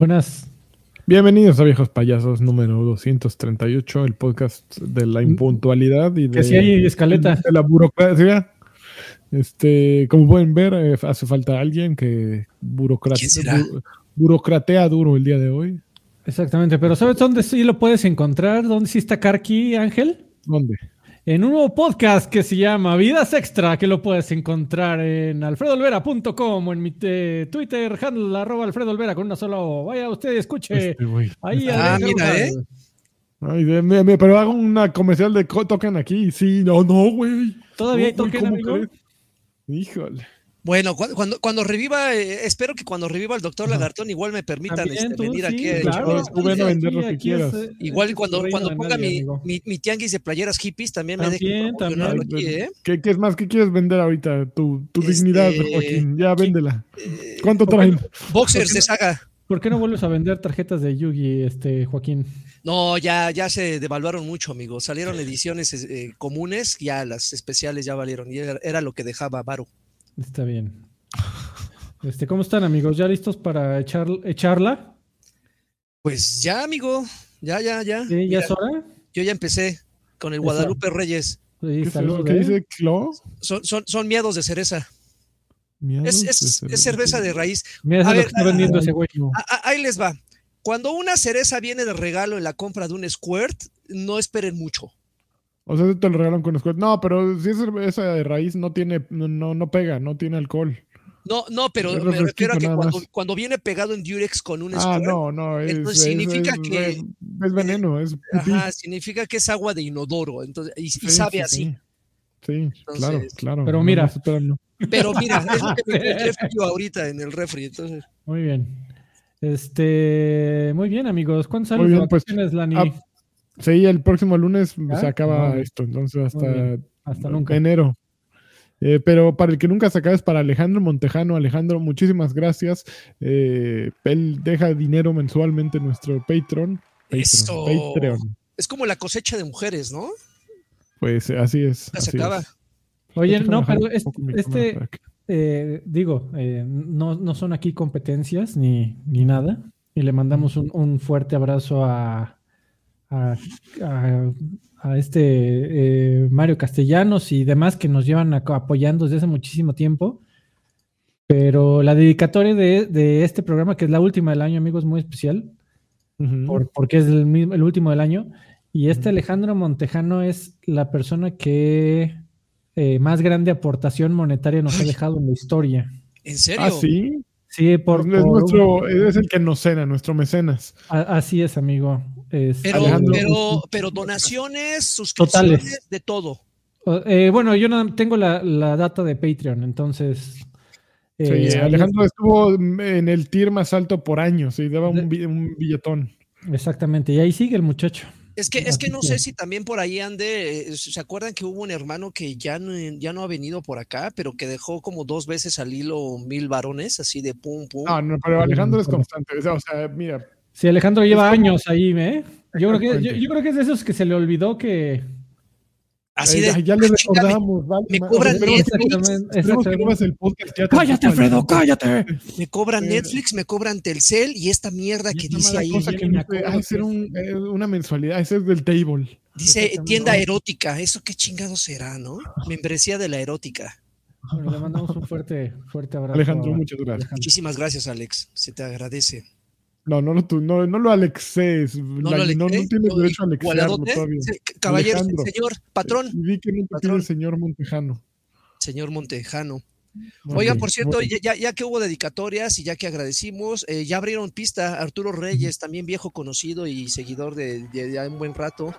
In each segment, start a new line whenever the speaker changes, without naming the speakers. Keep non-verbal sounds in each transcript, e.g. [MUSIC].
Buenas.
Bienvenidos a Viejos Payasos número 238, el podcast de la impuntualidad y de,
Que si hay escaleta.
de la burocracia. Este, como pueden ver, eh, hace falta alguien que burocratea duro el día de hoy.
Exactamente, pero ¿sabes dónde sí lo puedes encontrar? ¿Dónde sí está Karki, Ángel?
¿Dónde?
En un nuevo podcast que se llama Vidas Extra, que lo puedes encontrar en alfredolvera.com o en mi eh, Twitter, handle arroba alfredolvera con una sola O. Vaya usted y escuche.
Este.
Ahí
Ah, mira. ¿eh?
Ay, de- me- me- pero hago una comercial de token aquí. Sí, no, no, güey.
¿Todavía hay token,
¿cómo
amigo?
crees? Híjole.
Bueno, cu- cuando, cuando reviva, eh, espero que cuando reviva el doctor Lagartón igual me permitan
También
este,
tú,
venir
sí,
aquí. a
claro.
vender lo que
es,
quieras.
eh,
Igual
es
cuando, cuando ponga
nadie,
mi,
amigo.
mi, mi tianguis de playeras hippies, también me dejen promocionarlo
también.
aquí, ¿eh?
¿Qué, qué es más? ¿Qué quieres vender ahorita? Tu, tu
Este,
dignidad, Joaquín. Ya véndela.
Eh,
¿Cuánto
¿por qué
traen?
boxers de saga.
¿Por qué no vuelves a vender tarjetas de Yugi, este, Joaquín?
No, ya, ya se devaluaron mucho, amigos. Salieron ediciones eh, comunes, ya las especiales ya valieron. Y era, era lo que dejaba Varo.
Está bien. Este, ¿Cómo están, amigos? ¿Ya listos para echar, echarla?
Pues ya, amigo. Ya, ya, ya.
¿Sí, ¿Ya
Mira,
es hora?
yo ya empecé con el. Guadalupe Reyes.
Sí,
¿Qué,
salud?
¿Qué
¿eh?
dice Clo?
Son, son, son miedos de cereza. Es,
de
es- es
cerveza.
de raíz.
Mira,
A ver,
que está vendiendo ese güey.
Ah, ah, ahí les va. Cuando una cereza viene de regalo en la compra de un squirt, no esperen mucho.
O sea, te lo regalan con Squirt. No, pero si es cerveza de raíz, no tiene, no, no, no pega, no tiene alcohol.
No, no, pero
Es
me refiero a que cuando, viene pegado en Durex con un
Ah,
squirt,
no, no, es,
Entonces
es-
significa
es-
que-
es, es veneno, es pipí.
ajá, significa que es agua de inodoro. Entonces, y, y
Sí,
sabe
sí,
así.
Sí, Sí, claro,
Entonces-
claro.
Pero mira.
no.
Pero mira, es lo que me [LAUGHS] ahorita en el refri. Entonces,
Muy bien. Este, muy bien, amigos. ¿Cuántos
Muy bien, pues,
vacaciones, Lani?
ah, Sí, el próximo lunes
¿Ya?
se acaba
Muy bien.
esto, entonces hasta
bien. Hasta nunca.
enero. Eh, pero para el que nunca se acaba es para Alejandro Montejano. Alejandro, muchísimas gracias. Eh, él deja dinero mensualmente en nuestro Patreon. Patreon,
Eso.
Patreon.
es como la cosecha de mujeres, ¿no?
Pues eh, así es.
Ya se
así
acaba.
es.
Oye, no, pero este, eh, digo, eh, no, no son aquí competencias ni, ni nada. Y le mandamos un, un fuerte abrazo a, a, a- a este eh, Mario Castellanos y demás que nos llevan a- apoyando desde hace muchísimo tiempo. Pero la dedicatoria de, de este programa, que es la última del año, amigos, muy especial, por- porque es el, mismo- el último del año. Y este. Alejandro Montejano es la persona que eh, más grande aportación monetaria nos ha dejado en la historia.
¿En serio?
Ah, sí.
Sí, por,
es,
por-
nuestro, es el que nos cena, nuestro mecenas.
a- así es, amigo. Es-
Pero,
Alejandro,
pero, pero donaciones, suscripciones,
Totales.
de todo.
eh, bueno, yo no tengo la, la data de Patreon, entonces.
Sí,
eh,
Alejandro estuvo en el tier más alto por años y daba un, bi- un billetón.
exactamente, y ahí sigue el muchacho.
Es que, es que no sé si también por ahí ande, eh, ¿se acuerdan que hubo un hermano que ya no, ya no ha venido por acá, pero que dejó como dos veces al hilo mil varones, así de pum, pum?
No, no, pero Alejandro es constante. O sea, mira,
Sí, Alejandro lleva
como-
años ahí, ¿eh? Yo creo, que, yo,
Exactamente.
yo creo que es de esos que se le olvidó que.
así
eh,
de,
ay, ya le
"Ah,
recordamos. vale,
me cobran Netflix.
El podcast ya te
¡Cállate, Alfredo! ¡Cállate!
me cobran
Eh,
Netflix, me cobran Telcel y esta mierda
Y
que
esta
dice ahí,
cosa que
viene una
dice,
cosa
"Ay, ser un- eh, una mensualidad, ese es del table.
dice tienda erótica, ¿eso qué chingado será, no? Membresía de la erótica.
Bueno, le mandamos un fuerte, fuerte abrazo.
Alejandro, muchas gracias.
Alejandro.
Muchísimas gracias, Alex, se te agradece.
No, no, lo tú, no, no lo alexes.
No
la-
lo
no, no
alexé,
tienes
no,
derecho a alexearlo todavía.
Caballero,
Alejandro.
señor, patrón,
Y di que no te
Patrón.
pide señor Montejano.
señor Montejano. Oigan, por cierto, ya, que hubo dedicatorias y ya que agradecimos, eh, ya abrieron pista. Arturo Reyes, también viejo conocido y seguidor de, de ya un buen rato,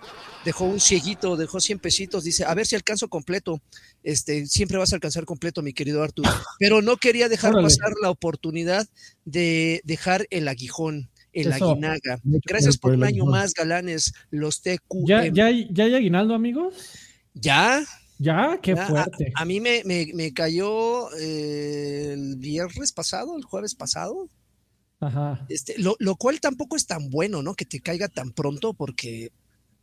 dejó un cieguito, dejó 100 pesitos. Dice, a ver si alcanzo completo. Este, siempre vas a alcanzar completo, mi querido Arturo. [LAUGHS] Pero no quería dejar
Órale.
pasar la oportunidad de dejar el aguijón, el
Eso.
aguinaga. Gracias por un año más, galanes, los TQM.
¿Ya, ya, hay- ¿Ya hay aguinaldo, amigos?
¿Ya?
¿Ya? ¡Qué
a-
fuerte!
A, mí me, me- me cayó eh, el viernes pasado, el jueves pasado,
Ajá.
este, lo, lo cual tampoco es tan bueno, ¿no? Que te caiga tan pronto porque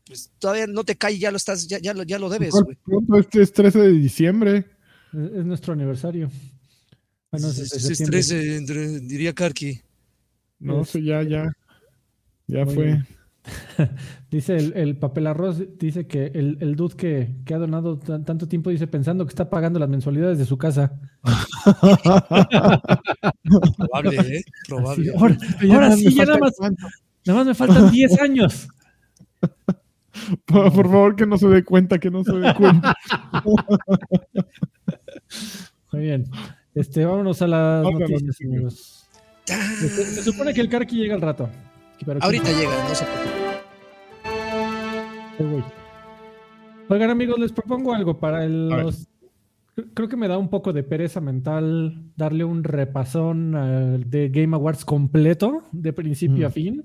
pues, todavía no te cae y ya lo estás, ya, ya, lo, ya lo debes,
¿Cuál
güey.
pronto? Este es 13 de diciembre.
Es, es nuestro aniversario. Bueno, es,
Es-
de
es
septiembre.
estrés, eh, entre- diría Karki.
No sé, ya, ya. Ya
Muy
fue. [LAUGHS]
dice el, el papel arroz, dice que el, el dude que, que ha donado tan- tanto tiempo, dice pensando que está pagando las mensualidades de su casa.
Probable, ¿eh? [LAUGHS] Probable.
Así, ahora
Ya
ahora
nada
sí, ya nada más, nada más me faltan [LAUGHS] 10 años.
Por, por favor, que no se dé cuenta, que no se dé cuenta.
Muy bien. Este, vámonos a las noticias,
noticias.
amigos. Se, se supone que el Karki llega al rato. Pero
Ahorita llega, no se preocupe.
Oigan, amigos, les propongo algo para el- los. Creo que me da un poco de pereza mental darle un repasón de Game Awards completo, de principio a
Ujú.
fin.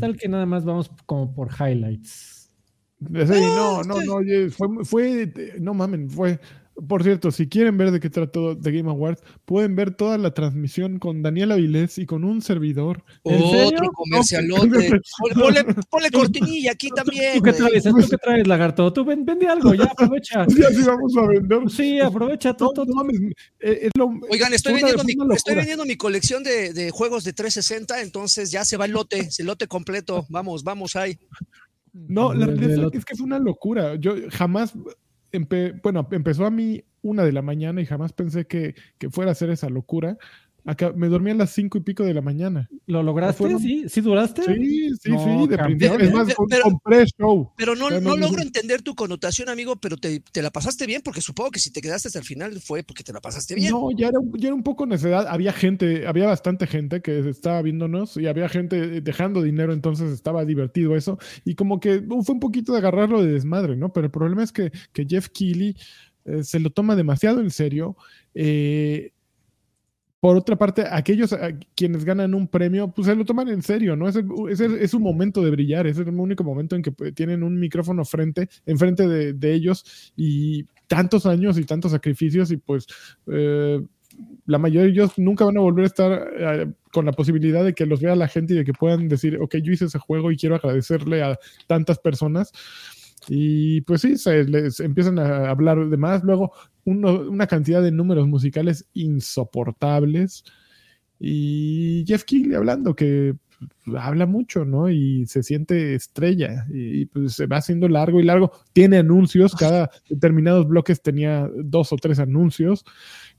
Tal que nada más vamos como por highlights.
Sí, no, no, no, fue, fue, no mamen, fue. Por cierto, si quieren ver de qué trató The Game Awards, pueden ver toda la transmisión con Daniel Avilés y con un servidor.
Otro comercialote. Ponle, ponle- ponle cortinilla aquí también.
¿Tú qué traes? ¿Tú qué traes, lagarto? Tú ven, vende algo, ya aprovecha. [LAUGHS]
Ya sí vamos a vender.
Sí, aprovecha
No,
todo.
no mames, eh, es lo-
Oigan, estoy vendiendo, mi, estoy vendiendo mi colección de, de juegos de 360, entonces ya se va el lote, el lote completo. Vamos, vamos ahí.
No, la realidad es que fue una locura. Yo jamás, bueno, empezó a mí una de la mañana y jamás pensé que, que fuera a ser esa locura. Acá, me dormí a las cinco y pico de la mañana.
¿Lo lograste?
fueron-
¿Sí? ¿Sí duraste?
Sí, sí,
No,
sí, de. Es más,
Pero-
compré show.
Pero no, no
no-
logro entender tu connotación, amigo, pero te, te la pasaste bien, porque supongo que si te quedaste hasta el final fue porque te la pasaste bien.
No, ya era, un- ya era un poco necesidad. Había gente, había bastante gente que estaba viéndonos y había gente dejando dinero, entonces estaba divertido eso. Y como que uh, fue un poquito de agarrarlo de desmadre, ¿no? Pero el problema es que, que Jeff Keighley eh, se lo toma demasiado en serio. Eh, por otra parte, aquellos a quienes ganan un premio, pues se lo toman en serio, ¿no? Es, es, su momento de brillar, es el único momento en que pues, tienen un micrófono frente, enfrente de, de ellos y tantos años y tantos sacrificios y pues eh, la mayoría de ellos nunca van a volver a estar eh, con la posibilidad de que los vea la gente y de que puedan decir, ok, yo hice ese juego y quiero agradecerle a tantas personas. Y pues sí, se les empiezan a hablar de más. Luego, uno- una cantidad de números musicales insoportables. Y Jeff Keighley hablando que habla mucho, ¿no? Y se siente estrella. Y, y, pues se va haciendo largo y largo. Tiene anuncios, cada determinados bloques tenía dos o tres anuncios.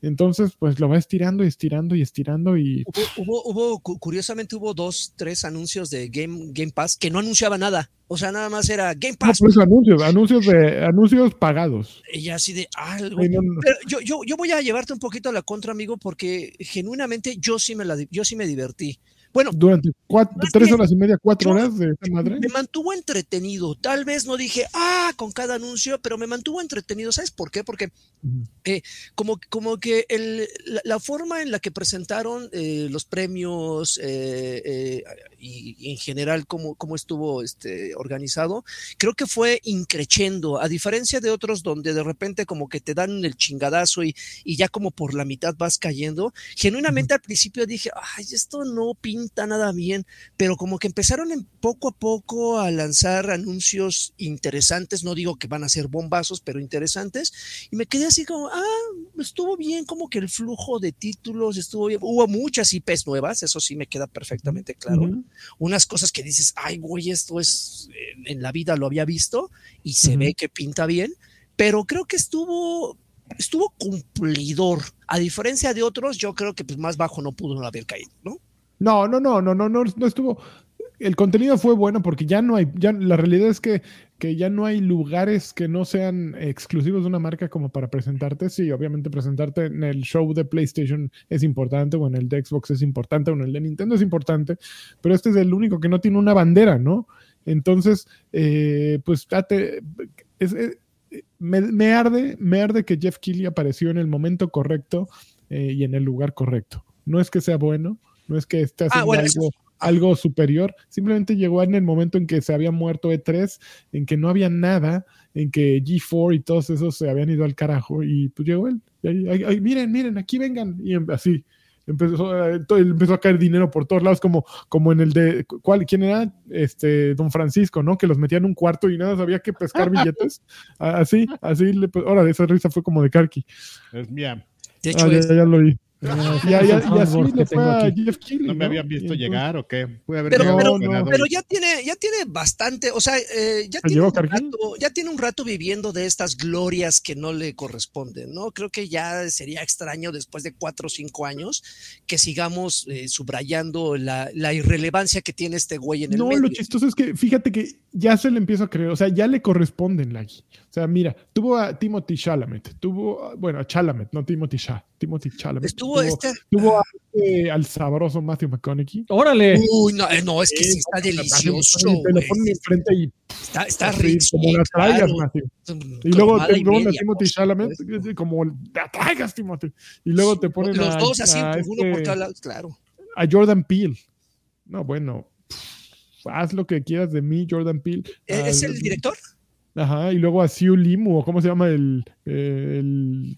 Entonces, pues lo va estirando y estirando y estirando y
Hubo, hubo, hubo, cu- curiosamente hubo dos, tres anuncios de Game, Game Pass que no anunciaba nada. O sea, nada más era Game
No,
Pass.
por eso anuncios, anuncios de anuncios pagados.
Y así de algo.
No, no.
Pero yo, yo, yo voy a llevarte un poquito a la contra, amigo, porque genuinamente yo sí me la yo sí me divertí. Bueno,
Durante cuatro, tres horas y media, cuatro horas de madre.
me mantuvo entretenido. Tal vez no dije, ah, con cada anuncio, pero me mantuvo entretenido. ¿Sabes por qué? Porque como, como que el- la, la forma en la que presentaron eh, los premios eh, eh, y, y en general cómo, cómo estuvo este, organizado, creo que fue increchendo, a diferencia de otros donde de repente como que te dan el chingadazo y, y ya como por la mitad vas cayendo. Genuinamente al principio dije, ay, esto no pinta nada bien, pero como que empezaron en poco a poco a lanzar anuncios interesantes, no digo que van a ser bombazos, pero interesantes, y me quedé así como, ah, estuvo bien, como que el flujo de títulos estuvo bien. Hubo muchas IPs nuevas, eso sí me queda perfectamente claro. Unas cosas que dices, ay, güey, esto es, en, la vida lo había visto y se ve que pinta bien, pero creo que estuvo, estuvo cumplidor. A diferencia de otros, yo creo que pues, más bajo no pudo haber caído, ¿no?
No, no, no, no, no, no, no estuvo. El contenido fue bueno porque ya no hay, ya la realidad es que, que ya no hay lugares que no sean exclusivos de una marca como para presentarte. Sí, obviamente presentarte en el show de PlayStation es importante, o en el de Xbox es importante, o en el de Nintendo es importante, pero este es el único que no tiene una bandera, ¿no? Entonces, eh, pues date, es- es- me, me arde, me arde que Jeff Keighley apareció en el momento correcto eh, y en el lugar correcto. No es que sea bueno, no es que esté haciendo
bueno, eso
algo, superior, simplemente llegó en el momento en que se había muerto E3, en que no había nada, en que G4 y todos esos se habían ido al carajo y pues llegó él. Y ahí, miren, miren, aquí vengan. Y em- así. Empezó, eh, empezó a caer dinero por todos lados, como, como en el de, ¿cuál, ¿quién era? Este, Don Francisco, ¿no? Que los metía en un cuarto y nada, sabía que pescar billetes. Así, así, le, ahora esa risa fue como de Karki.
Es mía.
De hecho,
Ah, ya, ya lo vi. Y, a- y a- y así le fue a Jeff Keighley,
¿No me habían visto
entonces-
llegar o qué? Haber
Pero, pero, ya tiene, ya tiene bastante, o sea, eh, ya,
¿Ah,
tiene un rato, ya tiene un rato viviendo de estas glorias que no le corresponden, ¿no? Creo que ya sería extraño después de cuatro o cinco años que sigamos eh, subrayando la, la irrelevancia que tiene este güey en el
No,
medio.
lo chistoso es que fíjate que ya se le empiezo a creer, o sea, ya le corresponden Lagui. O sea, mira, tuvo a Timothy Chalamet, tuvo, a- bueno, a Chalamet, no Timothy Chalamet, Timothy Chalamet.
Estuvo
tuvo,
este.
tuvo a, eh, al sabroso Matthew McConaughey.
Órale.
Uy, no, eh, no, es que sí está delicioso.
Te lo ponen enfrente y
Está, está rico.
como la traigas, Matthew. Y luego te ponen a Timothy Chalamet, como la traigas, Timothy. Y luego te ponen
Los
a,
dos así,
a
uno por
este-
cada lado, claro.
a Jordan Peele. No, bueno, pff, haz lo que quieras de mí, Jordan Peele.
¿E- ¿Es
Al-
el director?
Ajá, y luego a Siu Limu, o cómo se llama el, eh, el,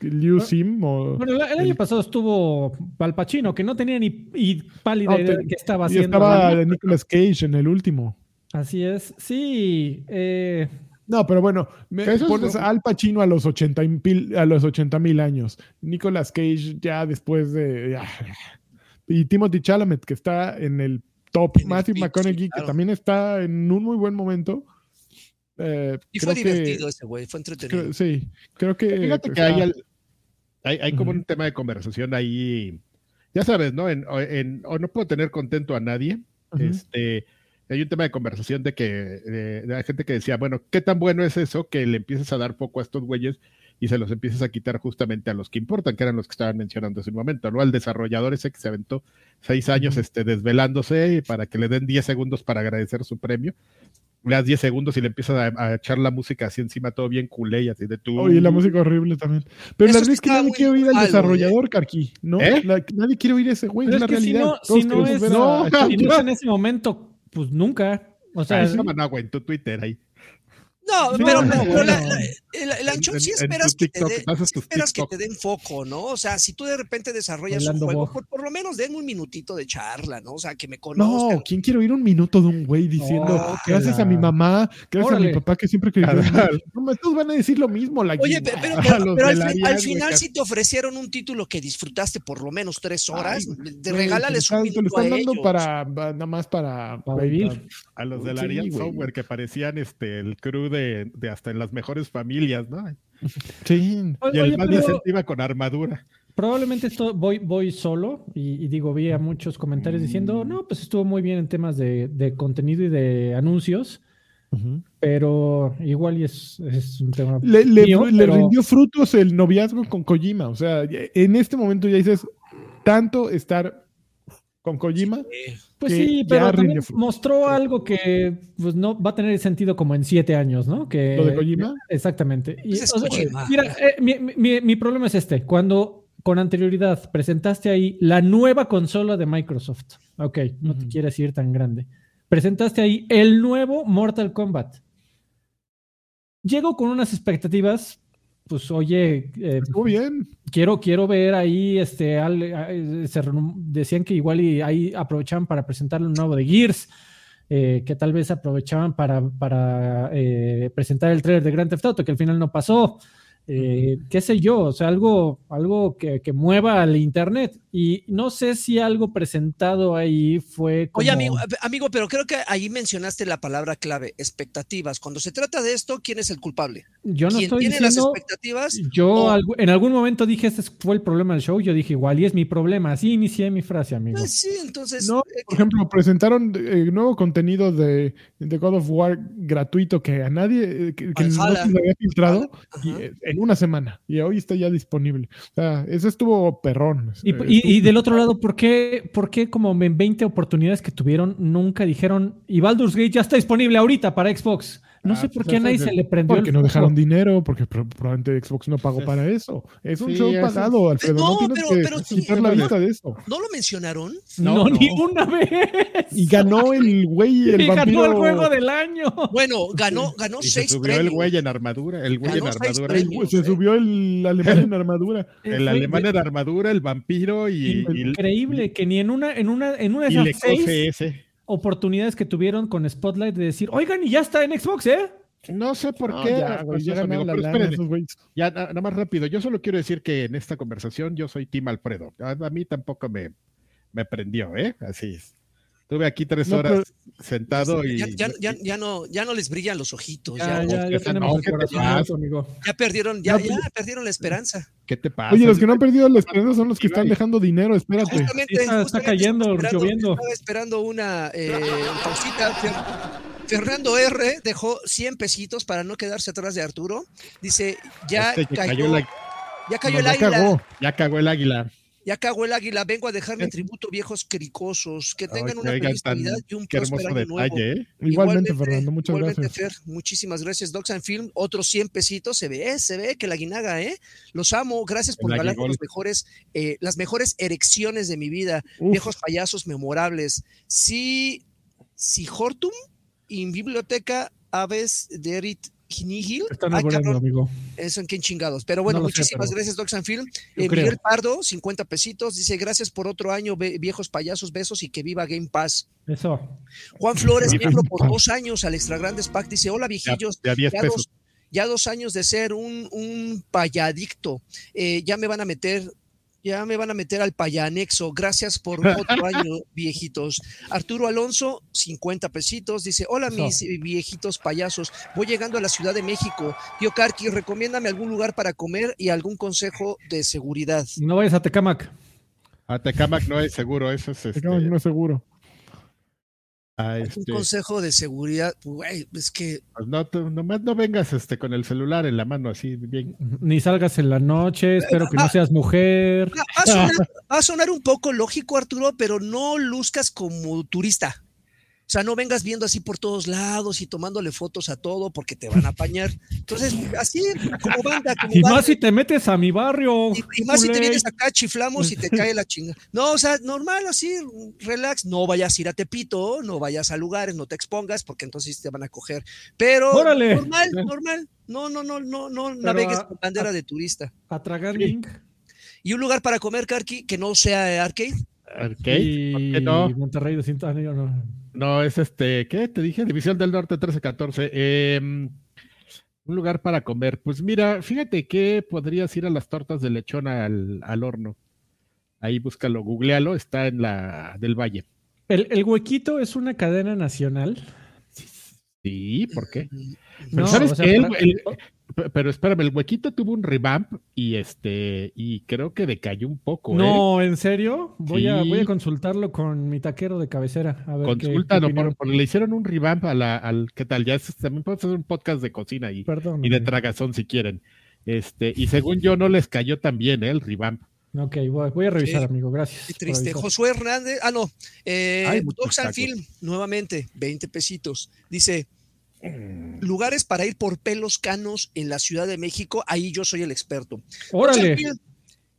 el Liu Sim, o
Bueno, el, el año pasado estuvo Al Pacino, que no tenía ni y pálida
No,
idea
te-
de qué estaba
y
haciendo.
estaba
¿no?
Nicolas Cage en el último.
Así es. Sí. eh,
No, pero bueno, me
es
a Al Pacino a los 80 y pil- a los 80 mil años. Nicolas Cage ya después de... Y Timothy Chalamet, que está en el top.
En
Matthew McConaughey,
sí, claro.
que también está en un muy buen momento. Eh,
Y fue
que-
divertido ese güey, fue entretenido.
creo- sí, creo que...
Fíjate que hay, al- hay, hay como un tema de conversación ahí. Ya sabes, ¿no? En, o- en- o no puedo tener contento a nadie. Este, hay un tema de conversación de que eh, de la gente que decía, bueno, ¿qué tan bueno es eso que le empieces a dar foco a estos güeyes y se los empieces a quitar justamente a los que importan, que eran los que estaban mencionando hace un momento, ¿no? Al desarrollador ese que se aventó seis años este, desvelándose para que le den 10 segundos para agradecer su premio. Le das 10 segundos y le empiezas a, a echar la música así encima, todo bien culé y así de tú.
Oye, la música horrible también. Pero
Eso
la verdad es que
está
nadie quiere oír al desarrollador, Carqui, ¿no?
¿Eh?
La- nadie quiere oír a ese güey, es la
es que si
realidad.
no- si no es-
ver a-
no,
si no es en ese momento, pues nunca. O sea,
Ah, toma agua en tu Twitter ahí.
No,
Sí,
pero,
no,
pero la- la- el, el anchón
En-
sí esperas, que, te esperas que te den foco, ¿no? O sea, si tú de repente desarrollas
Bailando
un juego, por, por lo menos denme un minutito de charla, ¿no? O sea, que me conozcan.
No, ¿quién quiere oír un minuto de un güey diciendo gracias a mi mamá, gracias a mi papá que siempre creyó en mí"?
Carnal.
No, todos van a decir lo mismo, la
Oye, pero, [LAUGHS] al, fin- final si te ofrecieron un título que disfrutaste por lo menos tres horas,
Ay,
de
Güey,
regálales
te
un
están- te lo
minuto a
están dando
ellos.
para, nada más para,
Para vivir.
A los del
güey.
Software que parecían este, el crew de, de hasta en las mejores familias, ¿no?
Sí.
Y el más iba con armadura.
Probablemente esto voy, voy solo y, y digo, vi a muchos comentarios diciendo,
Mm.
no, pues estuvo muy bien en temas de, de contenido y de anuncios, pero igual y es, es un tema
Le, le-
mío,
le
pero-
rindió frutos el noviazgo con Kojima. O sea, en este momento ya dices, tanto estar con Kojima.
Pues sí, pero también mostró algo que pues no va a tener sentido como en siete años, ¿no? Que,
¿Lo de Kojima?
Exactamente. Y,
Pues es
o sea,
Kojima.
mira, eh, mi, mi- mi problema es este. Cuando con anterioridad presentaste ahí la nueva consola de Microsoft, ok, no te quieres ir tan grande. Presentaste ahí el nuevo Mortal Kombat. Llego con unas expectativas, pues oye, eh,
bien.
quiero, quiero ver ahí, este, al- se decían que igual y ahí aprovechaban para presentarle un nuevo de Gears, eh, que tal vez aprovechaban para, para eh, presentar el trailer de Grand Theft Auto, que al final no pasó. Eh, qué sé yo, o sea, algo, algo que, que mueva al internet. Y no sé si algo presentado ahí fue como...
Oye, amigo, eh, amigo, pero creo que ahí mencionaste la palabra clave, expectativas. Cuando se trata de esto, ¿quién es el culpable?
yo no
¿Quién
estoy
tiene las
diciendo...
expectativas?
Yo
o-
en algún momento dije, este fue el problema del show. Yo dije, igual, y es mi problema. Así inicié mi frase, amigo.
Pues sí, entonces.
No,
eh,
por ejemplo, presentaron eh, nuevo contenido de, de God of War gratuito que a nadie, eh, que, que no se había filtrado y, eh, en una semana y hoy está ya disponible. O sea, eso estuvo perrón.
Y,
Eh,
y-
estuvo-
y del otro lado, ¿por qué, ¿por qué como en 20 oportunidades que tuvieron nunca dijeron y Baldur's Gate ya está disponible ahorita para Xbox? No
Ah,
sé por
pues
qué a nadie se le prendió
porque
el
no dejaron dinero, porque pro- probablemente Xbox no pagó para eso. Es un
sí,
show pagado, Alfredo. No,
No,
tienes
pero-
que
pero sí,
quitar la
pero-
vista de eso.
¿No lo mencionaron?
No,
No,
ni una vez.
Y ganó el güey, [LAUGHS] el
Y ganó el juego del año.
Bueno, ganó, ganó
Y se
seis
subió el güey en armadura, el güey en
Ganó
armadura.
se subió el alemán en armadura.
El alemán en armadura, el vampiro y, y,
Increíble que ni en una, en una, en una de
y le
esas seis. Oportunidades que tuvieron con Spotlight de decir, oigan, y ya está en Xbox, ¿eh?
No sé por
No,
qué.
ya, güey,
amigo,
la lana esos
nada más rápido. Yo solo quiero decir que en esta conversación yo soy Tim Alfredo. A, a mí tampoco me, me prendió, ¿eh? Así es. Estuve aquí tres
No,
horas sentado y.
Ya, ya- ya- ya no, ya no les brillan los ojitos,
Ya,
ya,
ya, ya
no, te pasa.
amigo.
ya perdieron, ya,
Ya,
ya perdieron la esperanza.
¿Qué te pasa?
Oye, los que no han perdido la esperanza son los que están dejando dinero, espérate.
Justamente,
Sí, está- está
justamente
cayendo,
estaba esperando-
lloviendo.
Estaba esperando una eh, pausita. Fernando R dejó 100 pesitos para no quedarse atrás de Arturo. Dice, ya
Este
cayó,
cayó la-
ya cayó el
la
águila.
cagó.
ya cagó el águila.
Ya cagó el águila, vengo a dejar mi tributo, viejos cricosos. Que tengan
Ay,
una feliz Navidad y un
Qué
próspero
hermoso
año nuevo.
¿eh?
Igualmente, Fernando, muchas
igualmente,
gracias.
Fer, muchísimas gracias. Docs and Film, otros 100 pesitos. Se ve, se ve que la guinaga, ¿eh? Los amo. Gracias por
aguigol.
los mejores, eh, las mejores erecciones de mi vida.
Uf.
Viejos payasos memorables. Sí, si Hortum in biblioteca aves de Nihil.
Están
Ay,
alboreando,
cabrón,
amigo.
eso en qué chingados. Pero bueno,
No lo sé,
muchísimas
pero-
gracias, Docs and Film. Eh. Miguel Pardo, 50 pesitos. Dice, gracias por otro año, viejos payasos, besos y que viva Game Pass.
Eso.
Juan Flores, miembro por dos años al Extra Grandes Pack, dice, hola viejillos,
de a 10
ya
pesos.
dos, ya dos años de ser un, un payadicto, Eh, ya me van a meter, ya me van a meter al payanexo, gracias por [LAUGHS] otro año, viejitos. Arturo Alonso, 50 pesitos, dice, hola mis viejitos payasos, voy llegando a la Ciudad de México, tío Karki, recomiéndame algún lugar para comer y algún consejo de seguridad.
No vayas a Tecamac.
A Tecamac no es seguro, eso es este,
No, no es seguro.
Ah,
Un
este,
consejo de seguridad, güey, es que
pues no, tú nomás no vengas este con el celular en la mano así bien.
Ni salgas en la noche. Espero que no seas mujer. [LAUGHS]
Va a sonar, [LAUGHS] va a sonar un poco lógico, Arturo, pero no luzcas como turista. O sea, no vengas viendo así por todos lados y tomándole fotos a todo porque te van a apañar. Entonces, así como banda, como
Y
banda.
más si te metes a mi barrio.
Y, y más si te vienes acá, chiflamos y te cae la chinga. No, o sea, normal, así, relax. No vayas a ir a Tepito, no vayas a lugares, no te expongas, porque entonces te van a coger. Pero
Órale.
normal, normal. No, no, no, no, no navegues
a-
con bandera de turista.
A tragar link.
Y un lugar para comer, Karki, que no sea arcade.
Arcade,
Y
¿por qué no?
Monterrey no,
es este, ¿qué te dije? División del Norte 1314. Eh, un lugar para comer. Pues mira, fíjate que podrías ir a las tortas de lechón al, al horno. Ahí búscalo, googlealo, está en la del Valle.
El, el huequito es una cadena nacional.
Sí, ¿por qué?
No,
¿sabes
o sea?
El- el- pero espérame, el huequito tuvo un revamp y este, y creo que decayó un poco. ¿eh?
No, ¿en serio? Voy, a, voy a consultarlo con mi taquero de cabecera. A ver qué-
Consulta,
qué
no,
opinión.
por- porque le hicieron un revamp a la, al, ¿qué tal? Ya es- también podemos hacer un podcast de cocina y,
Perdón.
y de
amigo.
tragazón si quieren. Este, y según yo no les cayó tan bien ¿eh? el revamp.
Ok, voy, voy a revisar,
Sí.
amigo. Gracias.
Qué triste. Josué Hernández, ah, no, eh, Docs and. Film, nuevamente, 20 pesitos. Dice, lugares para ir por pelos canos en la Ciudad de México, ahí yo soy el experto.
Órale.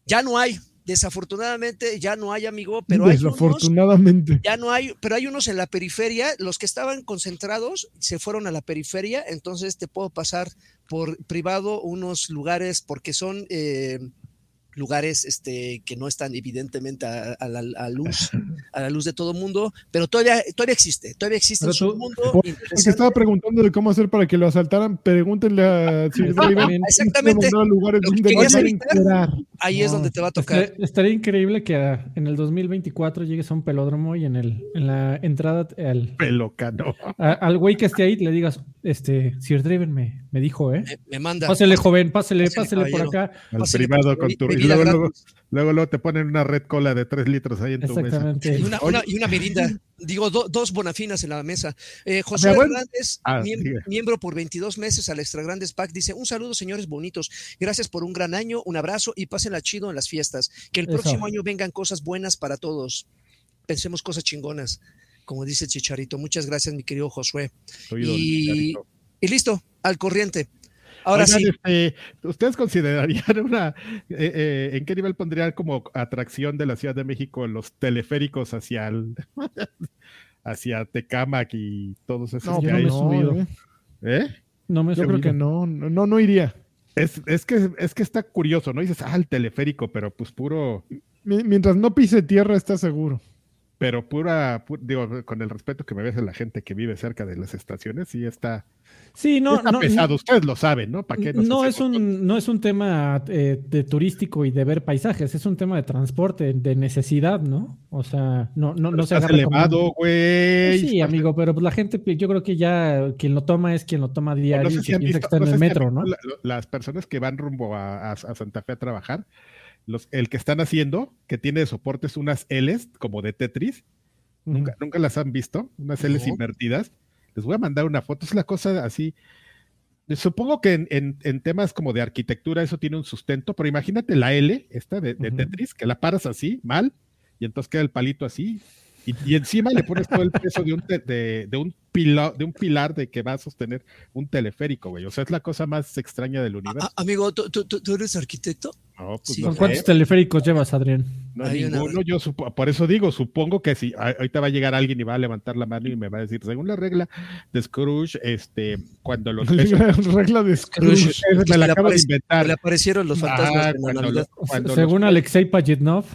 Ya no hay, desafortunadamente ya no hay, amigo, pero hay unos,
Desafortunadamente.
ya no hay, pero hay unos en la periferia, los que estaban concentrados se fueron a la periferia, entonces te puedo pasar por privado unos lugares porque son eh, lugares este, que no están evidentemente a, a la a luz, [LAUGHS] a la luz de todo mundo, pero todavía, todavía existe, todavía existe
tú-
submundo
Por- Porque estaba preguntando de cómo hacer para que lo asaltaran. Pregúntenle a Sir
Está
Draven.
bien.
Exactamente.
Lugares
Lo que
donde
querías
no
evitar. Ahí es
No,
donde te va a tocar.
Estaría, estaría increíble que ah, en el 2024 llegues a un pelódromo y en, el, en la entrada al,
Pelocano.
al güey que esté ahí le digas, este, Sir Draven me, me dijo, ¿eh?
Me, me manda.
Pásele, joven, pásele,
Pásele,
pásele por acá.
Al
Pásale
privado con
su
tu.
Bebida
luego, luego,
gratis.
luego, luego te ponen una red cola de 3 litros ahí en tu mesa.
Exactamente.
Y una, una- y una merinda. Digo, do- dos bonafinas en la mesa. Eh, José
sea, bueno.
Hernández,
Ah,
miembro por 22 meses al Extra Grandes Pack, dice: Un saludo, señores bonitos. Gracias por un gran año, un abrazo y pásenla chido en las fiestas. Que el
Eso.
próximo año vengan cosas buenas para todos. Pensemos cosas chingonas, como dice Chicharito. Muchas gracias, mi querido Josué.
Soy
y listo, al corriente. Ahora
Oigan,
sí,
este, ¿ustedes considerarían [LAUGHS] una, eh, eh, en qué nivel pondrían como atracción de la Ciudad de México los teleféricos hacia el, [LAUGHS] hacia Tecamac y todos esos
No,
que
yo
hay?
me he
no,
subido.
eh.
No me he
Yo creo que no, no, no, no iría.
Es, es que es que está curioso, ¿no? Dices, ah, el teleférico, pero pues puro.
Mi- Mientras no pise tierra, está seguro.
Pero pura, pu- digo, con el respeto que me ves a la gente que vive cerca de las estaciones, sí está,
Sí, no,
está
no,
pesado. Ustedes lo saben, ¿no? ¿Para qué nos
no es un no es un tema eh, de turístico y de ver paisajes, es un tema de transporte, de necesidad, ¿no? O sea, no no no se como-
elevado, güey.
Sí, amigo, pero pues la gente, yo creo que ya quien lo toma es quien lo toma diario
No sé
y
si visto-
que está en el metro, ¿no?
las personas que van rumbo a, a- a Santa Fe a trabajar, los, el que están haciendo, que tiene de soportes unas Ls como de Tetris, nunca, nunca las han visto, unas Ls
No.
invertidas. Les voy a mandar una foto, es la cosa así. Supongo que en, en- en temas como de arquitectura eso tiene un sustento, pero imagínate la L, esta de. Tetris, que la paras así, mal, y entonces queda el palito así, y, y encima le pones todo el peso de un, te- de, de un, pila- de un pilar de que va a sostener un teleférico, güey. O sea, es la cosa más extraña del universo.
Amigo, ¿tú, tú, tú- tú eres arquitecto?
No, pues
sí.
no
¿Con
sé,
cuántos teleféricos llevas, Adrián?
no
Hay una-
ninguno, yo supo- por eso digo, supongo que si ahorita va a llegar alguien y va a levantar la mano y me va a decir, según la regla de Scrooge, este, cuando los [LAUGHS] pesos,
Regla de
Scrooge.
Scrooge.
me
Que
la
le
acabo de
aparece-
inventar.
Le aparecieron los fantasmas
Ah,
en la
cuando,
Navidad.
los, cuando,
Según
los,
Alexei Pajitnov,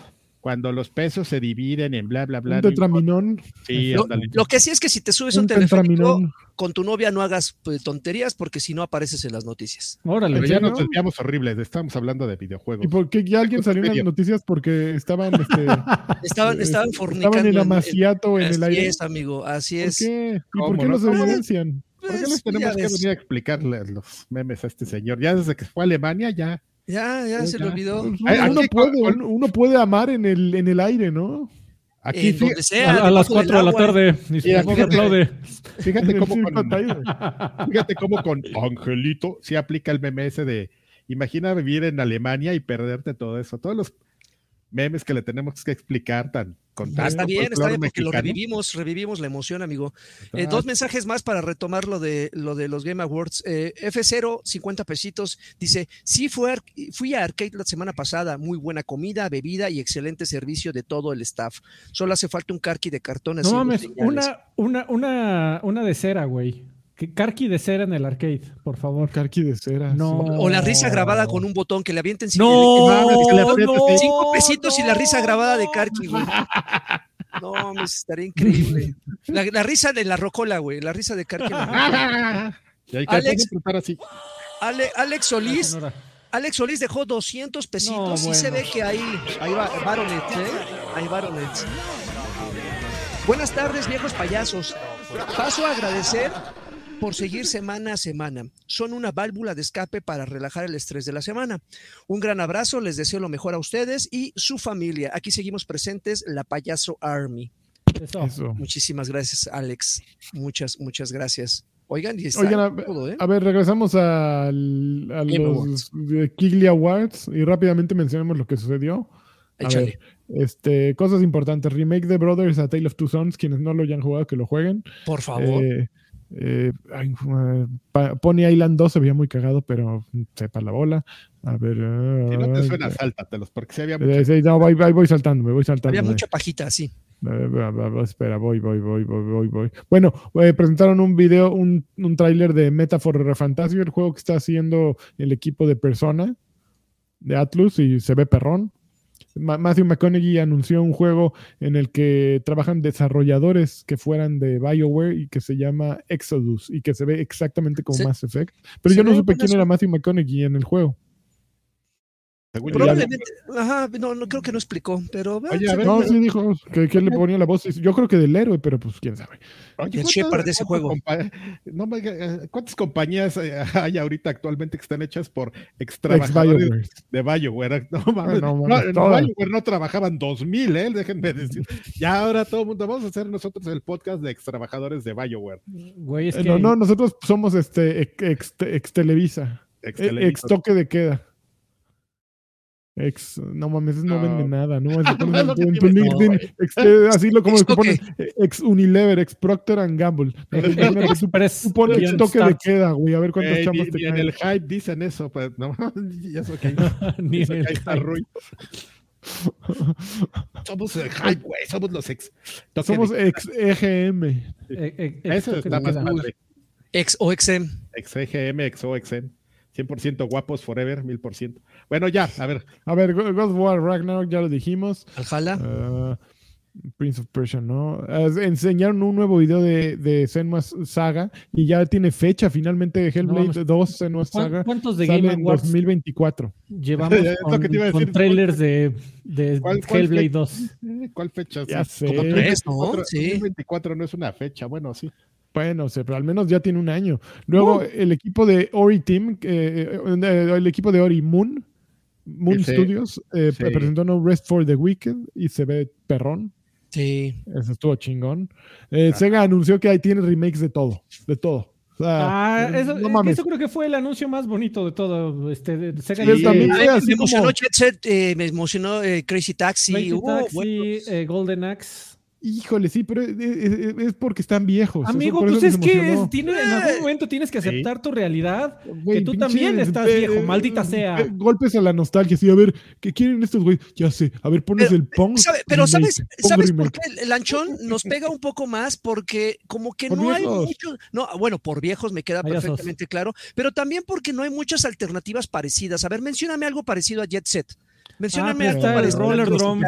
cuando los pesos se dividen en bla, bla, bla.
Un
no
tetraminón.
Sí,
Lo, lo que sí es que si te subes a un
Un
teleférico con tu novia no hagas pues, tonterías porque si no apareces en las noticias.
órale.
Pero ya
¿en
nos desviamos horribles, estamos hablando de videojuegos.
¿Y por qué ya alguien salió en las noticias porque estaban, este, [LAUGHS]
Estaban,
eh,
estaban fornicando.
estaban en
en-
amaciato en,
así
el aire?
es, amigo, así
¿Por
es.
qué? ¿Y
¿Cómo
por qué
no?
los
¿Cómo?
evidencian?
¿Por qué
Pues,
les tenemos que venir a explicarle los memes a este señor? Ya desde que fue a Alemania, ya.
Ya, ya se le olvidó.
Uno, puede, uno, puede amar en el, en el aire, ¿no?
Aquí,
En donde sea,
a, a las
debajo del
4 de la tarde. Y
Mira, fíjate.
aplaude.
fíjate cómo con, fíjate cómo con Angelito sí aplica el meme ese de imagina vivir en Alemania y perderte todo eso. Todos los memes que le tenemos que explicar tan con
Está
tanto
bien, está bien, porque lo revivimos, revivimos la emoción, amigo. Eh,
Ah,
dos mensajes más para retomar lo de, lo de los Game Awards. Eh, F0, 50 pesitos, dice, sí fue ar- fui a Arcade la semana pasada, muy buena comida, bebida y excelente servicio de todo el staff. Solo hace falta un carqui de cartón
No mames,
señales".
una, una, una, una de cera, güey. Que- Karki de cera en el arcade, por favor.
Carqui de cera.
No.
sí.
O la risa grabada con un botón que le avienten sin
No,
mames, que le aprietes,
no,
sí.
Cinco pesitos y la risa grabada de Karki, güey. [LAUGHS] No, mames, estaría increíble. La, la risa de la rocola, güey. La risa de rocola.
Y hay que
Alex.
así.
Ale- Alex Solís. Alex Solís dejó 200 pesitos
No,
y se ve que ahí, ahí va Baronet, ¿eh? Ahí Baronet. Buenas tardes, viejos payasos. Paso a agradecer por seguir semana a semana. Son una válvula de escape para relajar el estrés de la semana. Un gran abrazo, les deseo lo mejor a ustedes y su familia. Aquí seguimos presentes, la Payaso Army.
Eso.
Eso.
Muchísimas gracias, Alex. Muchas, muchas gracias. Oigan, y está
Oigan, a,
todo, ¿eh?
a ver, regresamos a, los Kigli Awards y rápidamente mencionemos lo que sucedió. A ver, este, cosas importantes. Remake de Brothers a Tale of Two Sons. Quienes no lo hayan jugado, que lo jueguen.
Por favor.
Eh, eh, Pony Island 2 se veía muy cagado, pero sepa la bola. A ver.
Si no te suena, sáltatelos, porque si había
eh,
mucho.
sí, no, voy, voy- voy saltando, me voy saltando.
Había mucha pajita, sí.
Eh, espera, voy, voy, voy, voy, voy, voy. Bueno, eh, presentaron un video, un, un tráiler de Metaphor Fantasy, el juego que está haciendo el equipo de Persona de Atlus y se ve perrón. Ma- Matthew McConaughey anunció un juego en el que trabajan desarrolladores que fueran de BioWare y que se llama Exodus y que se ve exactamente como Mass Effect. Pero yo no supe quién era Matthew McConaughey en el juego.
Según yo,
Probablemente, ajá, no, no creo que no explicó, pero
Oye,
se
a ver,
No, sí dijo que, que le ponía la voz. Yo creo que del héroe, pero pues quién sabe.
Oye,
el
¿cuántas-
Shepard de ese
cuántas
juego.
compa- no me diga, ¿Cuántas compañías eh, hay ahorita actualmente que están hechas por ex trabajadores
Ex-BioWare.
de BioWare? [LAUGHS] No, mames,
no
no,
mames,
en
todas.
BioWare no trabajaban 2000, ¿eh? Déjenme decir. Ya ahora todo el mundo, vamos a hacer nosotros el podcast de ex trabajadores de BioWare.
Güey, es
Eh,
que
No, no, nosotros somos este ex, ex- ex Televisa,
Ex
eh, toque de queda. Ex, no mames, no,
No.
vende nada, ¿no? Es- [LAUGHS]
No, es lo que
en tu. LinkedIn, ex- eh, así lo como [LAUGHS]
Ex
que Unilever, ex Procter and Gamble. Tú, tú pones ex toque de queda, güey, a ver cuántos
Eh,
te
ni en
caen.
el hype dicen eso, pues no, y eso que, [LAUGHS]
Ni
eso que está. Rui. Somos el hype, güey, somos los ex.
Somos
de-
ex EGM.
Eh, eh,
Eso
ex-
está más padre.
Ex o XM.
Ex EGM, ex OXM. 100% guapos forever, 1000%. Bueno, ya, a ver.
A ver, God of War Ragnarok ya lo dijimos.
Aljala.
Ah, Prince of Persia, ¿no? Enseñaron un nuevo video de, de Senua's Saga y ya tiene fecha. Finalmente Hellblade
No,
2 Senua's
¿Cuán-
Saga
¿Cuántos de Game Awards
2024.
llevamos [LAUGHS] con, trailers de, de
¿Cuál- cuál
Hellblade
fue?
2?
Eh, ¿Cuál fecha?
Ya
Sí.
sé.
Como tres, ¿no?
Otro-
Sí.
2024 no es una fecha, bueno, sí.
Bueno, se- pero al menos ya tiene un año. Luego el equipo de Ori Team, eh, eh, el equipo de Ori Moon, Moon
Ese-
Studios, eh,
sí.
presentó No Rest for the Weekend y se ve perrón.
Sí.
Eso estuvo chingón. Eh, Sega anunció que ahí tiene remakes de todo, de todo. O sea,
Ah, eso,
no mames.
eso creo que fue el anuncio más bonito de todo. Este, de Sega y-
también así
me emocionó
como-
Jet Set, eh, me emocionó eh, Crazy Taxi.
Crazy
hubo-
Taxi,
bueno,
eh, Golden Axe.
Híjole, sí, pero es, es- es porque están viejos.
Amigo,
eso
pues es que es- tiene, en algún momento tienes que aceptar tu realidad.
Güey,
que tú
pinche-
también estás
eh,
viejo,
eh,
maldita sea.
eh, Golpes a la nostalgia, sí, a ver, ¿qué quieren estos güey? Ya sé, a ver, pones
Pero,
el Pong.
¿sabe- pero
remake,
¿sabes,
Pong
¿sabes por qué el lanchón nos pega un poco más? Porque como que
Por
no hay
viejos.
mucho, no, bueno, por viejos me queda perfectamente claro, pero también porque no hay muchas alternativas parecidas. A ver, mencióname algo parecido a Jet Set. Mencióname
Ah,
algo
está el
parecido a
Roller Drum.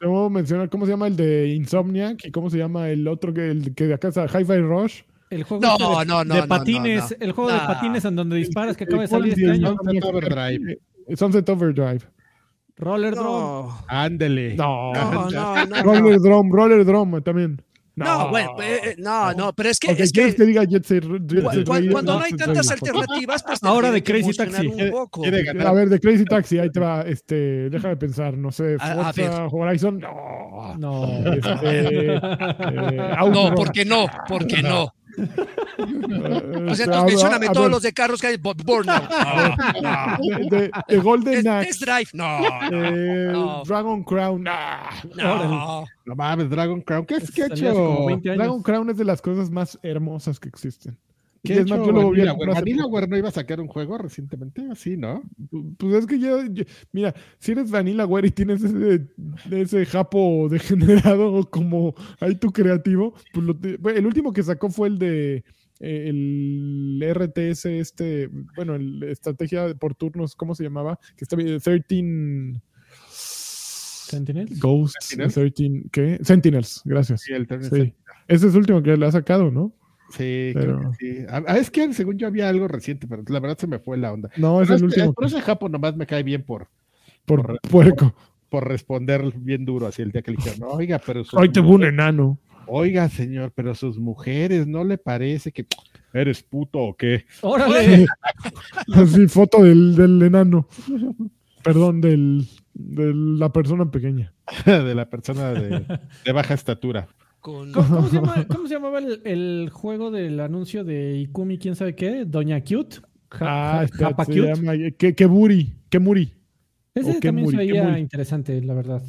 Debo mencionar cómo se llama el de Insomniac y cómo se llama el otro que, el que de acá está Hi-Fi Rush.
El juego
No,
este de,
no, no,
de
no,
patines,
no, no.
el juego de patines en donde disparas que acaba de salir este año.
Insomniac,
Overdrive.
Sunset Overdrive.
Roller Drum.
No,
Ándele.
No, [LAUGHS]
no, no, no.
Roller Drum, Roller Drum también.
No, bueno, eh, eh, no, no, pero es que,
Porque
es
quieres
que
que diga Jet Set, Jet
cu-
Set
cu-
Radio,
cuando no hay tantas alternativas, pues [LAUGHS]
Ahora de Crazy Taxi.
un poco.
A ver, de Crazy Taxi, ahí te va, este, déjame pensar, no sé,
A- a
Forza Horizon, no,
No.
este, [LAUGHS] eh,
No,
Outrun.
¿por qué no? ¿Por qué no? Pues
este,
entonces
a
todos
ver,
los de carros que hay. Burnout. No. [LAUGHS]
de, de- de Golden Axe,
Test Drive. No.
eh,
no.
Dragon Crown, ah, [LAUGHS]
No.
No mames, Dragon Crown. ¿Qué, es que ha
Salió hace como
hecho?
20 años.
Dragon Crown es de las cosas más hermosas que existen.
¿Qué
es más, yo lo vi
Vanillaware? Vanillaware no iba a sacar un juego recientemente, así, ¿no?
Pues es que ya, ya- mira, si eres Vanilla Ware y tienes ese, ese japo degenerado como ahí tu creativo, pues lo te- el último que sacó fue el de eh, el RTS, este, bueno, el estrategia por turnos, ¿cómo se llamaba? Que está bien, 13
Sentinels.
Ghosts,
Sentinels.
13, ¿qué? Sentinels, gracias.
Sí, el
Sí. Ese es el último que le ha sacado, ¿no?
Sí,
Pero-
creo que sí. Ah, es que según yo había algo reciente, pero la verdad se me fue la onda.
No, es
Pero
el
este-
último.
pero ese Japo nomás me cae bien por,
Por
por-
puerco.
por responder bien duro así el día que le dijeron, "No, oiga, pero sus
Ahí te un enano.
oiga, señor, pero sus mujeres, ¿no le parece que eres puto o qué?
Órale.
Así, foto del, del enano. Perdón, del, de la persona pequeña. [LAUGHS]
de la persona de, de baja estatura.
Con-
¿Cómo, cómo se llama- [LAUGHS] cómo se llamaba el, el juego del anuncio de Ikumi, quién sabe qué? Doña Cute. Ja-
Ah,
ja-
espérate,
Japa
se
Cute.
llama que, que Muri, que Muri.
Ese
o
también se
Kemuri,
veía
Kemuri.
interesante, la verdad.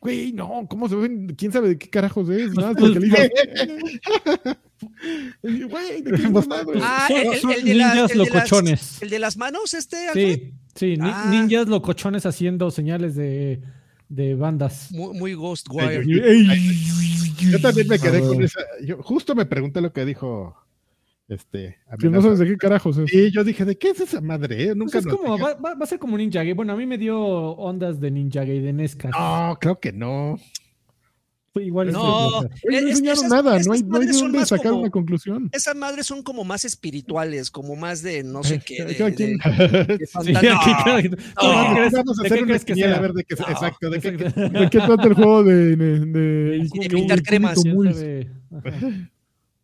Güey, no, ¿cómo se ven? ¿Quién sabe de qué carajos es? Nada, porque le digo. [LAUGHS] Güey, ¿de qué hablando?
Ah, el, el- de las,
ninjas
el de las-
locochones.
el de las manos, este, Alfred?
Sí, sí, ni-
Ah.
ninjas locochones haciendo señales de, de bandas.
Muy, muy Ghostwire.
Yo también me quedé
A
con esa. Yo justo me pregunté lo que dijo este.
Que no sabes de qué carajos es.
Y yo dije, ¿de qué es esa madre? eh?
Pues
Nunca
es
nos
como, va, va- va a ser como Ninja Gay. Bueno, a mí me dio ondas de Ninja Gay, de Nescas.
No, creo que no.
Fue igual. es
No,
que-
Güey, no
Es-
enseñaron nada, no hay, no hay de dónde sacar
como-
una conclusión.
Esas madres son como más espirituales, como más de no sé qué. De,
cada
de-
quien- [LAUGHS]
de
Sí,
fantasma.
aquí cada- ¿Tú
no,
Vamos a
de
hacer
qué
una
crees que
quiniela
sea?
a ver de qué Exacto, de qué.
¿De trata el juego de, de, de,
de pintar cremas.
Ikumi Tomui?
De- ajá.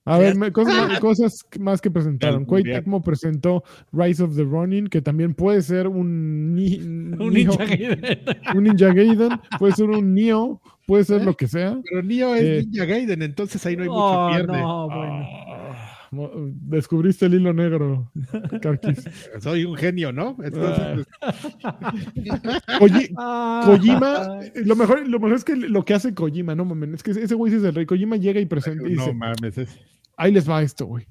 A ver, me- cosas, cosas más que presentaron.
Mundial.
Tecmo presentó Rise of the Ronin, que también puede ser un, ni- [LAUGHS]
Un
Nioh-
Ninja Gay. [LAUGHS]
un Ninja Gaiden, puede ser un Neo, puede ser lo que sea.
Pero Neo es
Eh.
Ninja Gaiden, entonces ahí no hay mucho
Oh,
pierde.
no, bueno.
Ah, mo- Descubriste el hilo negro, Karkis. [LAUGHS]
Soy un genio, ¿no? Entonces,
Ah.
pues,
Koji-
Ah.
Kojima, lo mejor, lo mejor es que lo que hace Kojima, no mames, es que ese güey sí es el rey. Kojima llega y presenta y
no
dice,
mames. es-
ahí les va esto, güey.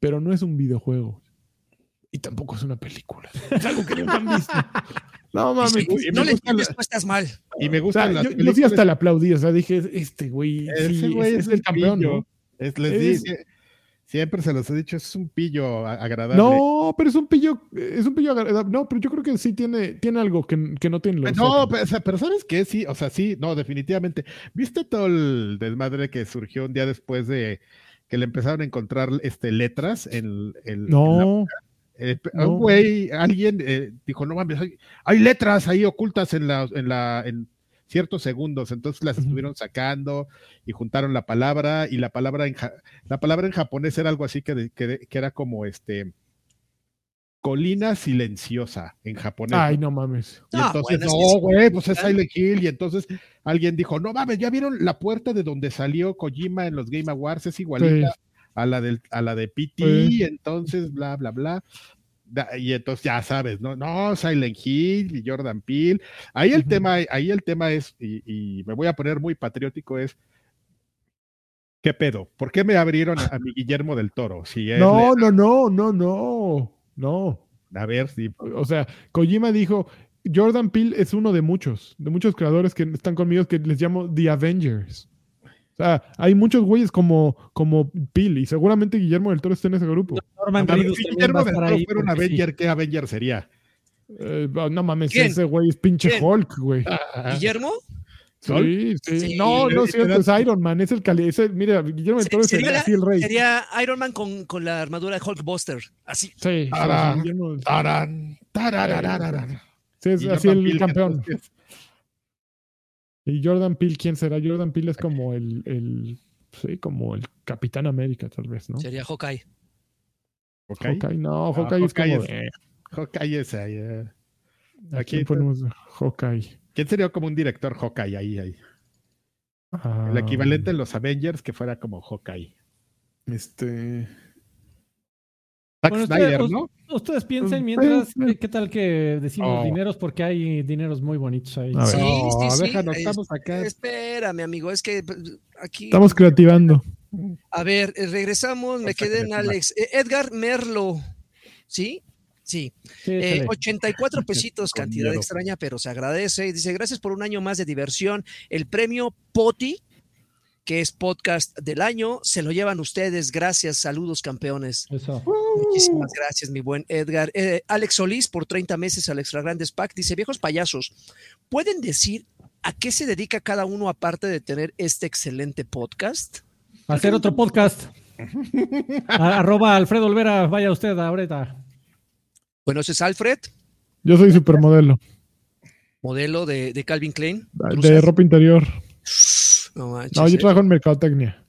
Pero no es un videojuego. Y tampoco es una película. Es algo que nunca han visto. No mames.
Sí,
pues,
y me
no le
gusta
entiendes,
la-
tú estás mal.
Y me
o sea,
gustan las
yo, yo sí hasta le aplaudí, o sea, dije, este güey,
Ese
sí,
güey
es, el campeón. ¿no?
Es- les
Es-
dice- Siempre se los he dicho, es un pillo agradable.
No, pero es un pillo, es un pillo agradable. No, pero yo creo que sí tiene, tiene algo que, que no tienen los
No, pero, o sea, pero ¿sabes qué? Sí, o sea, sí, no, definitivamente. ¿Viste todo el desmadre que surgió un día después de que le empezaron a encontrar este, letras en,
No,
eh,
no.
un güey, alguien eh, dijo, no mames, hay, hay letras ahí ocultas en la, en la, en ciertos segundos, entonces las estuvieron sacando y juntaron la palabra y la palabra en ja- la palabra en japonés era algo así que, de- que, de- que era como este colina silenciosa en japonés.
ay,
¿no?
no mames.
Y
Ah,
entonces,
bueno, es que
no, güey, pues es Silent Hill. Y entonces alguien dijo, no mames, ya vieron la puerta de donde salió Kojima en los Game Awards, es igualita
Sí.
a la del, a la de PT,
Sí.
entonces, bla, bla, bla. Y entonces ya sabes, ¿no? No, Silent Hill y Jordan Peele. Ahí el tema, ahí el tema es, y, y me voy a poner muy patriótico, es ¿qué pedo? ¿Por qué me abrieron a, a mi Guillermo del Toro? Si es
No, no, no, no, no, no.
a ver si
O sea, Kojima dijo, Jordan Peele es uno de muchos, de muchos creadores que están conmigo que les llamo The Avengers. O sea, hay muchos güeyes como, como Peele y seguramente Guillermo del Toro está en ese grupo.
Norman
ver, si Guillermo del Toro fuera un
sí.
Avenger, ¿qué Avenger sería?
Eh, no mames,
¿Quién?
ese güey es pinche
¿Quién?
Hulk, güey.
Guillermo,
Sí, sí.
Sí.
No, no, cierto, es Iron Man, es el cali. ese- mira, Guillermo del Toro es el,
sería
así el rey.
sería Iron Man con, con la armadura de Hulkbuster. Así.
Sí,
Tarán, tararararara.
sí, es así
Jordan
el
Peele,
campeón.
entonces,
¿Y Jordan Peele quién será? Jordan Peele es como el, el sí, como el Capitán América, tal vez, ¿no?
Sería Hawkeye.
Hawkeye, no,
Ah,
Hawkeye es
Hawkeye
como
es-. Hawkeye es ahí, eh.
¿a
Aquí está.
ponemos Hawkeye?
¿Quién sería como un director Hawkeye ahí? ahí?
Ah,
El equivalente en los Avengers que fuera como Hawkeye.
Este...
Zack
Bueno,
Snyder,
ustedes,
¿no?
ustedes piensen
Mm,
mientras,
eh.
¿qué, qué tal que decimos
Oh.
dineros? Porque hay dineros muy bonitos ahí.
Sí,
No,
sí, sí.
déjanos,
Es-
estamos acá.
Espérame, amigo, es que pues, aquí.
Estamos creativando.
A ver, eh, regresamos, me quedé en. Alex. Eh, Edgar Merlo. ¿Sí? Sí. Eh,
échale.
84 [LAUGHS] pesitos, cantidad extraña, pero se agradece. Dice, gracias por un año más de diversión. El premio POTI, que es podcast del año, se lo llevan ustedes. Gracias, saludos campeones.
Eso.
Muchísimas gracias, mi buen Edgar. Eh, Alex Solís, por 30 meses al Extra Grandes Pack, dice, viejos payasos, ¿pueden decir a qué se dedica cada uno aparte de tener este excelente podcast?
Hacer otro podcast. [LAUGHS] A- arroba Alfredo Olvera, vaya usted ahorita.
Bueno, ese es Alfred,
Yo soy supermodelo
modelo de, de Calvin Klein.
de ropa interior.
No manches,
No, yo
eh.
trabajo en mercadotecnia.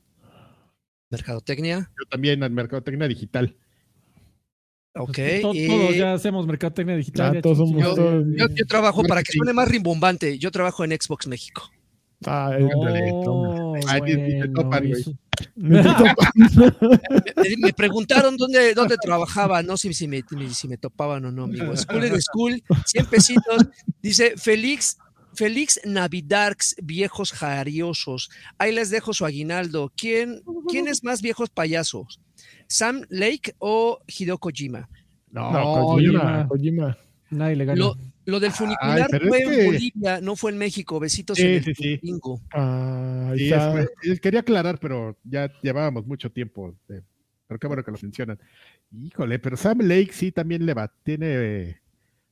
Mercadotecnia.
Yo también en Mercadotecnia Digital.
Ok.
To-
y
Todos ya hacemos mercadotecnia digital. Ya
todos somos todos-
yo, yo trabajo para que suene más rimbombante. Yo trabajo en Xbox México.
Ah,
Oh,
Ay,
bueno, eso-
me
preguntaron dónde, dónde trabajaba, no sé si me, si me topaban o no, amigo. School in School, 100 pesitos. Dice Félix, Félix Navidarks, viejos jariosos. Ahí les dejo su aguinaldo. ¿Quién, ¿Quién es más viejos payasos? ¿Sam Lake o Hideo Kojima?
No,
No, Kojima, Kojima.
Nadie le gana.
Lo, lo del funicular
pero
fue
es
en
que-
Bolivia, no fue en México. Besitos
Sí,
en el
sí.
Ah,
sí, es- es- quería aclarar, pero ya llevábamos mucho tiempo. eh, pero qué bueno que lo mencionan. Híjole, pero Sam Lake sí también le va, tiene eh,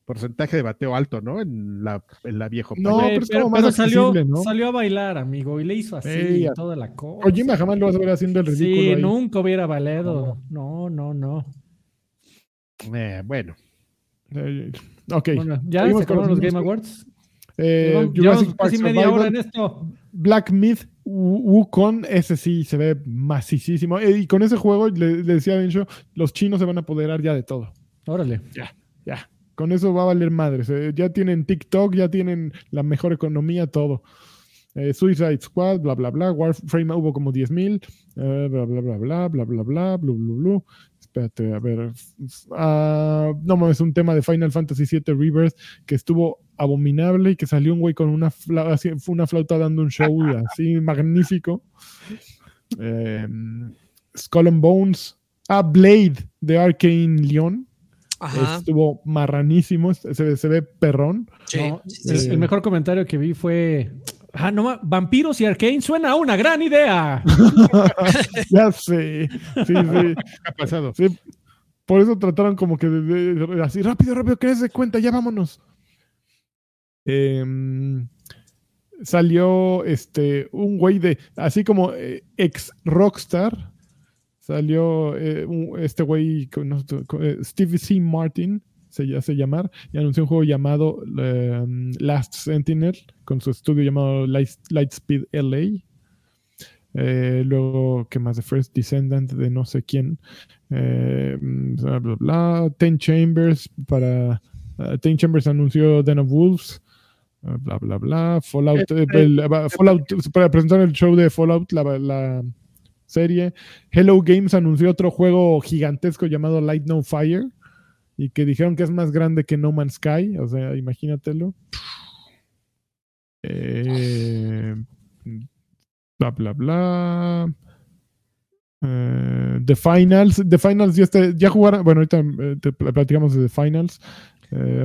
porcentaje de bateo alto, ¿no? En la, en la viejo.
No, pero es como más
salió,
¿no?
salió a bailar, amigo, y le hizo así
Sí,
y
a-
toda la cosa.
Kojima jamás lo vas a ver haciendo el ridículo
Sí,
ahí.
nunca hubiera valido. No, no, no.
Eh, bueno,
Eh, ok.
Bueno, ya se acabaron los
los
Game Awards.
Eh, Jurassic Park
casi media hora en esto.
Black Myth Wu- Wukong, ese sí se ve masísimo. Eh, y con ese juego, le, le decía a Bencho, los chinos se van a apoderar ya de todo.
Órale.
Ya. Con eso va a valer madres. Eh, ya tienen TikTok, ya tienen la mejor economía, todo. Eh, Suicide Squad, bla, bla, bla. Warframe hubo como 10.000. eh, bla, bla, bla, bla, bla, bla, bla, bla, bla, bla. Espérate, a ver. Ah, no mames, un tema de Final Fantasy VII Rebirth que estuvo abominable y que salió un güey con una, fla- así, fue una flauta dando un show así [LAUGHS] magnífico. Eh, Skull and Bones. Ah, Blade de Arcane Leon.
Ajá.
Estuvo marranísimo, se, se ve perrón.
Sí,
No,
sí,
el,
sí.
el mejor comentario que vi fue Ah, no, vampiros y Arcane suena a una gran idea. [LAUGHS]
ya sé. Sí, sí.
¿Qué ha pasado?
Sí, por eso trataron como que de, de- de- así, rápido, rápido, que se cuenta, ya vámonos. Em, salió este un güey de, así como eh, ex Rockstar, salió eh, un- este güey, con- no eh, Steve C. Martin, se hace llamar, y anunció un juego llamado em, Last Sentinel, con su estudio llamado Light, Lightspeed LA. Eh, luego, ¿qué más? The First Descendant de no sé quién. Eh, bla, bla, bla. Ten Chambers para. uh, Ten Chambers anunció Den of Wolves. uh, bla, bla, bla. Fallout. eh, el- va- Fallout para presentar el show de Fallout, la, la serie. Hello Games anunció otro juego gigantesco llamado Light No Fire. Y que dijeron que es más grande que No Man's Sky. O sea, imagínatelo. Eh, bla, bla, bla. Eh, The Finals. The Finals ya, está- ya jugaron. Bueno, ahorita eh, te pl- platicamos de The Finals.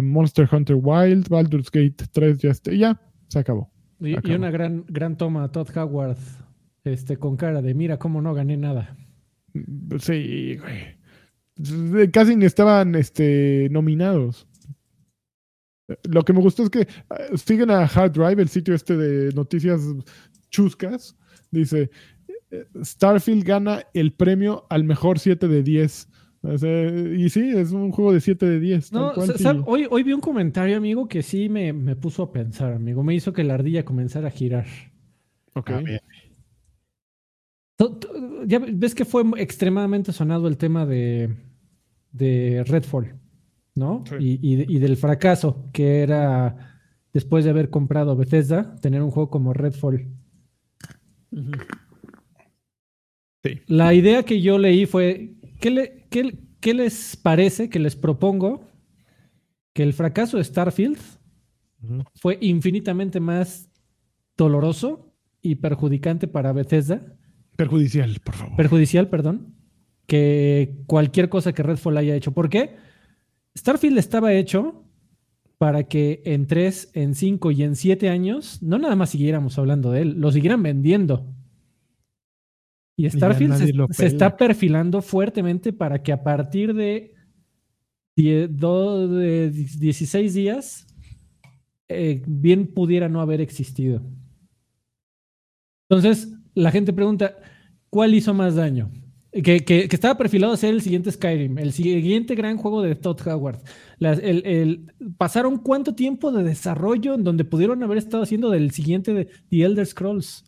Monster Hunter Wild, Baldur's Gate 3 ya está. Ya se acabó.
Y, una gran, gran toma a Todd Howard este, con cara de mira cómo no gané nada.
Sí, güey. Casi ni estaban este, nominados. Lo que me gustó es que eh, siguen a Hard Drive, el sitio este de noticias chuscas. Dice: eh, Starfield gana el premio al mejor 7 de 10. O sea, y sí, es un juego de 7 de 10. tal
No,
cual, sí.
hoy, hoy vi un comentario, amigo, que sí me, me puso a pensar, amigo. Me hizo que la ardilla comenzara a girar.
Ok.
Ah,
Ya ves que fue extremadamente sonado el tema de, de Redfall, ¿no?
Sí.
Y, y de- y del fracaso que era después de haber comprado Bethesda, tener un juego como Redfall.
Sí.
La idea que yo leí fue, ¿qué, le- qué- qué les parece, que les propongo que el fracaso de Starfield fue infinitamente más doloroso y perjudicante para Bethesda
Perjudicial, por favor.
perjudicial, perdón, que cualquier cosa que Redfall haya hecho. ¿Por qué? Starfield estaba hecho para que en 3, en 5 y en 7 años no nada más siguiéramos hablando de él, lo siguieran vendiendo. Y Starfield se, está perfilando fuertemente para que a partir de, die- do- de 16 días eh, bien pudiera no haber existido. Entonces, la gente pregunta, ¿cuál hizo más daño? Que, que- que estaba perfilado a ser el siguiente Skyrim, el siguiente gran juego de Todd Howard. Las- el- el- ¿Pasaron cuánto tiempo de desarrollo en donde pudieron haber estado haciendo del siguiente de The Elder Scrolls?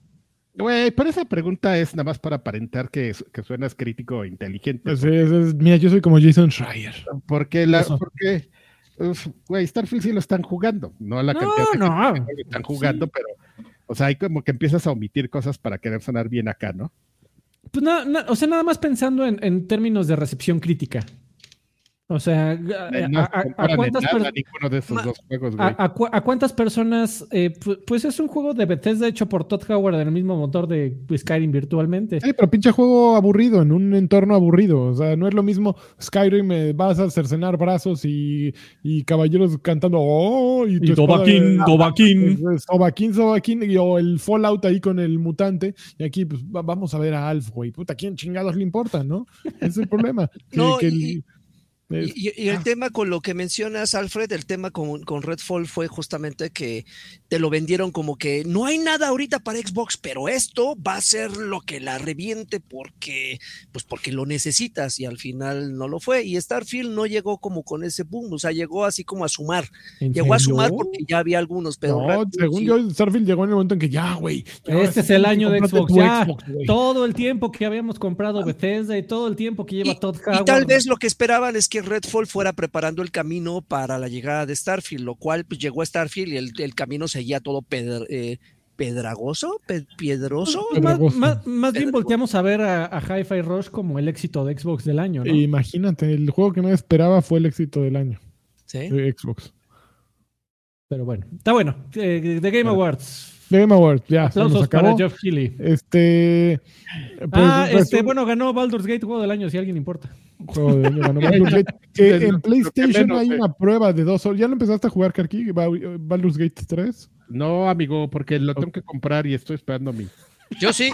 Güey, pero esa pregunta es nada más para aparentar que, que suenas crítico e inteligente.
Sí, es- es- mira, yo soy como Jason Schreier.
Porque la,
Eso.
porque, güey, Starfield sí lo están jugando, no la
No,
cantidad de
no.
que lo están jugando, pero, o sea, hay como que empiezas a omitir cosas para querer sonar bien acá, ¿no?
Pues nada, na- o sea, nada más pensando en, en términos de recepción crítica. O sea, a,
no
a-
se
a-
comparan
a
en
cuántas
nada de esos
Ma-
dos juegos, güey.
¿A, a cu- a cuántas personas? eh, pu- pues es un juego de Bethesda hecho por Todd Howard en el mismo motor de Skyrim virtualmente.
Sí, pero pinche juego aburrido, en un entorno aburrido. O sea, no es lo mismo Skyrim, eh, vas a cercenar brazos y, y caballeros cantando ¡Oh! Y. Es- es Sobaquín, Sobaquín, y, o el Fallout ahí con el mutante. Y aquí, pues, va- vamos a ver a Alf, güey. Puta, ¿quién chingados le importa, no? Ese es el problema. Que- [LAUGHS]
No,
que el-
y-
es-
Y, y el
ah.
tema con lo que mencionas, Alfred, el tema con, con Redfall fue justamente que te lo vendieron como que no hay nada ahorita para Xbox, pero esto va a ser lo que la reviente porque, pues porque lo necesitas y al final no lo fue. Y Starfield no llegó como con ese boom, o sea, llegó así como a sumar.
¿En
Llegó a sumar porque ya había algunos, pero
no,
Redfall
según
sí.
yo, Starfield llegó en el momento en que ya, güey.
Este es el año de Xbox. Ya,
Xbox,
todo el tiempo que habíamos comprado Bethesda y todo el tiempo que lleva
Y-
Todd
Y
Howard.
tal vez lo que esperaban es que Redfall fuera preparando el camino para la llegada de Starfield, lo cual pues llegó a Starfield y el, el camino seguía todo pedr- eh, pedragoso, pe- piedroso.
Más,
Pedregoso.
más- más bien volteamos a ver a, a Hi-Fi Rush como el éxito de Xbox del año, ¿no?
Imagínate, el juego que no esperaba fue el éxito del año
¿sí?
de Xbox.
Pero bueno, está bueno. Eh, The Game
Bueno.
Awards.
The Game Awards, ya, se nos
Aplausos para
acabó.
Jeff Keighley.
Este. pues,
ah, este, bueno, ganó Baldur's Gate Juego del Año, si a alguien importa.
Juego de año ganó Baldur's Gate. Que
Es lo-
en PlayStation
menos
hay una prueba de dos horas. ¿Ya lo empezaste a jugar, Karki? Ba- Baldur's Gate 3.
No, amigo, porque lo tengo que comprar y estoy esperando a mí.
Yo sí.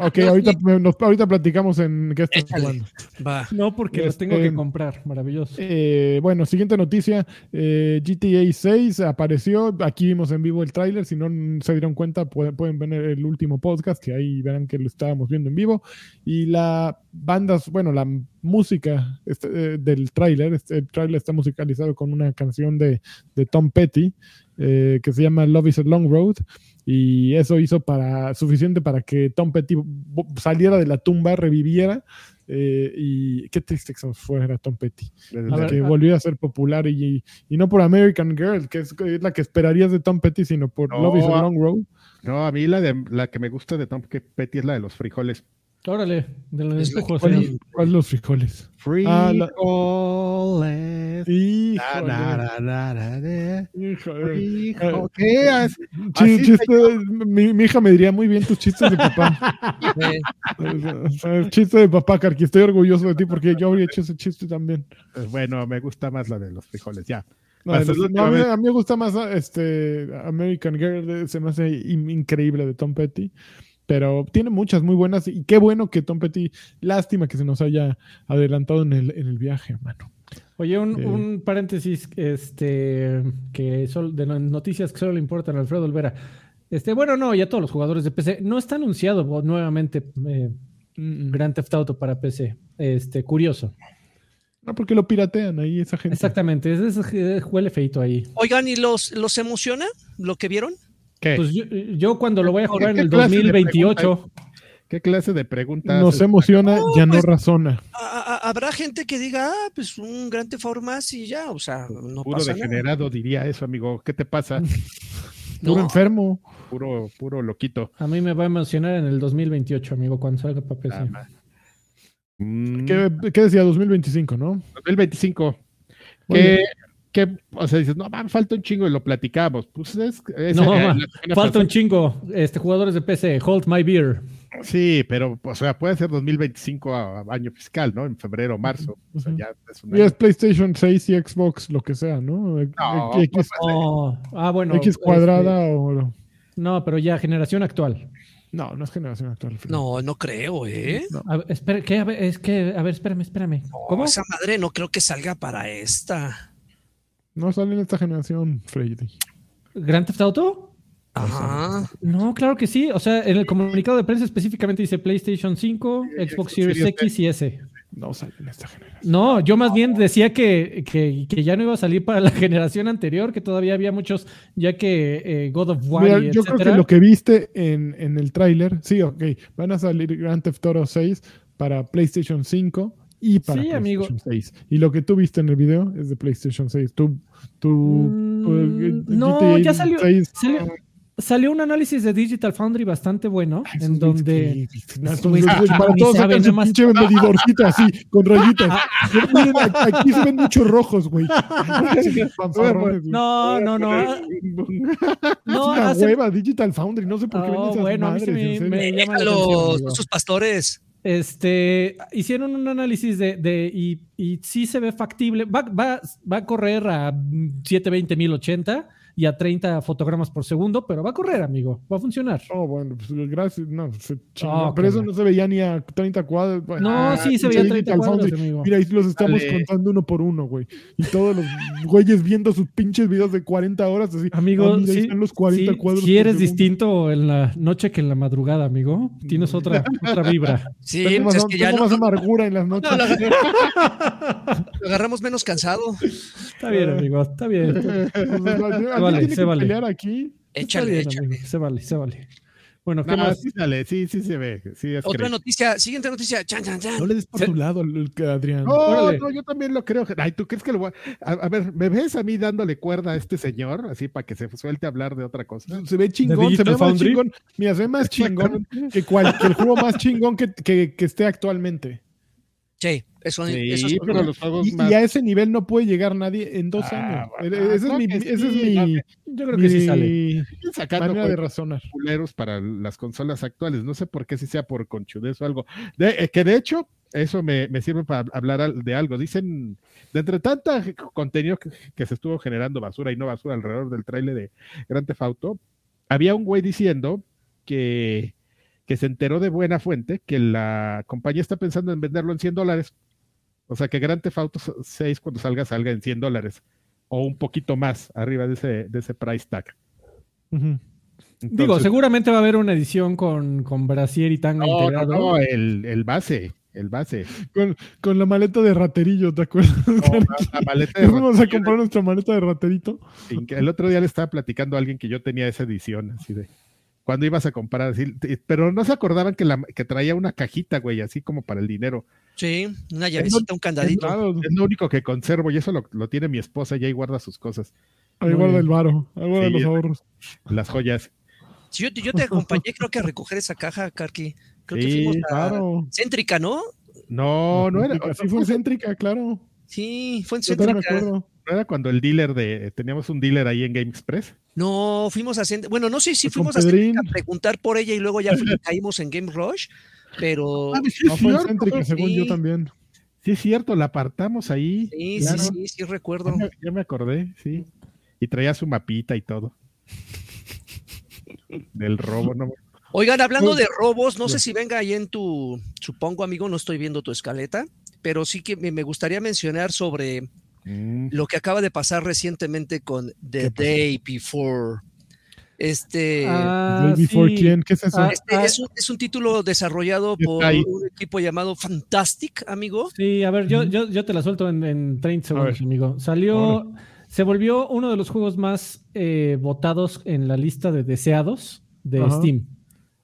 Ok,
No,
ahorita,
sí.
nos- ahorita platicamos en qué estás
Échale.
jugando.
Va.
No, porque
Este-
lo tengo que comprar. Maravilloso.
Eh, bueno, siguiente noticia. eh, GTA 6 apareció. Aquí vimos en vivo el tráiler. Si no se dieron cuenta, pueden, pueden ver el último podcast, que ahí verán que lo estábamos viendo en vivo. Y la banda, bueno, la música este, eh, del tráiler, este, el tráiler está musicalizado con una canción de, de Tom Petty eh, que se llama Love is a Long Road. Y eso hizo para suficiente para que Tom Petty saliera de la tumba, reviviera. eh, y qué triste que fuera Tom Petty
A ver,
que volvió a ser popular y, y no por American Girl, que es, que es la que esperarías de Tom Petty, sino por
No,
Love is a
ah.
Long Road.
No, a mí la, de, la que me gusta de Tom Petty es la de los frijoles.
Órale, de los
Es la-
empujos.
¿Cuál, los frijoles? Ah,
Frijoles.
Híjole.
Frijo- ¿Qué?
Mi, hija me diría muy bien tus chistes de papá. [LAUGHS]
Eh,
chiste de papá, Karki. Estoy orgulloso de ti porque yo habría hecho ese chiste también.
Pues Bueno, me gusta más la de los frijoles, ya.
No, los- no, a, mí,
vez.
a mí me gusta más este, American Girl, eh, se me hace in- increíble de Tom Petty. Pero tiene muchas muy buenas y qué bueno que Tom Petty, lástima que se nos haya adelantado en el, en el viaje, hermano.
Oye, un,
Eh.
un paréntesis este, que sol- de las noticias que solo le importan a Alfredo Olvera. Este, bueno, no, y a todos los jugadores de PC. No está anunciado nuevamente eh, Grand Theft Auto para PC. Este, curioso.
No, porque lo piratean ahí esa gente.
Exactamente, es, es- eh, huele feito ahí.
Oigan, ¿y los, los emociona lo que vieron?
¿Qué?
Pues yo, yo cuando lo voy a jugar en
¿Qué
el
clase de
2028,
¿Qué clase de preguntas?
Nos emociona,
No,
ya no
pues-
razona.
A- a- Habrá gente que diga, ah, pues un gran Theft más y ya, o sea, no
Puro
pasa nada.
degenerado diría eso, amigo. ¿Qué te pasa? [LAUGHS]
Puro
No.
enfermo.
Puro, puro loquito.
a mí me va a emocionar en el 2028, amigo, cuando salga para PC.
Ah. Mm,
¿Qué, qué decía? 2025, ¿no?
2025.
Muy
Que, que, o sea, dices, no, man, falta un chingo y lo platicamos. Pues es, es-
No,
eh, [LAUGHS]
Falta
pasada-
un chingo. Este, jugadores de PC, hold my beer.
Sí, pero, o sea, puede ser 2025 a, a año fiscal, ¿no? En febrero, marzo. O sea, ya es un
Y es. PlayStation 6 y Xbox, lo que sea, ¿no?
No,
X,
Oh, ah, bueno.
X
este,
cuadrada o...
no, pero ya, generación actual.
No, no es generación actual.
No, no creo, ¿eh?
No.
A ver, espera, ¿qué? A ver, es que, a ver, espérame, espérame. ¿Cómo?
Esa madre no creo que salga para esta.
No sale en esta generación, Freddy.
¿Grand Theft Auto?
Ajá.
No, claro que sí. O sea, en el comunicado de prensa específicamente dice PlayStation 5, Xbox Series X y S.
No sale en esta generación.
No, yo más bien decía que, que, que ya no iba a salir para la [LAUGHS] generación anterior, que todavía había muchos, ya que eh, God of War
Mira,
y
yo creo que
etcétera.
lo que viste en, en el tráiler, sí, ok, van a salir Grand Theft Auto 6 para PlayStation 5 y para
Sí, amigo.
PlayStation 6. Y lo que tú viste en el video es de PlayStation 6. Tú, tú,
Mm,
tú,
no,
GTA
ya salió-
6,
Salió, salió un análisis de Digital Foundry bastante bueno,
esos
en
güeyes
donde...
güey, para todos
saben, nada más-
pinche medidorcito así, con rayitas. [LAUGHS] Miren, aquí se ven muchos rojos, güey. [LAUGHS]
No, no, no. ah, No,
es una
hace-
hueva, Digital Foundry, no sé por qué
Oh,
venden esas
bueno, a mí
madres,
me-
en
me- llama
sus pastores.
Este, hicieron un análisis de, de- y, y sí se ve factible. Va, va, va a correr a 720 1080 y a 30 fotogramas por segundo, pero va a correr, amigo. Va a funcionar.
Oh, bueno, pues gracias. No, se.
Oh,
pero eso no se veía ni a 30 cuadros. Bueno,
No,
ah,
sí se veía a 30
Digital
cuadros, amigo.
Mira, ahí los estamos
Dale.
contando uno por uno, güey. Y todos los [LAUGHS] güeyes viendo sus pinches videos de 40 horas así.
Amigo,
ah, mira,
sí,
están los 40
sí,
cuadros.
sí
por
eres
segundo.
distinto en la noche que en la madrugada, amigo. Tienes otra, [LAUGHS] otra vibra.
Sí,
Tengo,
pues
más,
es que ya
tengo
lo,
más amargura en las noches.
no, [LAUGHS] lo agarramos menos cansado.
Está bien, amigo. Está bien. Está
Entonces, ¿alguien
vale,
tiene
se
que
vale.
pelear aquí?
Échale,
bien,
échale.
amigo. Se vale, se vale. Bueno, ¿qué
No,
más?
sí sale, sí, sí se ve. Sí, es
Otra noticia, siguiente noticia. Chan, chan, chan.
No le des por tu lado, Adrián.
No,
Órale.
no, yo también lo creo. Ay, ¿tú crees que lo voy a... a... a ver, ¿me ves a mí dándole cuerda a este señor? Así para que se suelte a hablar de otra cosa.
Se ve chingón, se ve más chingón. Mira, se ve más chingón que, cual- que el juego más chingón que, que- que esté actualmente.
Sí, eso,
Sí,
eso es
pero los juegos
Y,
más...
y a ese nivel no puede llegar nadie en dos
Ah,
años.
bueno,
ese es mi, ese es mi,
no,
Yo creo que sí sale. [LAUGHS]
sacando
manera de razonar.
culeros para las consolas actuales. No sé por qué si sea por conchudez o algo. De- eh, que de hecho, eso me, me sirve para hablar de algo. Dicen, de entre tanta contenido que, que se estuvo generando basura y no basura alrededor del trailer de Grand Theft Auto, había un güey diciendo que, que se enteró de buena fuente que la compañía está pensando en venderlo en 100 dólares. O sea, que Grand Theft Auto 6 cuando salga, salga en 100 dólares. O un poquito más arriba de ese, de ese price tag.
Digo,
Entonces-
seguramente va a haber una edición con, con brasier y tanga
No,
integrado.
no, el, el base, el base.
Con, con la maleta de raterillo, ¿te acuerdas?
No, [LAUGHS] la maleta de
Fuimos a comprar nuestra maleta de raterito.
El otro día le estaba platicando a alguien que yo tenía esa edición, así de cuando ibas a comprar, así, pero no se acordaban que, la, que traía una cajita, güey, así como para el dinero.
Sí, una llavecita, un candadito.
Es lo único que conservo y eso lo, lo tiene mi esposa y ahí guarda sus cosas,
ahí guarda el varo, ahí guarda
Sí,
los ahorros.
las joyas.
Sí, yo, te- yo te acompañé, creo que a recoger esa caja, Karki. Creo que
Sí,
fuimos a
Claro.
Céntrica, ¿no?
No, no era,
Así fue céntrica, claro.
Sí, fue en Céntrica.
no era cuando el dealer de, teníamos un dealer ahí en Game Express.
No, fuimos a. Bueno, no sé si
Pues
fuimos a a preguntar por ella y luego ya [LAUGHS] caímos en Game Rush, pero
Ah, sí,
No fue
cierto,
céntrica, según
sí.
yo también.
sí, es cierto, la apartamos ahí.
sí,
Claro.
sí, sí, sí recuerdo.
Ya me, ya me acordé, sí. Y traía su mapita y todo. Del robo, no
Oigan, hablando
Uy.
de robos, no sé si venga ahí en tu, supongo amigo, no estoy viendo tu escaleta, pero sí que me gustaría mencionar sobre
Mm,
lo que acaba de pasar recientemente con The. Day Before. Este,
Ah,
Day Before
sí.
quién, ¿qué es eso?
Ah,
este es, un, es un título desarrollado por
ahí.
un equipo llamado Fantastic, amigo.
Sí, a ver, yo, yo, yo te la suelto en, en 30 segundos, amigo. Salió, se volvió uno de los juegos más eh, votados en la lista de deseados de
Ajá.
Steam,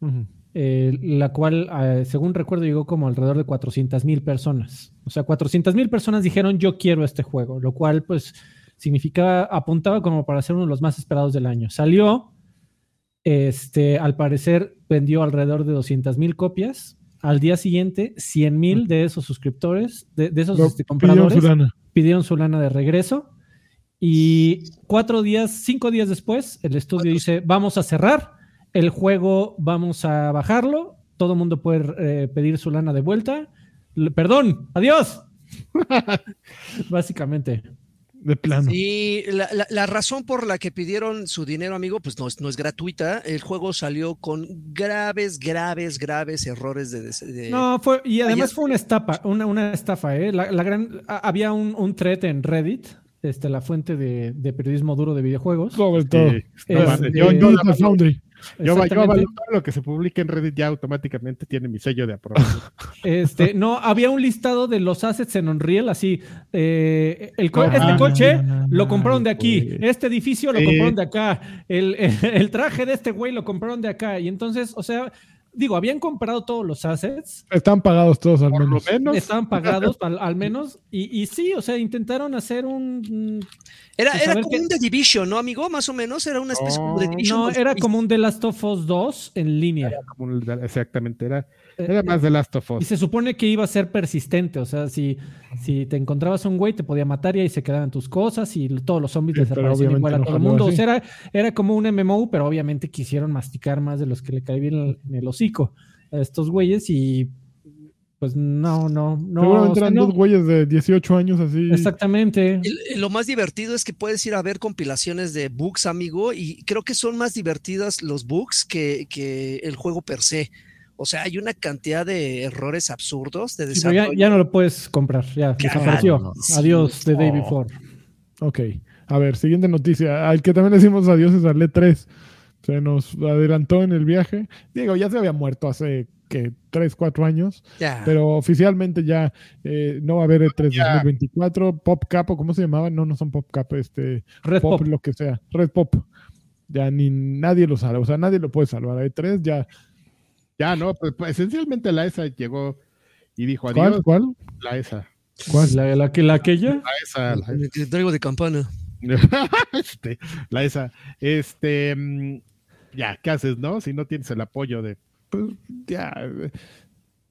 Ujú.
Eh, la cual, eh, según recuerdo, llegó como alrededor de 400 mil personas. O sea, 400 mil personas dijeron yo quiero este juego, lo cual pues significaba, apuntaba como para ser uno de los más esperados del año. Salió, este, al parecer vendió alrededor de 200 mil copias. Al día siguiente, 100 mil de esos suscriptores, de, de esos este,
pidieron
compradores,
su lana.
pidieron su lana de regreso. Y cuatro días, cinco días después, el estudio
Cuatro.
dice: Vamos a cerrar el juego, vamos a bajarlo. Todo el mundo puede eh, pedir su lana de vuelta. Le- perdón, adiós. [LAUGHS] Básicamente.
De plano.
Y la, la- la razón por la que pidieron su dinero, amigo, pues no es, no es gratuita. El juego salió con graves, graves, graves errores de... de- de-
No, fue, y además fue una estafa, una, una estafa, ¿eh? La, la gran, a- había un, un thread en Reddit, este, la fuente de, de periodismo duro de videojuegos.
Sobre todo.
sí, no
Este,
mames,
Yo,
yo,
yo,
yo, yo, avalo todo lo que se publique en Reddit ya automáticamente tiene mi sello de aprobación. [LAUGHS]
Este, no, había un listado de los assets en Unreal, así. eh, el co-
Ah,
este coche lo compraron de aquí,
güey.
este edificio lo compraron de acá, el, el- [LAUGHS] el traje de este güey lo compraron de acá. Y entonces, o sea, digo, habían comprado todos los assets,
Están pagados todos al menos.
menos.
estaban [LAUGHS] pagados al, al menos, y, y sí, o sea, intentaron hacer un.
Era,
pues, a
era como
qué-
un The Division, ¿no, amigo? Más o menos, era una especie como de
No,
Division.
No, era como un The Last of Us 2 en línea.
Como un- exactamente, era, era más de Last of
Y
Us.
se supone que iba a ser persistente, o sea, si, si te encontrabas un güey, te podía matar y ahí se quedaban tus cosas y todos los zombies
Sí, pero
desaparecían igual a
obviamente
todo el mundo. O sea, era, era como un MMO, pero obviamente quisieron masticar más de los que le cae bien en, en el hocico a estos güeyes y pues no, no, no.
Seguramente
o sea,
eran
no.
dos güeyes de 18 años así.
Exactamente.
El- lo más divertido es que puedes ir a ver compilaciones de bugs, amigo, y creo que son más divertidas los bugs que, que el juego per se. O sea, hay una cantidad de errores absurdos de
Sí, pero ya,
desarrollo.
ya no lo puedes comprar, ya desapareció. Adiós, The Day
Oh.
Before.
Ok. A ver, siguiente noticia. Al que también le decimos adiós es al E3. Se nos adelantó en el viaje. Digo, ya se había muerto hace que 3, 4 años.
Ya.
Pero oficialmente ya eh, no va a haber E3
Ya.
2024. Pop Cap, o ¿cómo se llamaba? No, no son Pop Cap, este.
Red
Pop,
Pop.
lo que sea. Red Pop. Ya ni nadie lo salva. O sea, nadie lo puede salvar. A E3 ya.
Ya, no, pues, pues, esencialmente la ESA llegó y dijo
¿Cuál?
adiós,
¿Cuál?
la ESA.
¿Cuál?
La, la, que- la aquella.
La ESA, la
que traigo de campana. [LAUGHS]
este, la esa. Este, mm, ya, ¿qué haces, no? Si no tienes el apoyo de.
Pues ya.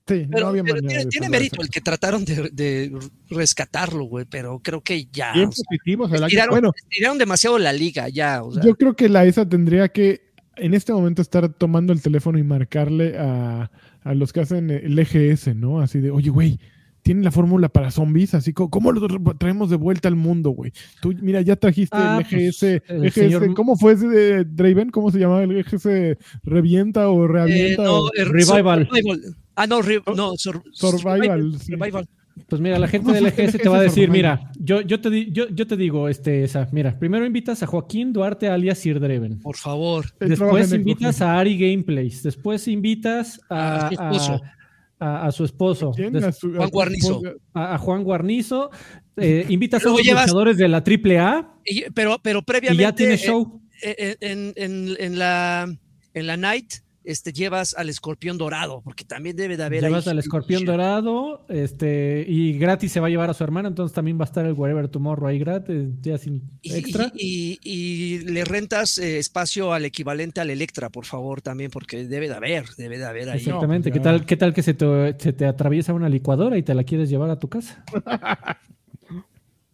Sí,
Pero,
no había
pero tiene, mérito el que trataron de, de rescatarlo, güey, pero creo que ya.
Bien
o sea,
positivos el año
estiraron,
bueno.
estiraron demasiado la liga, ya. O sea,
Yo creo que la ESA tendría que en este momento estar tomando el teléfono y marcarle a, a los que hacen el EGS, ¿no? Así de, oye, güey, tienen la fórmula para zombies, así como, ¿cómo lo traemos de vuelta al mundo, güey? Tú, mira, ya trajiste
Ah,
el EGS,
pues, el
EGS,
señor-
¿cómo fue ese de Draven? ¿Cómo se llamaba el EGS? ¿Revienta o
Eh,
reavienta?
no,
o
eh,
Revival.
survival. Ah, no, re- no sur-
Survival, sí.
Revival.
Pues mira, la gente
¿Cómo
del EGS te va a decir, mira, yo, yo, te, di- yo, yo te digo, este, esa, mira, primero invitas a Joaquín Duarte alias Sir Dreven.
Por favor.
Después invitas a Ari Gameplays. Después invitas a,
A su esposo.
a- a- a su esposo.
¿Quién?
Des-
A su-
Juan Guarnizo.
a, a Juan Guarnizo. eh, invitas a los
llevas-
luchadores de la AAA
Y- pero, pero
y
previamente.
ya tiene
eh,
show.
eh, en, en- en la, en la night este, llevas al escorpión dorado, porque también debe de haber
Llevas
ahí-
al escorpión dorado este, y gratis se va a llevar a su hermana, entonces también va a estar el Wherever Tomorrow ahí gratis, ya sin
Y,
extra.
y- y- y le rentas eh, espacio al equivalente al Electra, por favor, también, porque debe de haber, debe de haber ahí.
Exactamente.
No,
¿Qué tal, qué tal que se te, se te atraviesa una licuadora y te la quieres llevar a tu casa? [LAUGHS]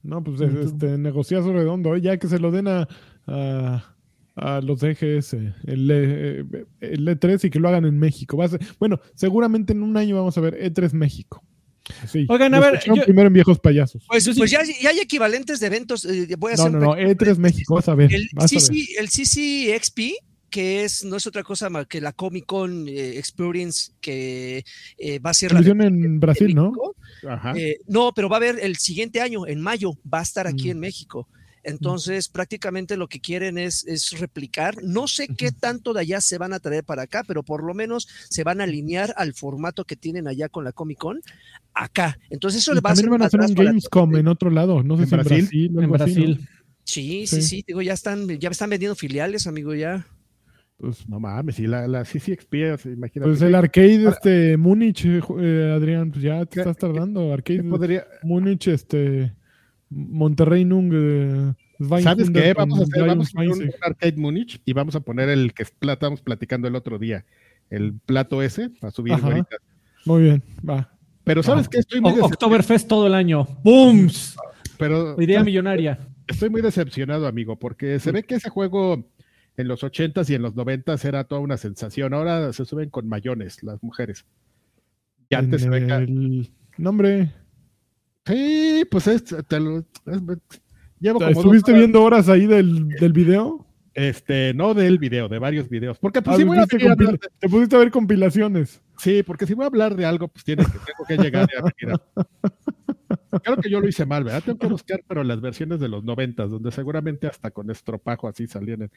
No, pues este, negociazo redondo, ¿eh? ya que se lo den a, a, a los EGS, el, E- el E3 y que lo hagan en México. Va a ser- bueno, seguramente en un año vamos a ver E3 México. Sí,
Oigan, a ver, yo-
primero en viejos payasos.
Pues, pues ya, ya hay equivalentes de eventos. eh, voy a
No,
hacer
no, no,
pequeño
E3 México, vas a ver.
El
vas a ver.
CC, el CCXP, que es, no es otra cosa más que la Comic Con eh, Experience, que eh, va a ser
Se
la de-
en
de
Brasil, ¿no?
Ajá.
Eh, no, pero va a haber el siguiente año, en mayo, va a estar aquí
Mm.
en México. Entonces, prácticamente lo que quieren es, es replicar. No sé qué tanto de allá se van a traer para acá, pero por lo menos se van a alinear al formato que tienen allá con la Comic Con acá. Entonces, eso
Y
le va a hacer
también van a hacer un Gamescom en otro lado, no sé
¿En
si en
Brasil?
Brasil.
En
algo así, ¿no?
Brasil.
Sí, sí,
Sí.
sí, digo, ya están, ya están vendiendo filiales, amigo, ya.
Pues no mames, y la, la CCXP, imagínate.
Pues el arcade, este, Múnich, eh, eh, Adrián, pues ya te estás tardando. Arcade,
¿Qué podría,
Múnich, este, Monterrey, Nung, eh,
¿Sabes qué? Vamos a hacer vamos a hacer un, Arcade Múnich y vamos a poner el que estábamos platicando el otro día, el plato ese, a subir
Ajá.
ahorita.
Muy bien, va.
Pero ¿sabes
Ah.
qué? Estoy muy,
Oktoberfest todo el año. ¡Booms!
pero,
Idea millonaria.
estoy muy decepcionado, amigo, porque se ve que ese juego en los 80s y en los 90s era toda una sensación. Ahora se suben con mayones las mujeres. Y antes se ve que...
el nombre.
Sí, pues es, te lo- es- llevo como
¿Estuviste
horas,
viendo horas ahí del, del video?
este, no del video, de varios videos. Porque pues
Ah,
si voy a
compil- Te pusiste a ver compilaciones.
Sí, porque si voy a hablar de algo, pues tiene que, tengo que llegar a Creo que yo lo hice mal, ¿verdad? Tengo que buscar, pero las versiones de los noventas, donde seguramente hasta con estropajo así salían.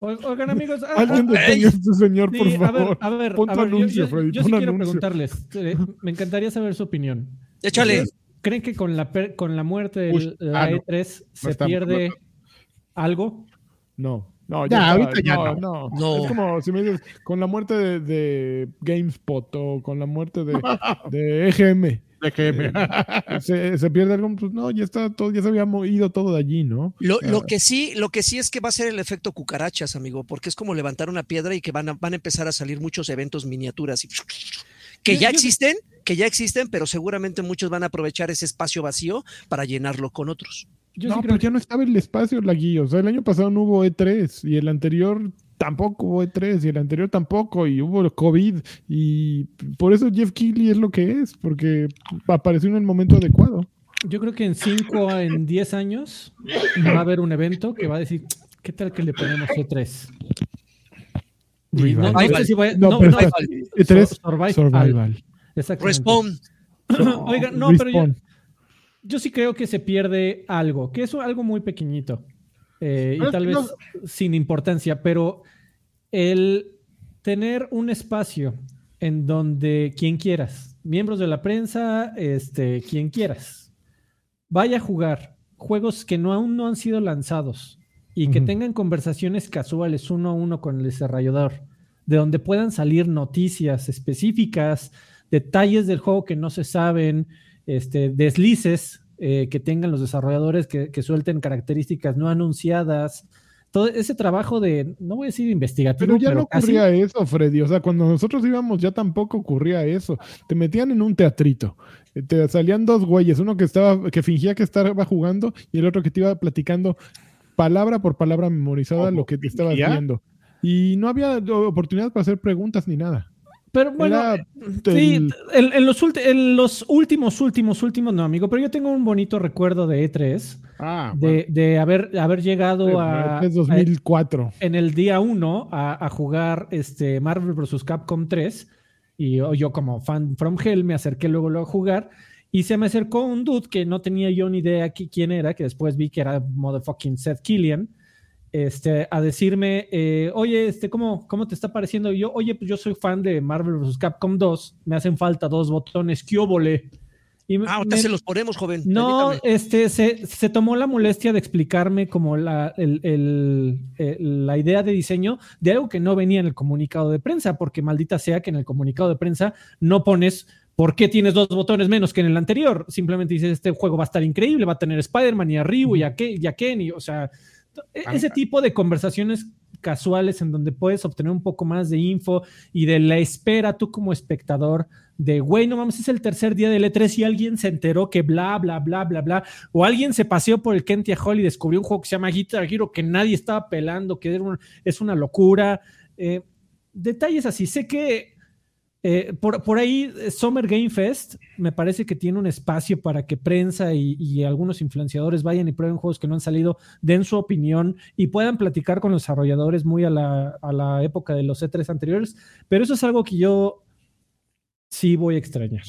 Oigan, amigos. ah,
Alguien
ah,
detenga a este señor,
sí,
por
a ver,
favor.
a ver,
Pon
a ver, yo-
anuncio,
yo,
Freddy,
yo sí quiero
anuncio.
preguntarles. eh, me encantaría saber su opinión.
Échale.
¿Creen que con la, per- con la muerte de la
ah, no.
E3 se
estamos
pierde
hablando.
algo?
No, no,
Ya,
está-
ahorita ya
no,
no.
no.
No.
Es como si me dices, con la muerte de, de GameSpot o con la muerte de, [LAUGHS] de EGM,
Déjeme. [LAUGHS]
se, se pierde algo, pues no, ya está todo, ya se había mo- ido todo de allí, ¿no?
Lo, lo que sí, lo que sí es que va a ser el efecto cucarachas, amigo, porque es como levantar una piedra y que van a, van a empezar a salir muchos eventos miniaturas y [LAUGHS] que ya existen, que ya existen, pero seguramente muchos van a aprovechar ese espacio vacío para llenarlo con otros.
Yo
no,
sí
pero
creo
ya no estaba el espacio, la guía. O sea, el año pasado no hubo E3 y el anterior tampoco hubo E3 y el anterior tampoco y hubo COVID y por eso Jeff Keighley es lo que es, porque apareció en el momento adecuado.
Yo creo que en 5 en 10 años va a haber un evento que va a decir, ¿qué tal que le ponemos E3? Y no, no sé si voy a-
No,
no,
pero
no,
espera, E3
Survival.
Survival.
Exactamente.
Respawn.
Oiga, no, pero yo, yo sí creo que se pierde algo, que es algo muy pequeñito eh, y tal vez sin importancia, pero el tener un espacio en donde quien quieras, miembros de la prensa, este, quien quieras, vaya a jugar juegos que no aún no han sido lanzados y que tengan conversaciones casuales uno a uno con el desarrollador, de donde puedan salir noticias específicas, detalles del juego que no se saben, este, deslices eh, que tengan los desarrolladores que, que suelten características no anunciadas. Todo ese trabajo de, no voy a decir investigativo,
Pero ya
pero
no
casi-
ocurría eso, Freddy. O sea, cuando nosotros íbamos ya tampoco ocurría eso. Te metían en un teatrito. eh, Te salían dos güeyes, uno que estaba, que fingía que estaba jugando y el otro que te iba platicando palabra por palabra memorizada
¿Cómo?
lo que te estabas viendo. Y no había oportunidad para hacer preguntas ni nada.
Pero bueno,
Era
eh, sí,
el-
en, en los en los últimos, últimos, últimos, no, amigo, pero yo tengo un bonito recuerdo de E3,
Ah, bueno.
de, de haber, haber llegado a,
Es 2004.
en el día 1 a, a jugar este Marvel vs. Capcom 3 y yo, yo como fan from Hell me acerqué luego, luego a jugar y se me acercó un dude que no tenía yo ni idea qui- quién era, que después vi que era motherfucking Seth Killian, este, a decirme, eh, oye, este, ¿cómo, ¿cómo te está pareciendo? Y yo, oye, pues yo soy fan de Marvel vs. Capcom 2, me hacen falta dos botones, ¿qué óvole?". Y
Ah, ahorita
me-
se los ponemos, joven.
no,
permítame.
este, se, se tomó la molestia de explicarme como la, el- el- el- la idea de diseño de algo que no venía en el comunicado de prensa, porque maldita sea que en el comunicado de prensa no pones por qué tienes dos botones menos que en el anterior. Simplemente dices, este juego va a estar increíble, va a tener Spider-Man y a Ryu y a, Ke- y a Kenny, o sea, ese tipo de conversaciones casuales en donde puedes obtener un poco más de info y de la espera tú como espectador de, güey, no mames, es el tercer día del E3 y alguien se enteró que bla, bla, bla, bla, bla, o alguien se paseó por el Kentia Hall y descubrió un juego que se llama Guitar Hero que nadie estaba pelando, que es una locura. Eh, detalles así, sé que eh, por, por ahí eh, Summer Game Fest me parece que tiene un espacio para que prensa y, y algunos influenciadores vayan y prueben juegos que no han salido, den su opinión y puedan platicar con los desarrolladores muy a la, a la época de los E3 anteriores, pero eso es algo que yo sí voy a extrañar.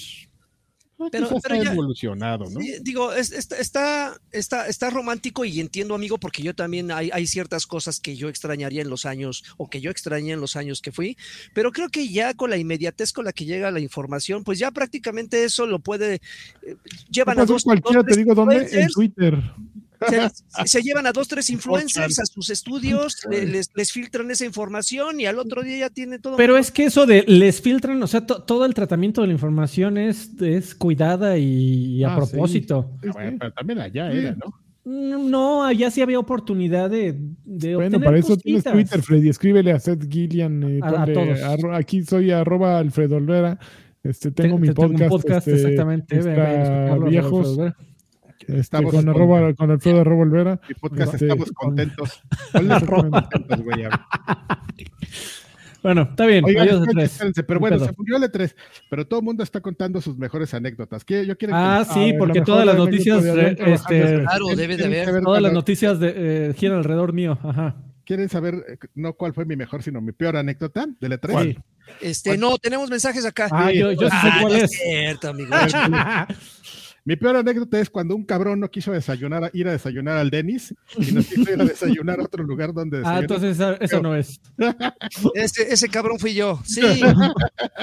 Pero- pero
está
ya-
evolucionado, ¿no?
Digo, es- está, está, está, está romántico y entiendo, amigo, porque yo también hay, hay ciertas cosas que yo extrañaría en los años o que yo extrañé en los años que fui, pero creo que ya con la inmediatez con la que llega la información, pues ya prácticamente eso lo puede. eh, llevan
¿Qué
a dos,
cualquiera
dos,
te digo dónde, en Twitter.
Se, se llevan a dos, tres influencers a sus estudios, le- les, les filtran esa información y al otro día ya tiene todo.
Pero es que eso de les filtran, o sea, to- todo el tratamiento de la información es, es cuidada y, y a
Ah,
propósito.
Sí,
Ah, bueno, pero también allá
Sí.
era, ¿no?
No, allá sí había oportunidad de, de
Bueno,
obtener
para eso tienes. Twitter, Freddy. Escríbele a Seth Gillian. eh,
A- todos.
arro- aquí soy arroba Alfredo Olvera. Este, tengo
Te-
mi
te- tengo
podcast.
un podcast,
este,
exactamente.
viejos.
Alfredo
Estamos
con,
con-
arroba, con Alfredo arroba Olvera.
Mi podcast
Este,
estamos
con-
contentos. [LAUGHS] Güey. [LAUGHS]
Bueno, está bien.
Oigan,
adiós,
espérense,
E3.
espérense, pero bueno, se murió el E3, pero todo el mundo está contando sus mejores anécdotas. ¿Qué- Yo quiero
Ah, sí,
ver,
porque todas las noticias,
de
re-
Adrián trabajando
este,
en-
Claro, debe de haber.
todas las noticias de, eh, giran alrededor mío. Ajá.
¿Quieren saber eh, no cuál fue mi mejor, sino mi peor anécdota del E3?
Sí.
Este, no, tenemos mensajes acá.
Ah, yo, sé
Ah,
cuál
no
es.
cierto, amigo. [LAUGHS]
Mi peor anécdota es cuando un cabrón no quiso desayunar, ir a desayunar al Denis y nos quiso ir a desayunar a otro lugar donde
ah,
desayunar.
entonces esa, esa no es. [LAUGHS]
Ese, ese cabrón fui yo. Sí,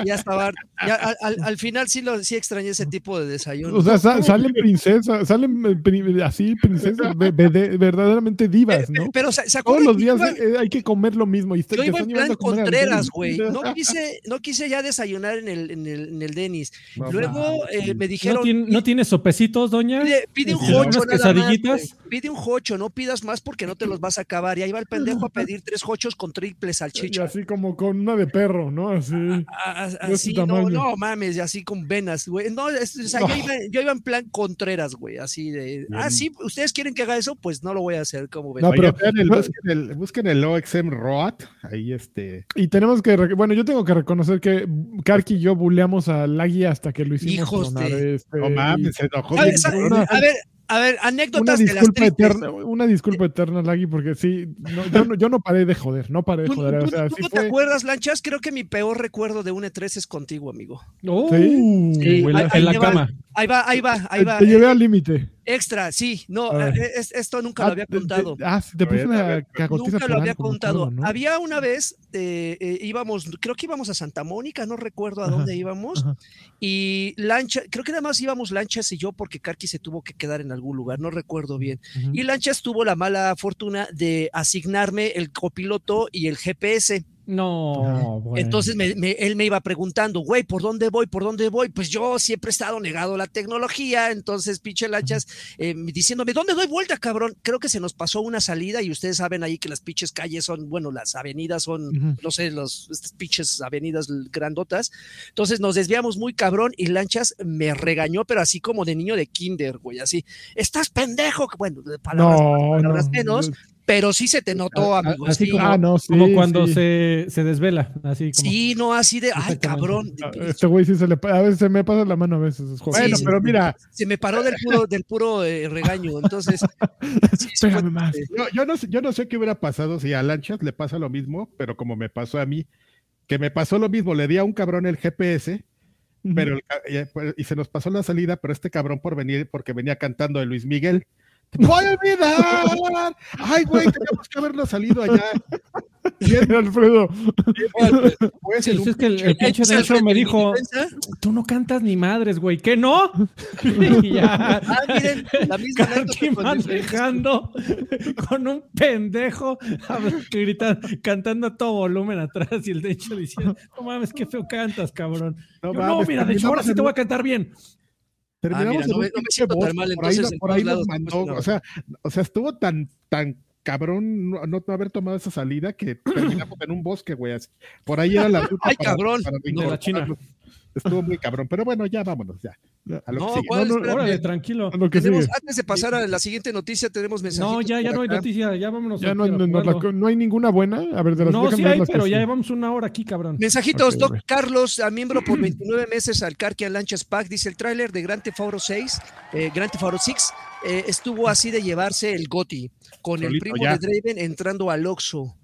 ya estaba. Ya, al, al- al final sí, lo, sí extrañé ese tipo de desayuno.
O sea, sa- salen princesas, salen así princesas ve- ve- verdaderamente divas, ¿no?
Pero ¿se, se
Todos los días
iba-
eh, hay que comer lo mismo. Y
Yo iba en plan Contreras,
Denis.
güey. No quise, no quise ya desayunar en el, en el, en el Denis.
No,
Luego eh, me
¿No
dijeron.
tiene, ¿No tiene sopecitos, doña?
Pide, pide un
Este,
jocho nada más. Pide un jocho, no pidas más porque no te los vas a acabar. Y ahí va el pendejo a pedir tres jochos con triple
Y
salchicha.
así como con una de perro, ¿no? Así.
A- a-
de
Así,
ese
no, no mames, y así con venas, güey. No, es- o sea, yo, iba, yo iba en plan Contreras, güey, así de. Ah, sí, ustedes quieren que haga eso, pues no lo voy a hacer, como ven.
No,
Oye,
pero-
vean el- busquen, el, busquen el OXM Roat, ahí este.
Y tenemos que, bueno, yo tengo que reconocer que Karki y yo buleamos a Lagui hasta que lo hicimos
Hijos de-
este,
No
y
mames, se enojó.
A ver, a ver, a ver,
Una
anécdotas de las
eterna, una disculpa eterna, Lagui, porque sí, no, yo, no, yo no paré de joder, no paré de
¿Tú,
joder.
tú-
o sea,
tú
sí
te acuerdas, Lanchas? Creo que mi peor recuerdo de un E3 es contigo, amigo.
Oh,
Sí.
sí, en la-
Ahí-
la
va.
cama.
Ahí va, ahí va, ahí
Te,
va.
te llevé al límite.
Extra, sí, no, eh, es- esto nunca lo había
Ah, te-
contado.
te- ah, te puse una cagotiza
Nunca lo había contado.
acuerdo, ¿no?
Había una vez, eh, eh, íbamos, creo que íbamos a Santa Mónica, no recuerdo a
Ajá,
dónde íbamos,
ajá.
y Lancha, creo que nada más íbamos Lanchas y yo porque Karki se tuvo que quedar en algún lugar, no recuerdo bien. Y Lanchas tuvo la mala fortuna de asignarme el copiloto y el GPS.
No, bueno.
Entonces me- me- él me iba preguntando, güey, ¿por dónde voy? ¿Por dónde voy? Pues yo siempre he estado negado a la tecnología, entonces pinche lanchas eh, diciéndome, ¿dónde doy vuelta, cabrón? Creo que se nos pasó una salida y ustedes saben ahí que las pinches calles son, bueno, las avenidas son, no sé, los, estas pinches avenidas grandotas. Entonces nos desviamos muy cabrón y lanchas me regañó, pero así como de niño de kinder, güey, así, estás pendejo, bueno, de palabras,
No,
palabras
no,
menos. Pero sí se te notó, amigo.
así
sí.
como,
Ah, no, sí,
como cuando
sí.
se, se desvela, así como.
Sí, no, así de, ay, cabrón.
Ah, Este güey sí se le a veces se me pasa la mano a veces. es joven.
Bueno,
sí.
pero mira,
Se me paró del puro, del puro eh, regaño. Entonces, [LAUGHS] fue-
más.
yo, yo no sé, yo no sé qué hubiera pasado si a Lanchas le pasa lo mismo, pero como me pasó a mí, que me pasó lo mismo, le di a un cabrón el GPS, pero el eh, pues, y se nos pasó la salida, pero este cabrón por venir, porque venía cantando de Luis Miguel. ¡Te voy a olvidar! ¡Ay, güey! Teníamos que habernos salido allá.
Alfredo.
Pues,
Sí, es que el, el pinche Dencho me dijo, tú no cantas ni madres, güey, ¿qué no? [LAUGHS] y ya.
Ah, miren, la misma
manejando con un pendejo gritando, cantando a todo volumen atrás y el Dencho diciendo, no mames, qué feo cantas, cabrón.
No
Yo, No, mira, Dencho, ahora
terminamos
sí te voy a cantar bien.
Terminamos
Ah, mira,
en
no
un
me- no me siento tan
bosque,
mal,
por ahí,
entonces, en
por ahí
todos
nos
lados,
mandó,
no.
o sea, o sea, estuvo tan, tan cabrón no, no haber tomado esa salida que terminamos en un bosque, güey. así. Por ahí era la [LAUGHS] ruta.
Ay, cabrón,
para
de la China.
Estuvo muy cabrón, pero bueno, ya vámonos, ya. A lo que
No,
sigue.
¿cuál?
No, no.
Órale, tranquilo.
A lo que
Tenemos- antes de pasar a la siguiente noticia, tenemos mensajes.
No, ya, ya no hay noticia, ya vámonos.
Ya no, la- no hay ninguna buena. A ver, de las
No, sí hay,
las que
pero
sí.
ya llevamos una hora aquí, cabrón.
Mensajitos,
Ok,
Doc. Carlos, a miembro por [CLEARS THROAT] 29 meses al Carque Lanchas Pack, dice el tráiler de Grand Theft Auto 6, eh, Grand Theft Auto 6, eh, estuvo así de llevarse el Goti, con el
Solito
primo
ya.
de Draven entrando al Oxxo.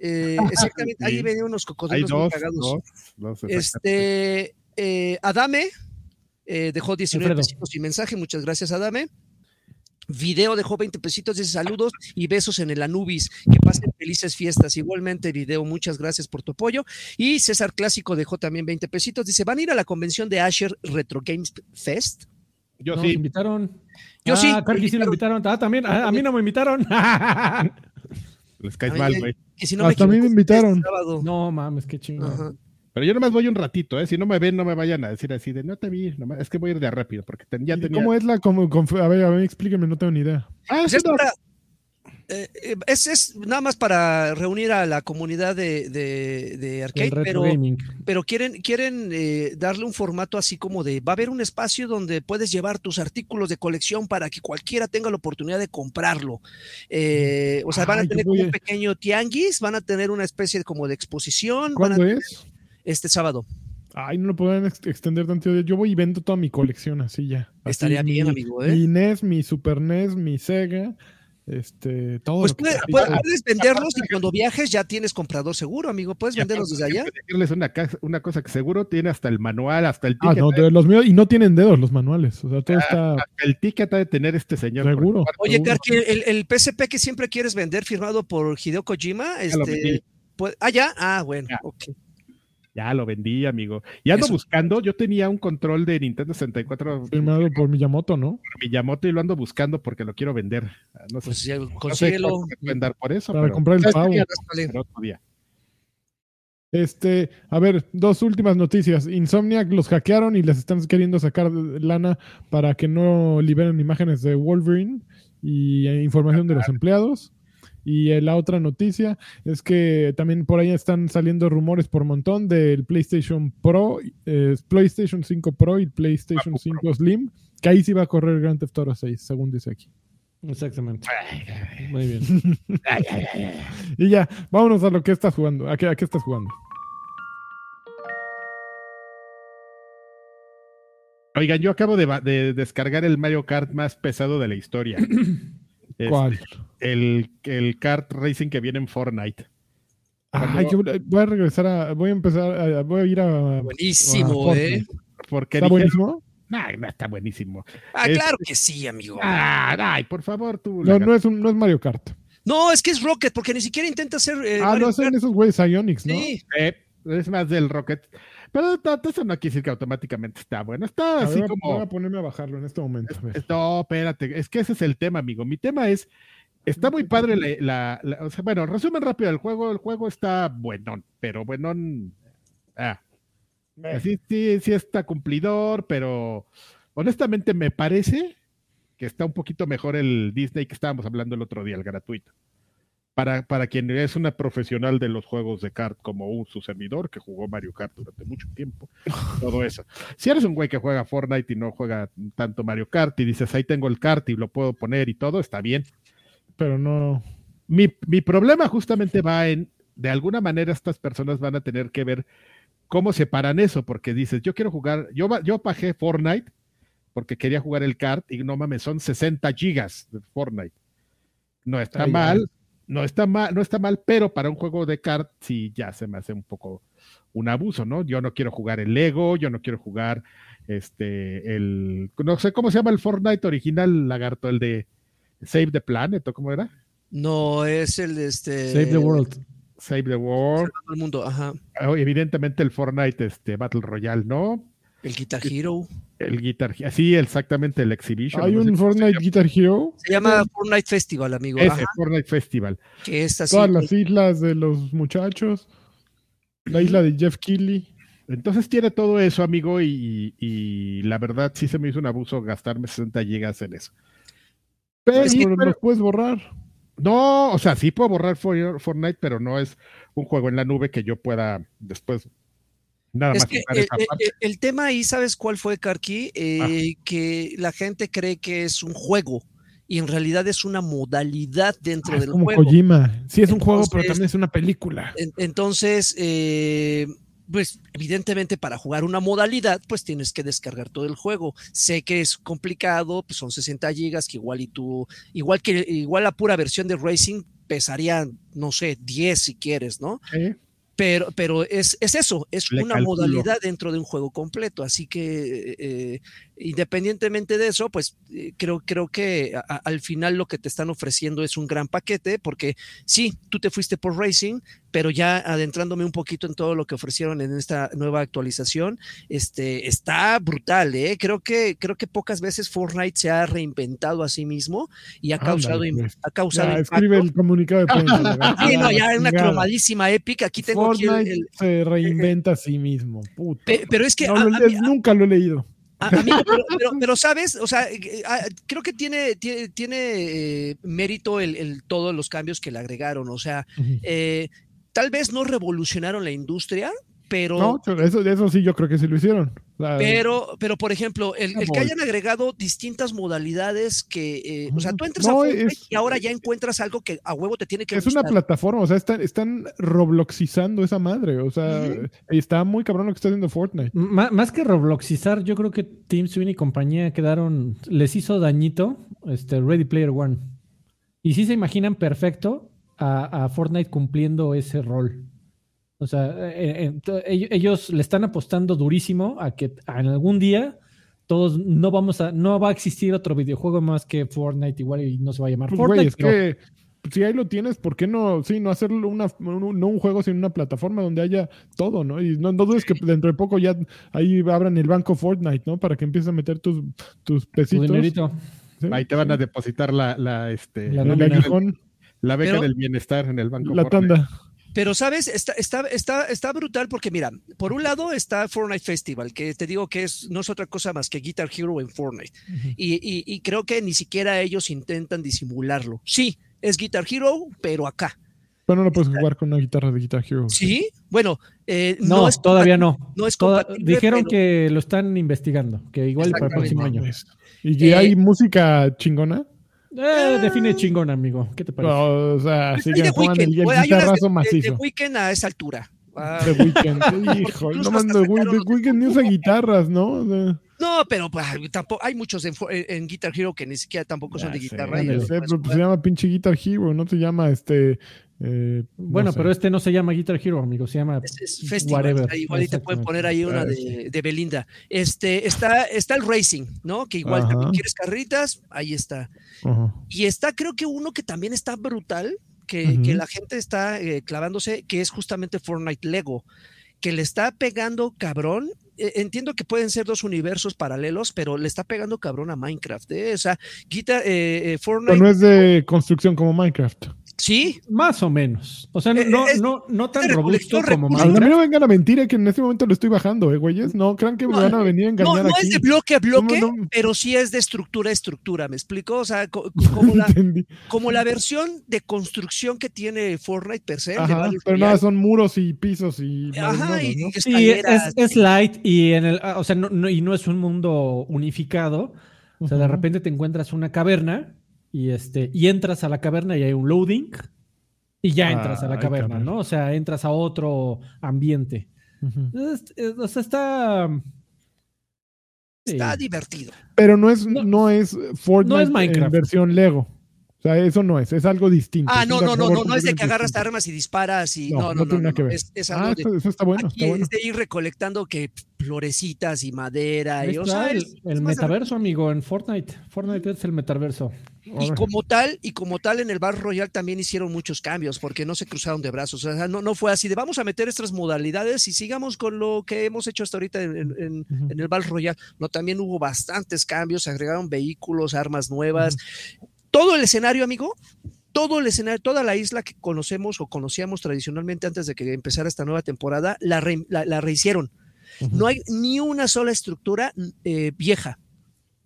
Eh, [LAUGHS] exactamente, ahí
Sí.
venían unos cocodrilos muy
dos,
cagados.
dos, dos.
Este, eh, Adame eh, dejó 19
Alfredo.
pesitos sin mensaje, muchas gracias Adame. Video dejó 20 pesitos, dice saludos y besos en el Anubis. Que pasen felices fiestas. Igualmente, video, muchas gracias por tu apoyo. Y César Clásico dejó también 20 pesitos. Dice: ¿Van a ir a la convención de Asher Retro Games Fest?
Yo sí,
invitaron.
Yo
ah,
sí,
sí lo invitaron. Ah, también. Ah, a mí no me invitaron.
les caes mal, güey.
Si no
Hasta a mí me invitaron.
este
no mames, qué chingón.
Pero yo nomás voy un ratito, ¿eh? Si no me ven, no me vayan a decir así de no te vi, nomás- es que voy a ir de rápido, porque ten- ya
¿Y
tenía.
¿Cómo es la como, conf- A ver, a ver, explíqueme, no tengo ni idea.
Ah,
Pues
sí,
es,
no,
para- eh, eh, es, es nada más para reunir a la comunidad de, de, de
El
arcade, pero,
gaming.
pero quieren, quieren eh, darle un formato así como de, va a haber un espacio donde puedes llevar tus artículos de colección para que cualquiera tenga la oportunidad de comprarlo. Eh, o sea, van a
Ay,
tener como
a-
un pequeño tianguis, van a tener una especie de, como de exposición. van a-
¿Cuándo es?
Este sábado.
Ay, no lo podrán ex- extender tanto. Yo voy y vendo toda mi colección así ya. Así,
Estaría bien,
mi-
amigo, ¿eh?
Mi NES, mi Super NES, mi Sega, este, todo.
Pues
lo que
puede-
sea.
puede- puedes venderlos y cuando viajes ya tienes comprador seguro, amigo. Puedes venderlos desde allá.
decirles una, una cosa que seguro tiene hasta el manual, hasta el
Ah,
ticket.
no, de los míos, y no tienen dedos los manuales. O sea, todo está
hasta el ticket ha de tener este señor.
seguro.
Oye. Karki, el, el PSP que siempre quieres vender firmado por Hideo Kojima, este, ah, ya, ah, bueno,
Ya.
ok.
Ya lo vendí, amigo. Y ando
Eso.
buscando, yo tenía un control de Nintendo 64
Firmado por Miyamoto, ¿no?
por Miyamoto y lo ando buscando porque lo quiero vender. Ah, No sé,
Pues ya,
no sé
consíguelo.
pueden dar por eso,
Para
pero,
comprar el
¿Sabes qué
pavo.
pero otro día.
Este, a ver, dos últimas noticias. Insomniac los hackearon y les están queriendo sacar lana para que no liberen imágenes de Wolverine y eh, información de los empleados. Y la otra noticia es que también por ahí están saliendo rumores por montón del PlayStation Pro, eh, PlayStation 5 Pro y PlayStation 5 Slim, que ahí sí va a correr Grand Theft Auto 6, según dice aquí.
Exactamente. Muy bien. [LAUGHS]
Y ya, vámonos a lo que estás jugando. ¿A qué, a qué estás jugando?
Oigan, yo acabo de, ba- de descargar el Mario Kart más pesado de la historia. [CLEARS THROAT] Este,
¿Cuál?
El, el kart racing que viene en Fortnite.
Ay, yo voy a regresar a. Voy a empezar. A, voy a ir a.
Buenísimo,
a
¿eh?
Porque
¿Está buenísimo?
Nah, no está buenísimo.
Ah,
Es-
claro que sí, amigo.
Ah, ay, por favor, tú.
No, no es, un, no es Mario Kart.
No, es que es Rocket, porque ni siquiera intenta hacer. eh,
ah,
Mario
no
Kart.
esos güeyes Ionix, ¿no?
Sí,
Eh, es más del Rocket. Pero eso no quiere decir que automáticamente está bueno. Está
A
así
ver,
como.
Voy a ponerme a bajarlo en este momento. a ver.
No, espérate, es que ese es el tema, amigo. Mi tema es, está muy padre la, la- la- o sea, bueno, resumen rápido el juego, el juego está buenón, pero buenón, ah, sí, sí, sí está cumplidor, pero honestamente me parece que está un poquito mejor el Disney que estábamos hablando el otro día, el gratuito. Para, para quien es una profesional de los juegos de kart como un, su servidor que jugó Mario Kart durante mucho tiempo, [LAUGHS] todo eso. Si eres un güey que juega Fortnite y no juega tanto Mario Kart y dices, ahí tengo el kart y lo puedo poner y todo, está bien.
Pero no.
Mi, mi problema justamente va en, de alguna manera estas personas van a tener que ver cómo separan eso, porque dices, yo quiero jugar, yo, yo bajé Fortnite porque quería jugar el kart y no mames, son 60 gigas de Fortnite. No está
Ay,
mal. No está mal, no está mal, pero para un juego de kart sí ya se me hace un poco un abuso, ¿no? Yo no quiero jugar el Lego, yo no quiero jugar este el no sé cómo se llama el Fortnite original, lagarto, el de Save the Planet o cómo era?
No, es el este.
Save the World.
Save the World.
Salvando el mundo, ajá.
Oh, evidentemente el Fortnite este Battle Royale, ¿no?
El Guitar Hero.
El Guitar sí, exactamente el Exhibition.
Hay
no
un Fortnite. Guitar Hero.
Se llama Fortnite Festival, amigo.
Ese,
Ajá,
Fortnite Festival.
que es así.
Todas las islas de los muchachos. La isla de Jeff Keighley.
Entonces tiene todo eso, amigo, y, y la verdad sí se me hizo un abuso gastarme 60 gigas en eso. Pero,
Pues sí,
pero los puedes borrar.
no, o sea, sí puedo borrar For- Fortnite, pero no es un juego en la nube que yo pueda después nada
Es
más
que el, el- tema ahí, ¿sabes cuál fue, Karki? Eh, que la gente cree que es un juego y en realidad es una modalidad dentro
Ah, es
del
como
juego.
Kojima. Sí, es un juego, pero
Entonces-
también es una película.
En- Entonces, eh, pues evidentemente para jugar una modalidad, pues tienes que descargar todo el juego. Sé que es complicado, pues son 60 gigas, que igual y tú, igual que igual la pura versión de Racing pesaría, no sé, 10 si quieres, ¿no?
¿eh?
Pero, pero es, es eso, es
Le
una
calculo.
modalidad dentro de un juego completo. Así que eh, independientemente de eso, pues eh, creo, creo que a- al final lo que te están ofreciendo es un gran paquete, porque sí, tú te fuiste por Racing, pero ya adentrándome un poquito en todo lo que ofrecieron en esta nueva actualización, este, está brutal, ¿eh? Creo que, creo que pocas veces Fortnite se ha reinventado a sí mismo y ha causado,
pues.
ha causado
Ya, escribe el comunicado de [LAUGHS] prensa.
Sí, no, ya es una cromadísima épica. Aquí tengo aquí el-
Fortnite
el,
se reinventa a sí mismo. Puta.
Pe- pero es que
No
a-
lo
a
nunca lo he leído.
A- amigo, pero, pero- pero, sabes, o sea, eh, ah, creo que tiene, tiene, tiene, eh, mérito el, el- todos los cambios que le agregaron. O sea, eh, tal vez no revolucionaron la industria, pero,
No, eso, eso sí, yo creo que sí lo hicieron.
Pero, pero por ejemplo, el, el que hayan agregado distintas modalidades que, eh, o sea, tú entras
No,
a Fortnite
es-
y ahora ya encuentras algo que a huevo te tiene que
es una plataforma, o sea, están, están robloxizando esa madre. O sea, está muy cabrón lo que está haciendo Fortnite.
Má- más que Robloxizar, yo creo que Team Sweeney y compañía quedaron, les hizo dañito este Ready Player One. Y sí se imaginan perfecto a, a Fortnite cumpliendo ese rol. O sea, eh, eh, ellos, le están apostando durísimo a que en algún día todos no vamos a, no va a existir otro videojuego más que Fortnite igual y no se va a llamar
Pues,
Fortnite.
es
pero-
que si ahí lo tienes, ¿por qué no, sí, no hacerlo una, un- no un juego, sino una plataforma donde haya todo, ¿no? Y no, no dudes que dentro de poco ya ahí abran el banco Fortnite, ¿no? Para que empieces a meter tus, tus
tu
pesitos.
dinerito.
¿sí?
Ahí te van a depositar la, la, este,
La
aguijón,
la beca
Pero-
del bienestar en el banco.
la
Fortnite.
tanda.
Pero, ¿sabes? Está, está, está, está brutal porque, mira, por un lado está Fortnite Festival, que te digo que es, no es otra cosa más que Guitar Hero en Fortnite. y, y- y creo que ni siquiera ellos intentan disimularlo. Sí, es Guitar Hero, pero acá.
Pero no lo puedes jugar con una guitarra de Guitar Hero.
Sí, bueno, eh,
No,
no, es
todavía no.
no es
Toda- dijeron
pero-
que lo están investigando, que igual para el próximo año.
¿Y que
Eh,
hay música chingona?
Eh, define chingón, amigo. ¿Qué te parece?
No, o sea, sí que
de
juegan el, guitarrazo
de- de-
macizo.
De Weekend a esa altura. Ah,
The Weeknd. [LAUGHS] Hijo, no mando, The Weeknd ni usa guitarras, ¿no? O sea,
no, pero pues, tampoco hay muchos en, Guitar Hero que ni siquiera tampoco son de
sé,
guitarra.
sé, pues, se llama pinche Guitar Hero, no se llama este. Eh, no
bueno,
sé.
pero este no se llama Guitar Hero, amigo. Se llama
Es, es festival,
whatever.
igual y te pueden poner ahí una de, de Belinda. Este, está, está el Racing, ¿no? Que igual
Ajá.
también quieres carritas, ahí está.
Ajá.
Y está, creo que uno que también está brutal, que, la gente está eh, clavándose, que es justamente Fortnite Lego, que le está pegando cabrón. Eh, entiendo que pueden ser dos universos paralelos, pero le está pegando cabrón a Minecraft. ¿eh? O sea, quita eh, eh, Fortnite.
Pero no es de construcción como Minecraft.
Sí,
Más o menos. O sea, no,
Eh,
no,
es-
no, no tan robusto como
recursos.
A mí
Minecraft.
no vengan a mentir, que en este momento lo estoy bajando, ¿eh, güeyes? No, crean que me
No,
van a venir a
no,
engañar
no
aquí.
es de bloque a bloque,
No, no.
pero sí es de estructura a estructura. ¿Me explico? O sea, co- [LAUGHS] como la, como la versión de construcción que tiene Fortnite per se.
Ajá, pero nada, son muros y pisos y.
Ajá, y,
¿no?
es, light y en el, ah, o sea, no, no- y no es un mundo unificado. O sea, de repente te encuentras una caverna y este, y entras a la caverna y hay un loading Y ya entras a la caverna,
cabrón.
¿no? O sea, entras a otro ambiente.
Ujú.
Es- es- O sea, está. sí.
Está divertido.
Pero no es,
No-
no, es Fortnite
no es Minecraft.
en versión Lego. O sea, eso no es, es algo distinto.
Ah, no, no, no, no, no es de que agarras
distinto.
armas y disparas y
No,
no,
no
no, no,
tiene nada
no,
que ver.
Es, es
Ah,
de,
eso, eso está bueno,
aquí
está bueno.
es de ir recolectando que florecitas y madera y, o
está
sea,
el, el metaverso, amigo, en Fortnite. Fortnite es el metaverso.
Y como tal, y como tal en el Battle Royale también hicieron muchos cambios porque no se cruzaron de brazos. O sea, no, no fue así de vamos a meter estas modalidades y sigamos con lo que hemos hecho hasta ahorita en, en- en-
Ujú.
en el Battle Royale. No, también hubo bastantes cambios, se agregaron vehículos, armas nuevas. Todo el escenario, amigo, todo el escenario, toda la isla que conocemos o conocíamos tradicionalmente antes de que empezara esta nueva temporada, la, re- la- la rehicieron. No hay ni una sola estructura eh, vieja.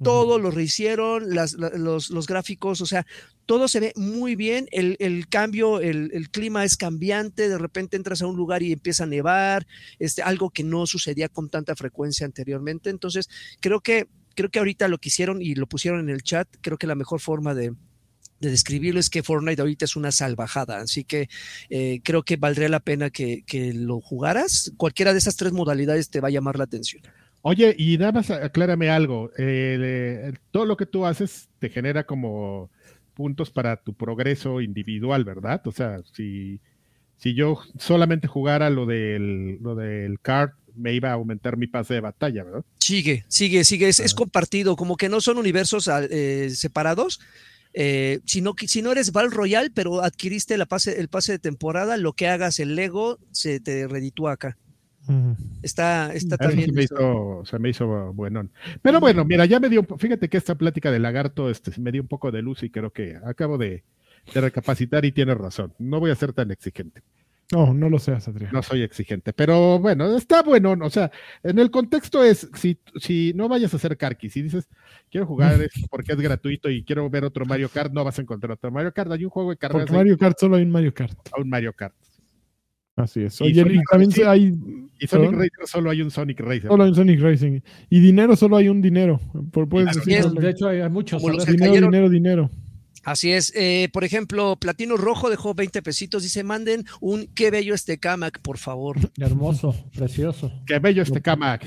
Todo lo rehicieron, las- la- los, los gráficos, o sea, todo se ve muy bien. El, cambio, el, clima es cambiante. De repente entras a un lugar y empieza a nevar, este, algo que no sucedía con tanta frecuencia anteriormente. Entonces, creo que, creo que ahorita lo que hicieron y lo pusieron en el chat, creo que la mejor forma de, de describirlo es que Fortnite ahorita es una salvajada. Así que eh, creo que valdría la pena que lo jugaras. Cualquiera de esas tres modalidades te va a llamar la atención.
Oye, y nada más aclárame algo. eh, todo lo que tú haces te genera como puntos para tu progreso individual, ¿verdad? O sea, si, si yo solamente jugara lo del, lo del card, me iba a aumentar mi pase de batalla, ¿verdad?
Sigue, sigue, sigue. Es, es
Ah.
compartido, como que no son universos ah, eh, separados. Eh, si, no, si no eres Val Royal, pero adquiriste la pase, el pase de temporada, lo que hagas el Lego se te reditúa acá. Está, está
Eso
también.
se me hizo, se me hizo buenón. Pero bueno, mira, ya me dio, fíjate que esta plática de lagarto este, me dio un poco de luz y creo que acabo de, de recapacitar y tienes razón. No voy a ser tan exigente.
No, no lo seas, Adrián.
No soy exigente, pero bueno, está bueno. O sea, en el contexto es, si, si no vayas a hacer Karki, si dices, quiero jugar esto porque es gratuito y quiero ver otro Mario Kart, no vas a encontrar otro Mario Kart. Hay un juego de carreras
Porque Mario Kart solo hay un Mario Kart.
a un Mario Kart.
Así es.
Y
Oye, y
Sonic
también
Racing.
hay.
Y Sonic
¿Perdón?
Racer solo hay un Sonic Racer.
Solo hay un Sonic Racing. Y dinero, solo hay un dinero. Por, puedes
Así
decir,
es.
solo hay-
De hecho, hay, hay muchos.
Dinero,
cayeron-
dinero, dinero.
Así es. Eh, por ejemplo, Platino Rojo dejó 20 pesitos. Dice: manden un qué bello este Kamak, por favor. [LAUGHS]
Hermoso, precioso.
Qué bello este Kamak.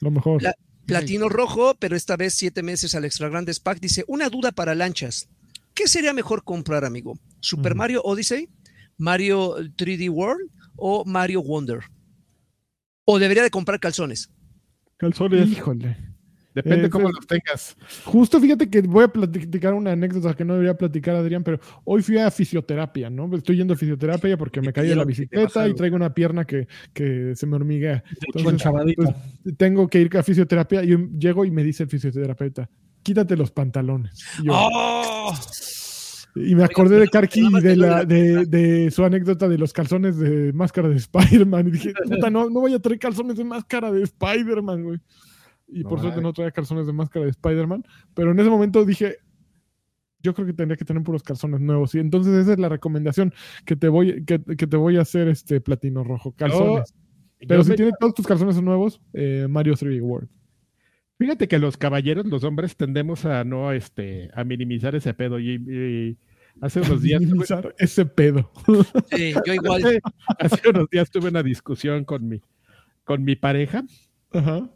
Lo mejor.
La- Platino Rojo, pero esta vez siete meses al Extra Grandes Pack. Dice: Una duda para lanchas. ¿Qué sería mejor comprar, amigo? ¿Super. Mario Odyssey? ¿Mario 3D World? ¿O Mario Wonder? ¿O debería de comprar calzones?
Calzones. Híjole.
Depende
Eh,
cómo los tengas.
Justo fíjate que voy a platicar una anécdota que no debería platicar Adrián, pero hoy fui a fisioterapia, ¿no? Estoy yendo a fisioterapia porque me
¿Qué
caí de la bicicleta y traigo una pierna que, que se me hormiguea. Entonces, pues, tengo que ir a fisioterapia y llego y me dice el fisioterapeuta, quítate los pantalones. Y, yo-
¡Oh!
Y me acordé de Karki y de, la, de, de su anécdota de los calzones de máscara de Spider-Man. Y dije, puta, no, no voy a traer calzones de máscara de Spider-Man, güey. Y
No
por suerte no traía calzones de máscara de Spider-Man. Pero en ese momento dije, yo creo que tendría que tener puros calzones nuevos. Y entonces esa es la recomendación que te voy, que, que te voy a hacer, este platino rojo. Calzones. Pero
Yo
si
me-
tienes todos tus calzones nuevos, eh, Mario 3D World.
Fíjate que los caballeros, los hombres, tendemos a no, este, a minimizar ese pedo. Y, y hace unos [LAUGHS] días, tuve,
Minimizar ese pedo.
Sí, yo igual.
hace, [LAUGHS] hace unos días tuve una discusión con mi, con mi pareja,
Ajá.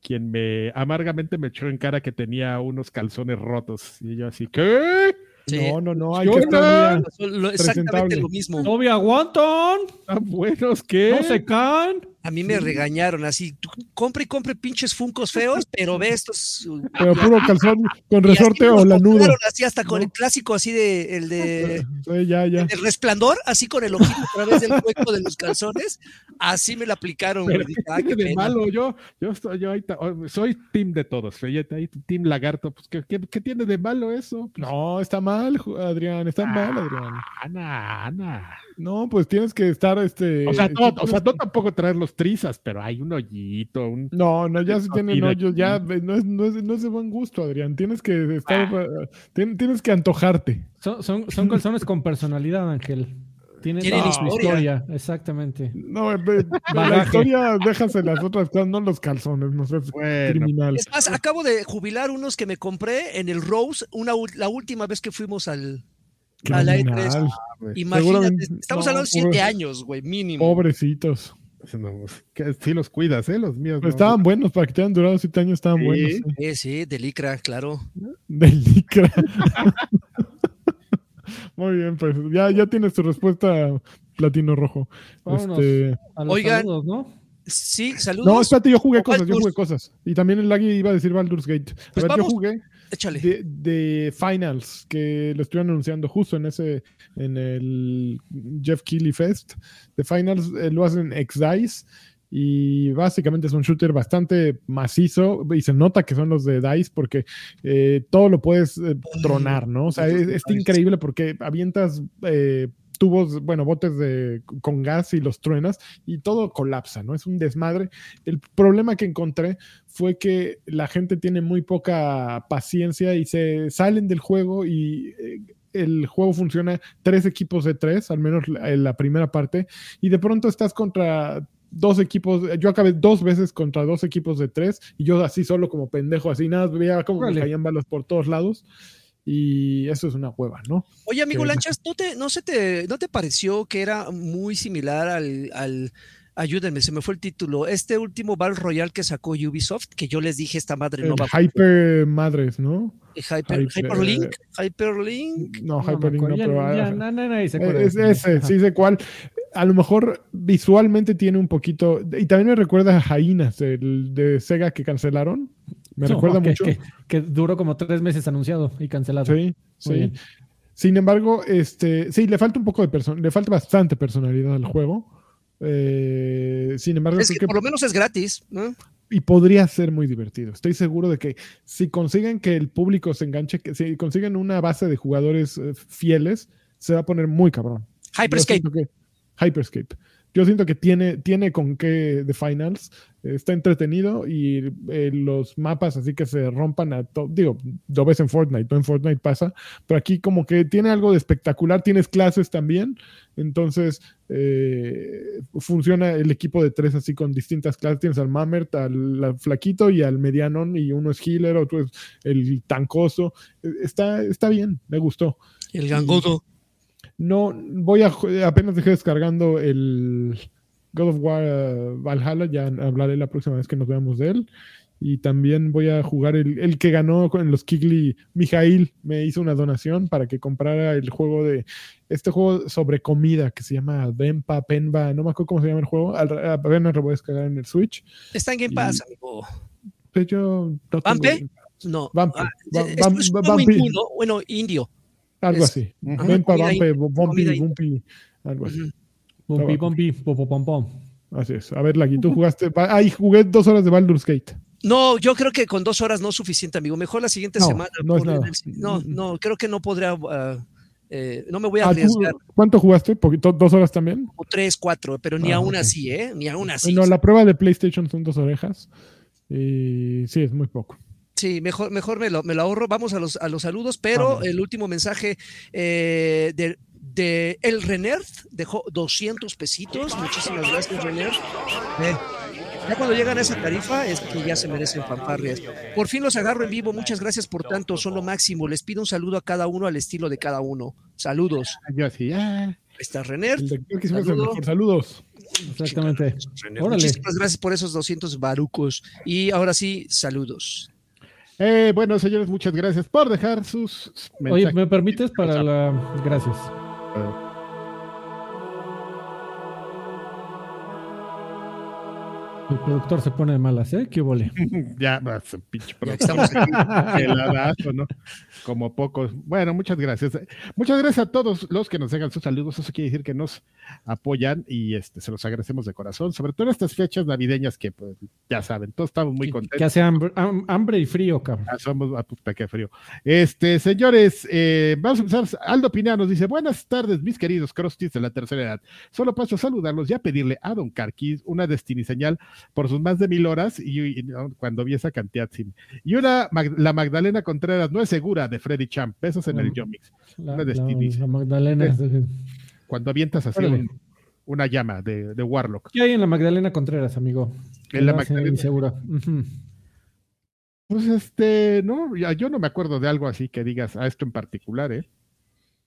quien me amargamente me echó en cara que tenía unos calzones rotos. Y yo así, ¿qué?
Sí.
No, no, no, hay
Yo
que estar
no.
lo- exactamente lo mismo.
No me aguantan,
¿Tan buenos que?
no se caen.
A mí me regañaron así, tú compre y compre pinches funcos feos, pero ve estos. uh,
Pero puro calzón con resorte
me
o lanudo.
compraron Así hasta con
¿no?
el clásico así de el de
Sí, ya, ya.
el resplandor, así con el ojito a través del hueco de los calzones, así me lo aplicaron. güey.
Pero
Dije,
¿qué
"Ah, qué
de
pena".
malo? Yo, yo, estoy, yo ahorita- oh, soy team de todos. Fíjate, ahí, team lagarto. Pues, ¿qué, qué, qué tiene de malo eso?
No, está mal, Adrián, está mal, Adrián.
Ana, Ana.
No, pues tienes que estar, este...
O sea, no, o sea, no tampoco traer los trizas, pero hay un hoyito, un...
No, no, ya si
Eso
tienen hoyos, ya no es, no, es, no es de buen gusto, Adrián. Tienes que estar, tien- tienes que antojarte.
Son, son, son calzones con personalidad, Ángel. Tienen,
Tienen
su
historia.
exactamente.
No, la historia déjase las otras cosas, no los calzones, no seas
Bueno,
criminal.
Es más, acabo de jubilar unos que me compré en el Rose una, la última vez que fuimos al, a la E3.
Criminal.
Imagínate, estamos
no,
hablando de siete
pobre-
años, güey, mínimo.
Pobrecitos.
No, pues, que sí los cuidas, ¿eh? Los míos. no.
Estaban buenos, para que te hayan durado siete años, estaban
Sí.
buenos. sí.
Sí, sí, de licra, claro.
Del licra. [LAUGHS] Muy bien, pues ya, ya tienes tu respuesta, Platino Rojo.
Vámonos.
Este,
A los
Oigan,
saludos, ¿no?
Sí, saludos.
No, espérate, yo jugué cosas, yo jugué cosas. Y también el Lagui iba a decir Baldur's Gate. A
Pues
ver,
vamos.
yo jugué
Échale.
de, de Finals, que lo estuvieron anunciando justo en ese, en el Jeff Keighley Fest. De Finals eh, lo hacen ex-DICE y básicamente es un shooter bastante macizo y se nota que son los de DICE porque eh, todo lo puedes eh, tronar, ¿no? O sea, es, es increíble porque avientas... eh, tubos, bueno, botes de, con gas y los truenas y todo colapsa, ¿no? Es un desmadre. El problema que encontré fue que la gente tiene muy poca paciencia y se salen del juego y eh, el juego funciona tres equipos de tres, al menos la- en la primera parte, y de pronto estás contra dos equipos, yo acabé dos veces contra dos equipos de tres y yo así solo como pendejo, así nada, veía como me
Órale.
caían balas por todos lados y eso es una hueva, ¿no?
Oye, amigo Lanchas, ¿no te, no, se te, ¿no te pareció que era muy similar al, al- ayúdenme, se me fue el título, este último Battle Royale que sacó Ubisoft, que yo les dije, esta madre no va a
Hyper Madres, ¿no?
Hyper,
Hyper-
Hyperlink, Hyperlink.
No, Hyperlink no, pero ah,
acuerda
Es ese, sí sé cuál. A lo mejor visualmente tiene un poquito. Y también me recuerda a Jainas, el de Sega que cancelaron. Me
No,
recuerda
que,
mucho.
Que, que duró como tres meses anunciado y cancelado.
Sí,
Muy
sí.
bien.
Sin embargo, este, sí, le falta un poco de person le falta bastante personalidad al juego. Eh, sin embargo,
Es
creo
que
que-
por lo menos es gratis, ¿no?
y podría ser muy divertido. Estoy seguro de que si consiguen que el público se enganche, que si consiguen una base de jugadores eh, fieles, se va a poner muy cabrón.
Hyperscape.
Hyperscape. Yo siento que tiene, tiene con qué de Finals. eh, Está entretenido y eh, los mapas así que se rompan a todo. Digo, lo ves en Fortnite, no en Fortnite pasa. Pero aquí como que tiene algo de espectacular. Tienes clases también. Entonces eh, funciona el equipo de tres así con distintas clases. Tienes al Mamert, al, al flaquito y al medianón. Y uno es healer, otro es el tancoso. Eh, Está, está bien, me gustó.
El gangodo.
No, voy a apenas dejé descargando el God of War eh, Valhalla, ya hablaré la próxima vez que nos veamos de él. Y también voy a jugar el, el que ganó con los Kigli, Mijail, me hizo una donación para que comprara el juego de este juego sobre comida que se llama Vempa, Penba, no me acuerdo cómo se llama el juego. Apenas lo voy a descargar en el Switch.
Está en Game Pass, amigo.
Pero yo no tengo-
¿Vampe? No.
Vampe,
Ah. Bueno, indio.
Algo
es-
así.
Ujú.
Vempa, Vampe,
in-
Bumpy, algo así.
Pompi, popo, pom, pom.
Así es. A ver, Lagui, tú jugaste. Ay, jugué dos horas de Baldur's Gate.
No, yo creo que con dos horas no es suficiente, amigo. Mejor la siguiente
No,
semana.
no
poner
nada.
el- no, no, creo que no podría. ah, eh, no me voy a
Ah, ¿tú-
arriesgar.
¿Cuánto jugaste? ¿Poquito, ¿Dos horas también?
Como tres, cuatro, pero ni
Ah,
aún así, ¿eh? Ni aún así.
no, la prueba de PlayStation son dos orejas. Y sí, es muy poco.
Sí, mejor, mejor me lo, me lo ahorro. Vamos a los, a los saludos, pero el último mensaje eh, de, de El Renerd dejó 200 pesitos. Muchísimas gracias, Renerd. Eh, ya cuando llegan a esa tarifa es que ya se merecen fanfarrias. Por fin los agarro en vivo. Muchas gracias por tanto. Son lo máximo. Les pido un saludo a cada uno al estilo de cada uno. Saludos.
Yo así, ah,
está.
El el mejor. Saludos.
Exactamente. Órale.
Muchísimas gracias por esos 200 barucos. Y ahora sí, saludos.
Eh, bueno, señores, muchas gracias por dejar sus
Oye,
mensajes.
¿me permites para la. Gracias. El productor se pone de malas, ¿eh? ¿Qué vole? [LAUGHS]
ya, pinche
Ya
pro-
que estamos aquí. [LAUGHS]
heladazo, ¿no? Como pocos. Bueno, muchas gracias. Muchas gracias a todos los que nos dejan sus saludos. Eso quiere decir que nos apoyan y este se los agradecemos de corazón, sobre todo en estas fechas navideñas que pues, ya saben, todos estamos muy contentos.
Que hace hambre, ham- hambre y frío, cabrón.
Ah, somos, ah, puta, qué frío. Este, señores, eh, vamos a empezar. Aldo Pineda nos dice: Buenas tardes, mis queridos crusties de la tercera edad. Solo paso a saludarlos y a pedirle a Don Carquis una Destiny señal por sus más de mil horas. Y, y, no, cuando vi esa cantidad, sí. Y una, Mag- la Magdalena Contreras no es segura de Freddy Champ. Besos en el. Yomix.
La,
Una
la- la Magdalena.
Cuando avientas así un- una llama de, de Warlock.
¿Qué hay en la Magdalena Contreras, amigo?
En la Magdalena.
Ujú.
Pues este, no, ya, yo no me acuerdo de algo así que digas a esto en particular, ¿eh?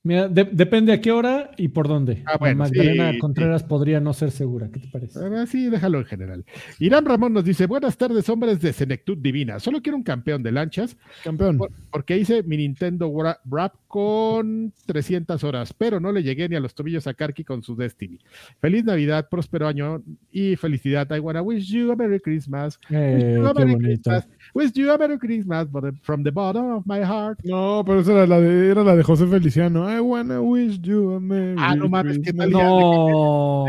Mira, de- depende a qué hora y por dónde.
Ah, bueno,
Magdalena
sí,
Contreras podría no ser segura. ¿Qué te parece?
Ah, sí, déjalo en general. Irán Ramón nos dice, buenas tardes, hombres de Senectud Divina. Solo quiero un campeón de lanchas
Campeón.
por- porque hice mi Nintendo Wra- Wrap con 300 horas, pero no le llegué ni a los tobillos a Karki con su Destiny. Feliz Navidad, próspero año y felicidad. I wanna wish you a Merry Christmas.
Eh,
Wish you a Merry. Christmas. Wish you a Merry Christmas from the bottom of my heart.
No, pero esa era la de, era la de José Feliciano. I wanna wish you a Merry
Ah, no mames, ¿qué
Christmas.
tal?
No.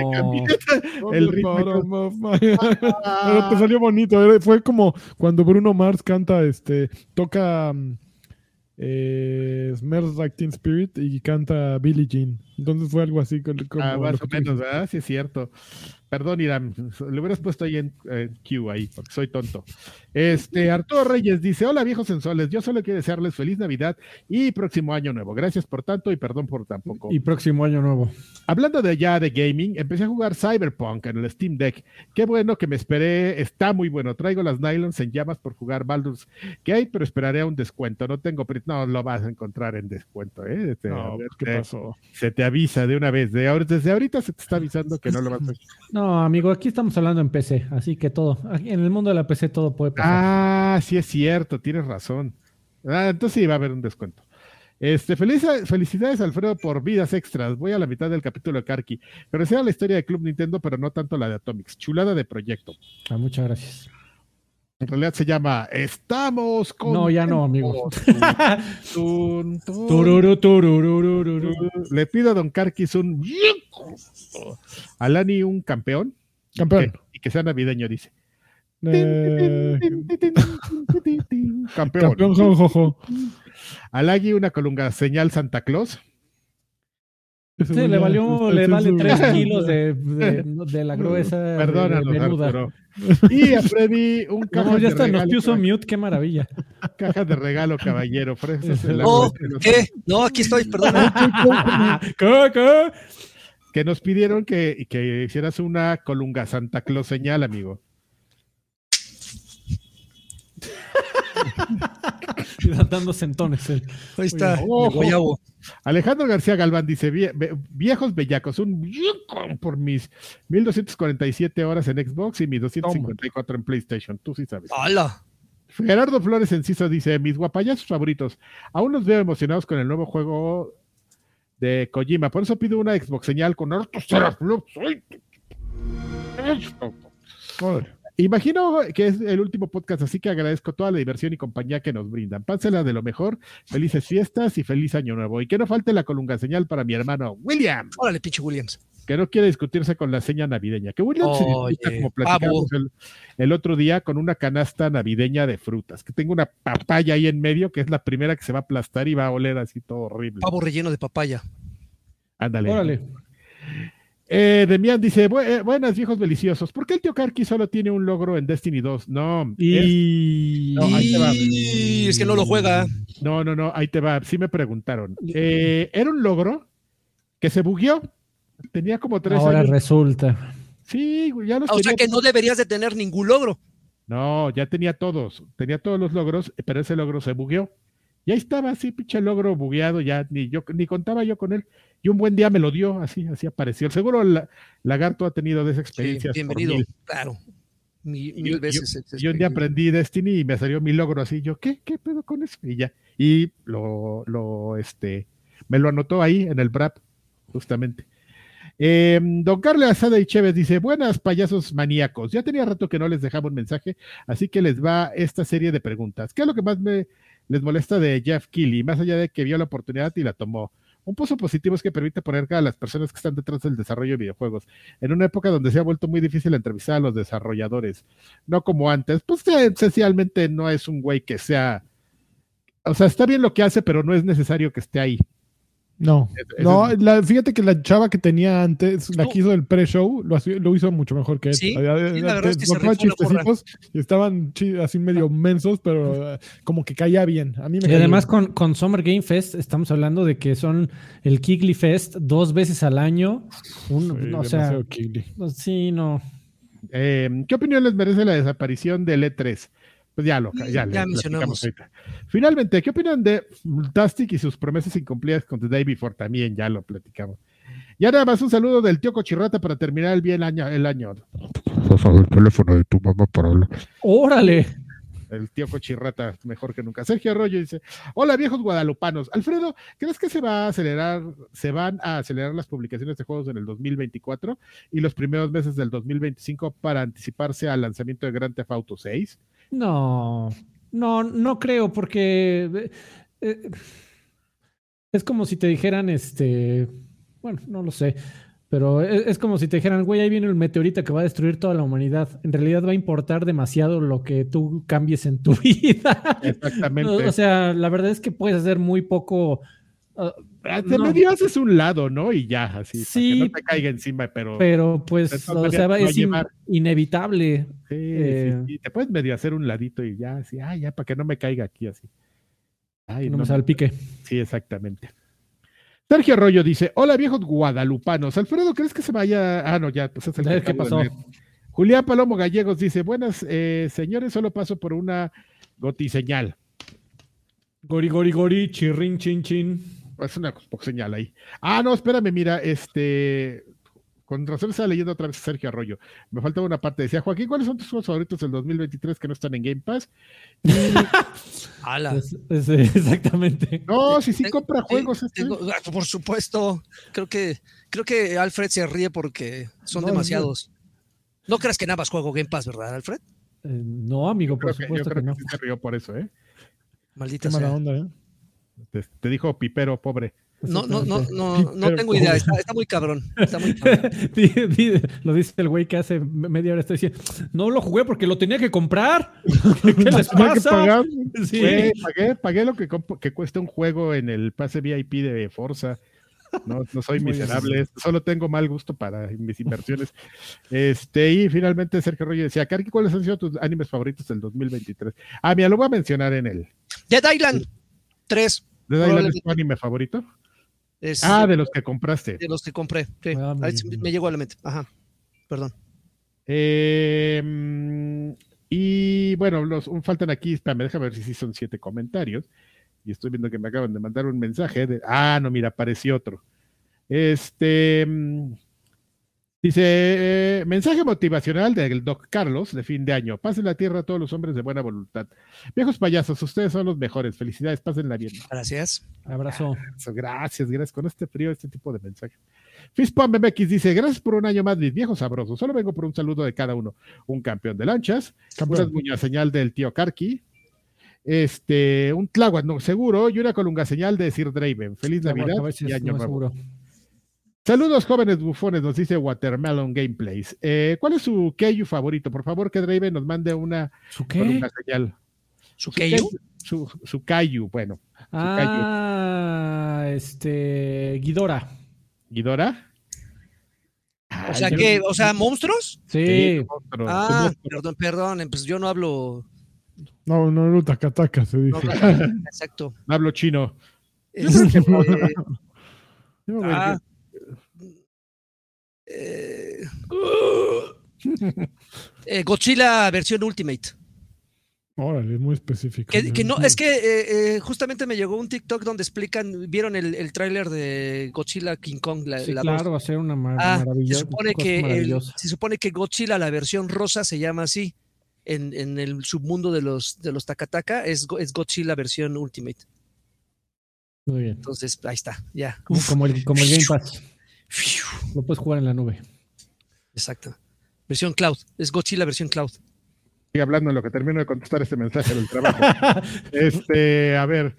El
the
ritmo.
bottom of my [LAUGHS] heart. Pero te salió bonito. Fue como cuando Bruno Mars canta, este, toca mm, eh, Smells Like Teen Spirit y canta Billie Jean. Entonces fue algo así. como- como
Ah, más
que
o menos. ¿verdad? Sí, es cierto. Perdón, Irán, [LAUGHS] le hubieras puesto ahí en, en Q ahí, porque soy tonto. Este, Arturo Reyes dice: Hola, viejos sensuales, yo solo quiero desearles feliz Navidad y próximo año nuevo. Gracias por tanto y perdón por tan poco.
Y próximo año nuevo.
Hablando de ya de gaming, empecé a jugar Cyberpunk en el Steam Deck. Qué bueno que me esperé, está muy bueno. Traigo las nylons en llamas por jugar Baldur's Gate, pero esperaré a un descuento. No tengo, no lo vas a encontrar en descuento, ¿eh? Este,
No, ¿qué pasó?
se te avisa de una vez. De ahora, desde ahorita se te está avisando que no lo vas a [LAUGHS]
No, amigo, aquí estamos hablando en PC, así que todo. aquí en el mundo de la PC todo puede pasar.
Ah, sí es cierto, tienes razón. Ah, entonces sí va a haber un descuento. Este, feliz- felicidades, Alfredo, por vidas extras. Voy a la mitad del capítulo de Karki. Pero sea la historia de Club Nintendo, pero no tanto la de Atomics. Chulada de proyecto.
Ah, muchas gracias.
En realidad se llama Estamos con.
No, ya no, amigo.
Tun, [LAUGHS] tun,
Tururu, turururururu.
Le pido a Don Karkis un. A Lani un campeón.
Campeón.
que- y que sea navideño, dice.
Eh,
Campeón.
campeón, jojojo.
Al Agui una colunga señal Santa Claus.
Sí, le valió, le vale
Su-
3 kilos [LAUGHS] de, de, de la gruesa de-
Perdónanos,
de.
Arturo. Y a Freddy un caja
No, ya
de
está, nos puso mute, qué maravilla. [LAUGHS]
Caja de regalo, caballero. [LAUGHS]
Oh,
los-
¿qué? No, aquí estoy, perdón.
Que nos pidieron que, que hicieras una colunga Santa Claus señal, amigo.
Dando sentones. él.
Ahí está,
Ojo. Alejandro García Galván dice, "Vie- ve- viejos bellacos, un por mis 1247 horas en Xbox y mis 254 en PlayStation. Tú sí sabes.
¡Hala!
Gerardo Flores Enciso dice, mis guapayazos favoritos, aún los veo emocionados con el nuevo juego de Kojima, por eso pido una Xbox señal con hartos teraflops. Imagino que es el último podcast, así que agradezco toda la diversión y compañía que nos brindan. Pásela de lo mejor, felices fiestas y feliz año nuevo. Y que no falte la colunga señal para mi hermano William,
Órale, pinche Williams.
que no quiere discutirse con la seña navideña. Que William se discuta como platicamos el, el otro día con una canasta navideña de frutas, que tengo una papaya ahí en medio, que es la primera que se va a aplastar y va a oler así todo horrible.
Pavo relleno de papaya.
Ándale.
Órale.
Eh, Demian dice, "Bu- eh, buenas viejos deliciosos. ¿Por qué el tío Karki solo tiene un logro en Destiny 2? No, es-
Y.
No, ahí te va.
Y es que no lo juega.
no, no, no, ahí te va. Sí me preguntaron. Eh, era un logro que se bugueó. Tenía como tres
Ahora
años.
resulta.
Sí, ya los
O sea que no deberías de tener ningún logro.
No, ya tenía todos, tenía todos los logros, pero ese logro se bugueó. Y ahí estaba así, pinche logro bugueado, ya ni yo ni contaba yo con él. Y un buen día me lo dio, así, así apareció. Seguro el lagarto ha tenido de esa
Sí,
experiencia.
bienvenido. Claro. Mil
yo-
veces. este,
Yo un día aprendí Destiny y me salió mi logro así. Yo, ¿qué? ¿Qué pedo con eso? Y ya. Y lo, lo, este, me lo anotó ahí en el BRAP, justamente. Eh, don Carlos Asada y Chévez dice: Buenas payasos maníacos. Ya tenía rato que no les dejaba un mensaje, así que les va esta serie de preguntas. ¿Qué es lo que más me les molesta de Jeff Keighley? Más allá de que vio la oportunidad y la tomó. Un pozo positivo es que permite poner a las personas que están detrás del desarrollo de videojuegos. En una época donde se ha vuelto muy difícil entrevistar a los desarrolladores, no como antes, pues eh, esencialmente no es un güey que sea. O sea, está bien lo que hace, pero no es necesario que esté ahí.
No, no
es-
la- fíjate que la chava que tenía antes, la
No.
que hizo el pre-show, lo, hizo mucho mejor que él.
Sí,
Había-
sí, la verdad es que se
contaba
rifó la
chistecitos y estaban así medio mensos, pero eh, como que caía bien. A mí me
Y
caía
además con, con Summer Game Fest estamos hablando de que son el Kickly Fest dos veces al año. Un,
Sí,
o sea, sí, no.
Eh, ¿Qué opinión les merece la desaparición del E3? Pues ya lo, ya, le
ya mencionamos.
ahorita. Finalmente, ¿qué opinan de Tastic y sus promesas incumplidas con The Day Before? También ya lo platicamos. Y ahora más un saludo del tío Cochirrata para terminar el bien año. El año.
Pasa el teléfono de tu mamá para hablar.
¡Órale!
El tío Cochirrata, mejor que nunca. Sergio Arroyo dice: Hola viejos guadalupanos. Alfredo, ¿crees que se va a acelerar, se van a acelerar las publicaciones de juegos en el 2024 y los primeros meses del 2025 para anticiparse al lanzamiento de Grand Theft Auto 6?
No, no, no creo, porque eh, eh, es como si te dijeran, este, bueno, no lo sé, pero es, es como si te dijeran, güey, ahí viene el meteorito que va a destruir toda la humanidad. En realidad va a importar demasiado lo que tú cambies en tu [LAUGHS] vida.
Exactamente.
O, o sea, la verdad es que puedes hacer muy poco. ah,
Te
no,
medio haces un lado, ¿no? Y ya, así,
Sí.
para que no te caiga encima, pero,
pero pues,
todas
o sea,
va
es in- inevitable.
sí,
eh,
sí, sí, te puedes medio hacer un ladito y ya, así, ah, ya, para que no me caiga aquí, así. Ay,
No me salpique.
Sí, exactamente. Sergio Arroyo dice: Hola, viejos guadalupanos. Alfredo, ¿crees que se vaya? Ah, no, ya, pues es el
¿Qué pasó?
Julián Palomo Gallegos dice: Buenas, eh, señores, solo paso por una gotiseñal.
Gori, gori, gori, chirrin, chin, chin.
Es una señal ahí. Ah, no, espérame, mira, este. Con razón estaba leyendo otra vez a Sergio Arroyo. Me faltaba una parte. Decía, Joaquín, ¿cuáles son tus juegos favoritos del 2023 que no están en Game Pass? Y- [LAUGHS]
Ala.
Es- es- exactamente.
no, si sí
Tengo-
compra juegos. este.
tengo- por supuesto. Creo que, creo que Alfred se ríe porque son
No,
demasiados. No creas que nada más juego Game Pass, ¿verdad, Alfred?
Eh, no, amigo, por
Creo que- yo
supuesto
creo
que
que,
no.
sí se rió por eso, ¿eh?
Maldita
Qué mala
sea.
onda, ¿eh?
Te, te dijo pipero, pobre.
No, no, no, no, no tengo idea. Está, está muy cabrón. Está muy cabrón. [LAUGHS]
Lo dice el güey que hace me- media hora está diciendo, no lo jugué porque lo tenía que comprar. [LAUGHS] ¿Qué, qué les
que
pasa?
pagar.
Sí.
Güey, pagué, pagué lo que, que cuesta un juego en el pase VIP de Forza. No, no soy [LAUGHS] miserable, solo tengo mal gusto para mis inversiones. Este, y finalmente Sergio Rollo decía, Karki, ¿cuáles han sido tus animes favoritos del 2023? Ah, mira, lo voy a mencionar en el.
Dead Island 3.
¿De Island es tu anime favorito?
Es
Ah, de los que compraste.
de los que compré. Sí.
Ah,
Ahí me llegó a la mente. Ajá. Perdón.
Eh, mm, y bueno, los, faltan aquí, espérame, déjame ver si sí son siete comentarios. Y estoy viendo que me acaban de mandar un mensaje. De, ah, no, mira, apareció otro. Este mm, dice: eh, mensaje motivacional del Doc Carlos de fin de año. Pasen la tierra a todos los hombres de buena voluntad. Viejos payasos, ustedes son los mejores. Felicidades, pásenla bien.
Gracias.
Abrazo.
Gracias, gracias. Con este frío, este tipo de mensajes. Fispam MX dice: Gracias por un año más, mis viejos sabrosos. Solo vengo por un saludo de cada uno. Un campeón de lanchas, una
Campeón.
buña señal del tío Karki, este, un tláhuac no seguro y una colunga señal de Sir Draven. Feliz Navidad
si
y año
no
nuevo.
seguro.
Saludos, jóvenes bufones, nos dice Watermelon Gameplays. Eh, ¿Cuál es su Keiju favorito? Por favor, que Draven nos mande una
¿Su qué?
señal.
¿Su
Su?
Keiju,
Su, su Kaiju, bueno.
Ah, este, Guidora.
¿Guidora?
O sea, que, o sea, monstruos.
Sí,
monstruo.
Ah, perdón, perdón. Pues yo no hablo.
No, no, no, tacataca, se
no
dice.
hablo- exacto.
No hablo chino.
Este, [LAUGHS] ah, eh, [LAUGHS] eh, Godzilla versión Ultimate.
Órale, es muy específico.
Que, que no, es que eh, eh, justamente me llegó un TikTok donde explican, vieron el, el tráiler de Godzilla King Kong, la,
sí,
la
claro, va a ser una mar
Ah, se
maravillosa.
supone
cosa
que el- se supone que Godzilla, la versión rosa, se llama así. En, en el submundo de los de los Takataka es, es Godzilla versión Ultimate.
Muy bien.
Entonces, ahí está, ya. Uf,
como el, como el Game Pass. Lo puedes jugar en la nube.
Exacto. Versión Cloud. Es Godzilla versión Cloud.
Sigue hablando en lo que termino de contestar este mensaje del trabajo. [LAUGHS] este, a ver.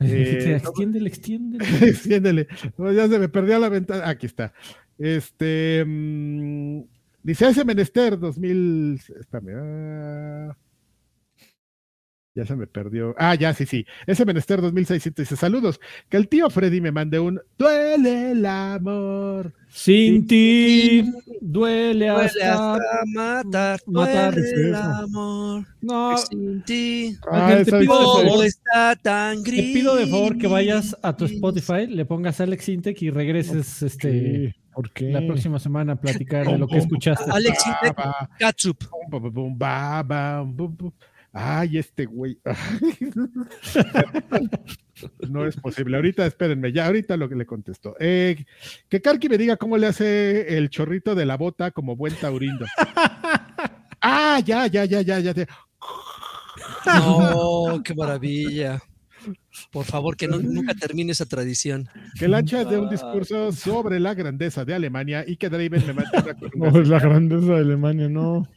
Eh,
extiéndele, extiéndele. [LAUGHS]
Extiéndele. No, ya se me perdió la ventana. Aquí está. Este. mm, dice ese menester 2000. Espérame. ah, ya se me perdió. Ah, ya, sí, sí. Ese menester 2600 dice: Saludos. Que el tío Freddy me mande un. Duele el amor.
Sin ti duele
Duele
hasta.
hasta matar,
matar,
duele el amor.
No,
Sin ti,
Ah,
Ángel, te pido
está tan
te
gris.
pido de favor que vayas a tu Spotify, le pongas Alex Intec y regreses este,
¿Qué? ¿Por qué?
la próxima semana a platicar de lo que escuchaste.
Alex Intec, Katsup.
Ay, este güey. [LAUGHS] no es posible. Ahorita, espérenme, ya ahorita lo que le contesto. Eh, que Karki me diga cómo le hace el chorrito de la bota como buen taurindo. [LAUGHS] ah, ya, ya, ya, ya, ya.
No, [LAUGHS] qué maravilla. Por favor, que no- nunca termine esa tradición.
Que Lancha dé un discurso sobre la grandeza de Alemania y que Draven me mande una
No, es la grandeza de Alemania, no.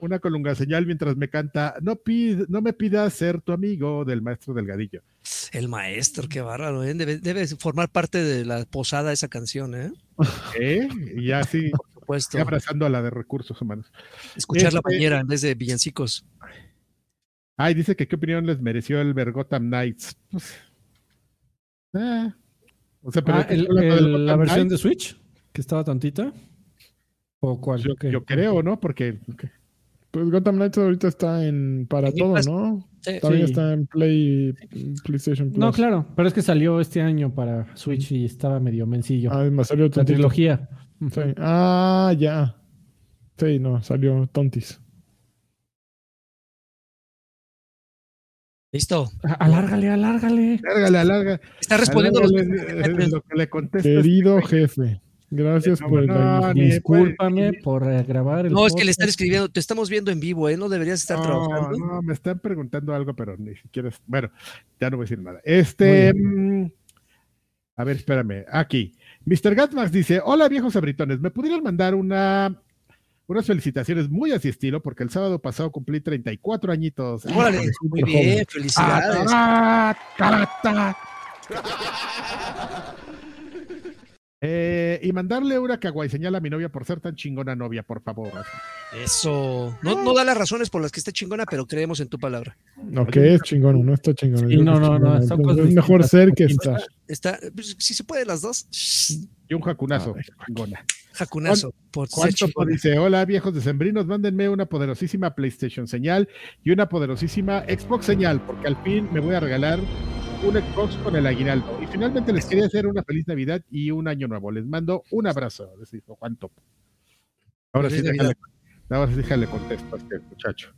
Una colunga señal mientras me canta no, pid- no me pidas ser tu amigo del maestro Delgadillo.
El maestro, qué bárbaro, ¿eh? debe, debe formar parte de la posada esa canción, ¿eh? [LAUGHS]
¿Eh? Y ya así,
Por supuesto.
abrazando a la de recursos humanos.
Escuchar la
Este-
bañera en vez de villancicos.
Ay, dice que qué opinión les mereció el Vergotham Knights. Pues, eh, o sea, pero
Ah,
¿qué
el-
está hablando del
el- la versión de? Switch, que estaba tontita. ¿O cuál?
Yo creo, ¿no? Porque
Pues Gotham Knights ahorita está en para
En
todo. ¿no?
Sí.
También
Sí.
está en Play, PlayStation Plus.
No, claro, pero es que salió este año para Switch y estaba medio mencillo.
Ah, me salió
la trilogía.
Sí. Ah, ya. Sí, no, salió tontis.
Listo.
Alárgale, alárgale.
Lárgale, alarga.
Está respondiendo los
Alárgale, lo que le contesta.
Querido jefe, gracias
No,
por
no,
Discúlpame por eh, grabar el
No, es que le están escribiendo, te estamos viendo en vivo, ¿eh? No deberías estar
No,
trabajando.
no, me están preguntando algo, pero ni siquiera. Bueno, ya no voy a decir nada. Este. mm, a ver, espérame. Aquí. Mr. Gatmax dice: Hola, viejos abritones. ¿Me pudieran mandar una. Unas felicitaciones muy a su estilo, porque el sábado pasado cumplí 34 añitos.
Órale, muy bien,
joven.
felicidades.
Ah, carata. Eh, y mandarle una kawaii señal a mi novia por ser tan chingona novia, por favor.
Eso. No, no da las razones por las que esté chingona, pero creemos en tu palabra.
No, que es chingón, no está chingón.
Sí, no, no, no, cosas
Es mejor
distintas.
ser que estar.
Está, pues, si se puede las dos,
Y un jacunazo. chingona.
jacunazo. Por ser
¿Cuánto
chingona.
dice? Hola, viejos decembrinos, mándenme una poderosísima PlayStation señal y una poderosísima Xbox señal, porque al fin me voy a regalar un Xbox con el aguinaldo. Y finalmente les quería hacer una feliz Navidad y un año nuevo. Les mando un abrazo. Les dijo Juan Topo. Ahora sí, déjale, ahora sí déjale contesto a este muchacho.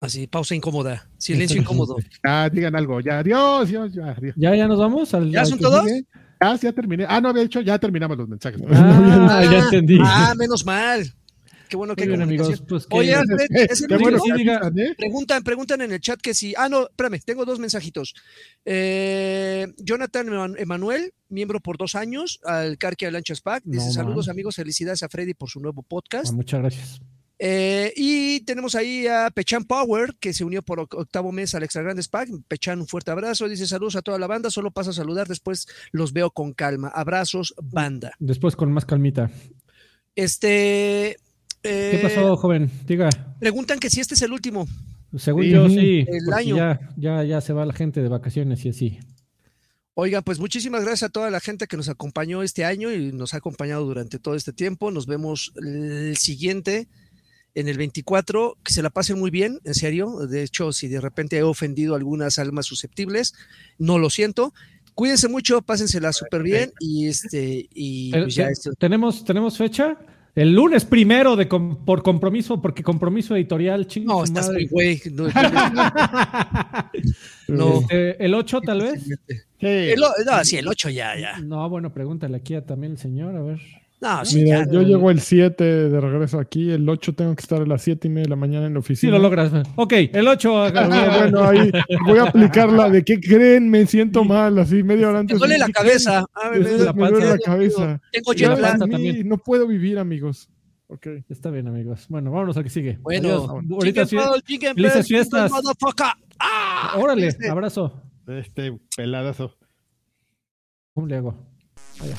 Así, pausa incómoda. Silencio incómodo.
Ah, digan algo. Ya, adiós, adiós, ya, adiós.
¿Ya, ya nos vamos? Al,
¿Ya
al
son todos?
sigue?
Ah, sí, ya terminé. Ah, no había dicho, ya terminamos los mensajes.
Ah, [LAUGHS] ya entendí.
Ah, menos mal. Qué bueno que hay
bien, amigos. Pues
Oye, Alfred,
Eh,
¿es el
qué bueno que ¿eh?
Preguntan, preguntan en el chat que si. Ah, no, espérame, tengo dos mensajitos. Eh, Jonathan Eman- Emanuel, miembro por dos años, al Carquia Lanchas Pack. Dice:
No,
Saludos, amigos, felicidades a Freddy por su nuevo podcast.
Ah, muchas gracias.
Eh, y tenemos ahí a Pechan Power, que se unió por oc- octavo mes al Extra Grandes Pack. Pechan, un fuerte abrazo. Dice: Saludos a toda la banda, solo paso a saludar, después los veo con calma. Abrazos, banda.
Después con más calmita.
Este.
¿Qué
eh,
pasó, joven? Diga.
Preguntan que si este es el último.
Según
Sí.
yo, sí.
El año.
Ya, ya, ya se va la gente de vacaciones y así.
Oigan, pues muchísimas gracias a toda la gente que nos acompañó este año y nos ha acompañado durante todo este tiempo. Nos vemos el siguiente en el 24. Que se la pasen muy bien, en serio. De hecho, si de repente he ofendido a algunas almas susceptibles, no lo siento. Cuídense mucho, pásensela súper bien y este y
Eh,
pues ya esto.
¿Tenemos, ¿Tenemos fecha? El lunes primero de com- por compromiso, porque compromiso editorial, chingue
No, estás
madre.
muy güey. No, [LAUGHS] No.
Este, el 8 tal vez.
Sí.
el, no, sí, el 8 ya, ya.
No, bueno, pregúntale aquí a también el señor, a ver.
No, sí,
Mira,
ya.
yo llego el 7 de regreso aquí, el 8 tengo que estar a las 7 y media de la mañana en la
Sí,
oficina.
lo logras. Ok, el 8.
Ah, bueno, ahí voy a aplicar la de qué creen, me siento mal, así media hora
Me
antes.
duele la
¿Qué
cabeza. Ah, me
Me
duele
la
duele la
panza.
cabeza.
Tengo jet lag.
no puedo vivir, amigos. Ok.
Está bien, amigos. Bueno, vámonos al que sigue.
Bueno,
Adiós. ahorita sí. Felices fiestas.
¡Ah!
Órale,
Este-
abrazo.
Este peladazo.
¿Cómo le hago? Vaya.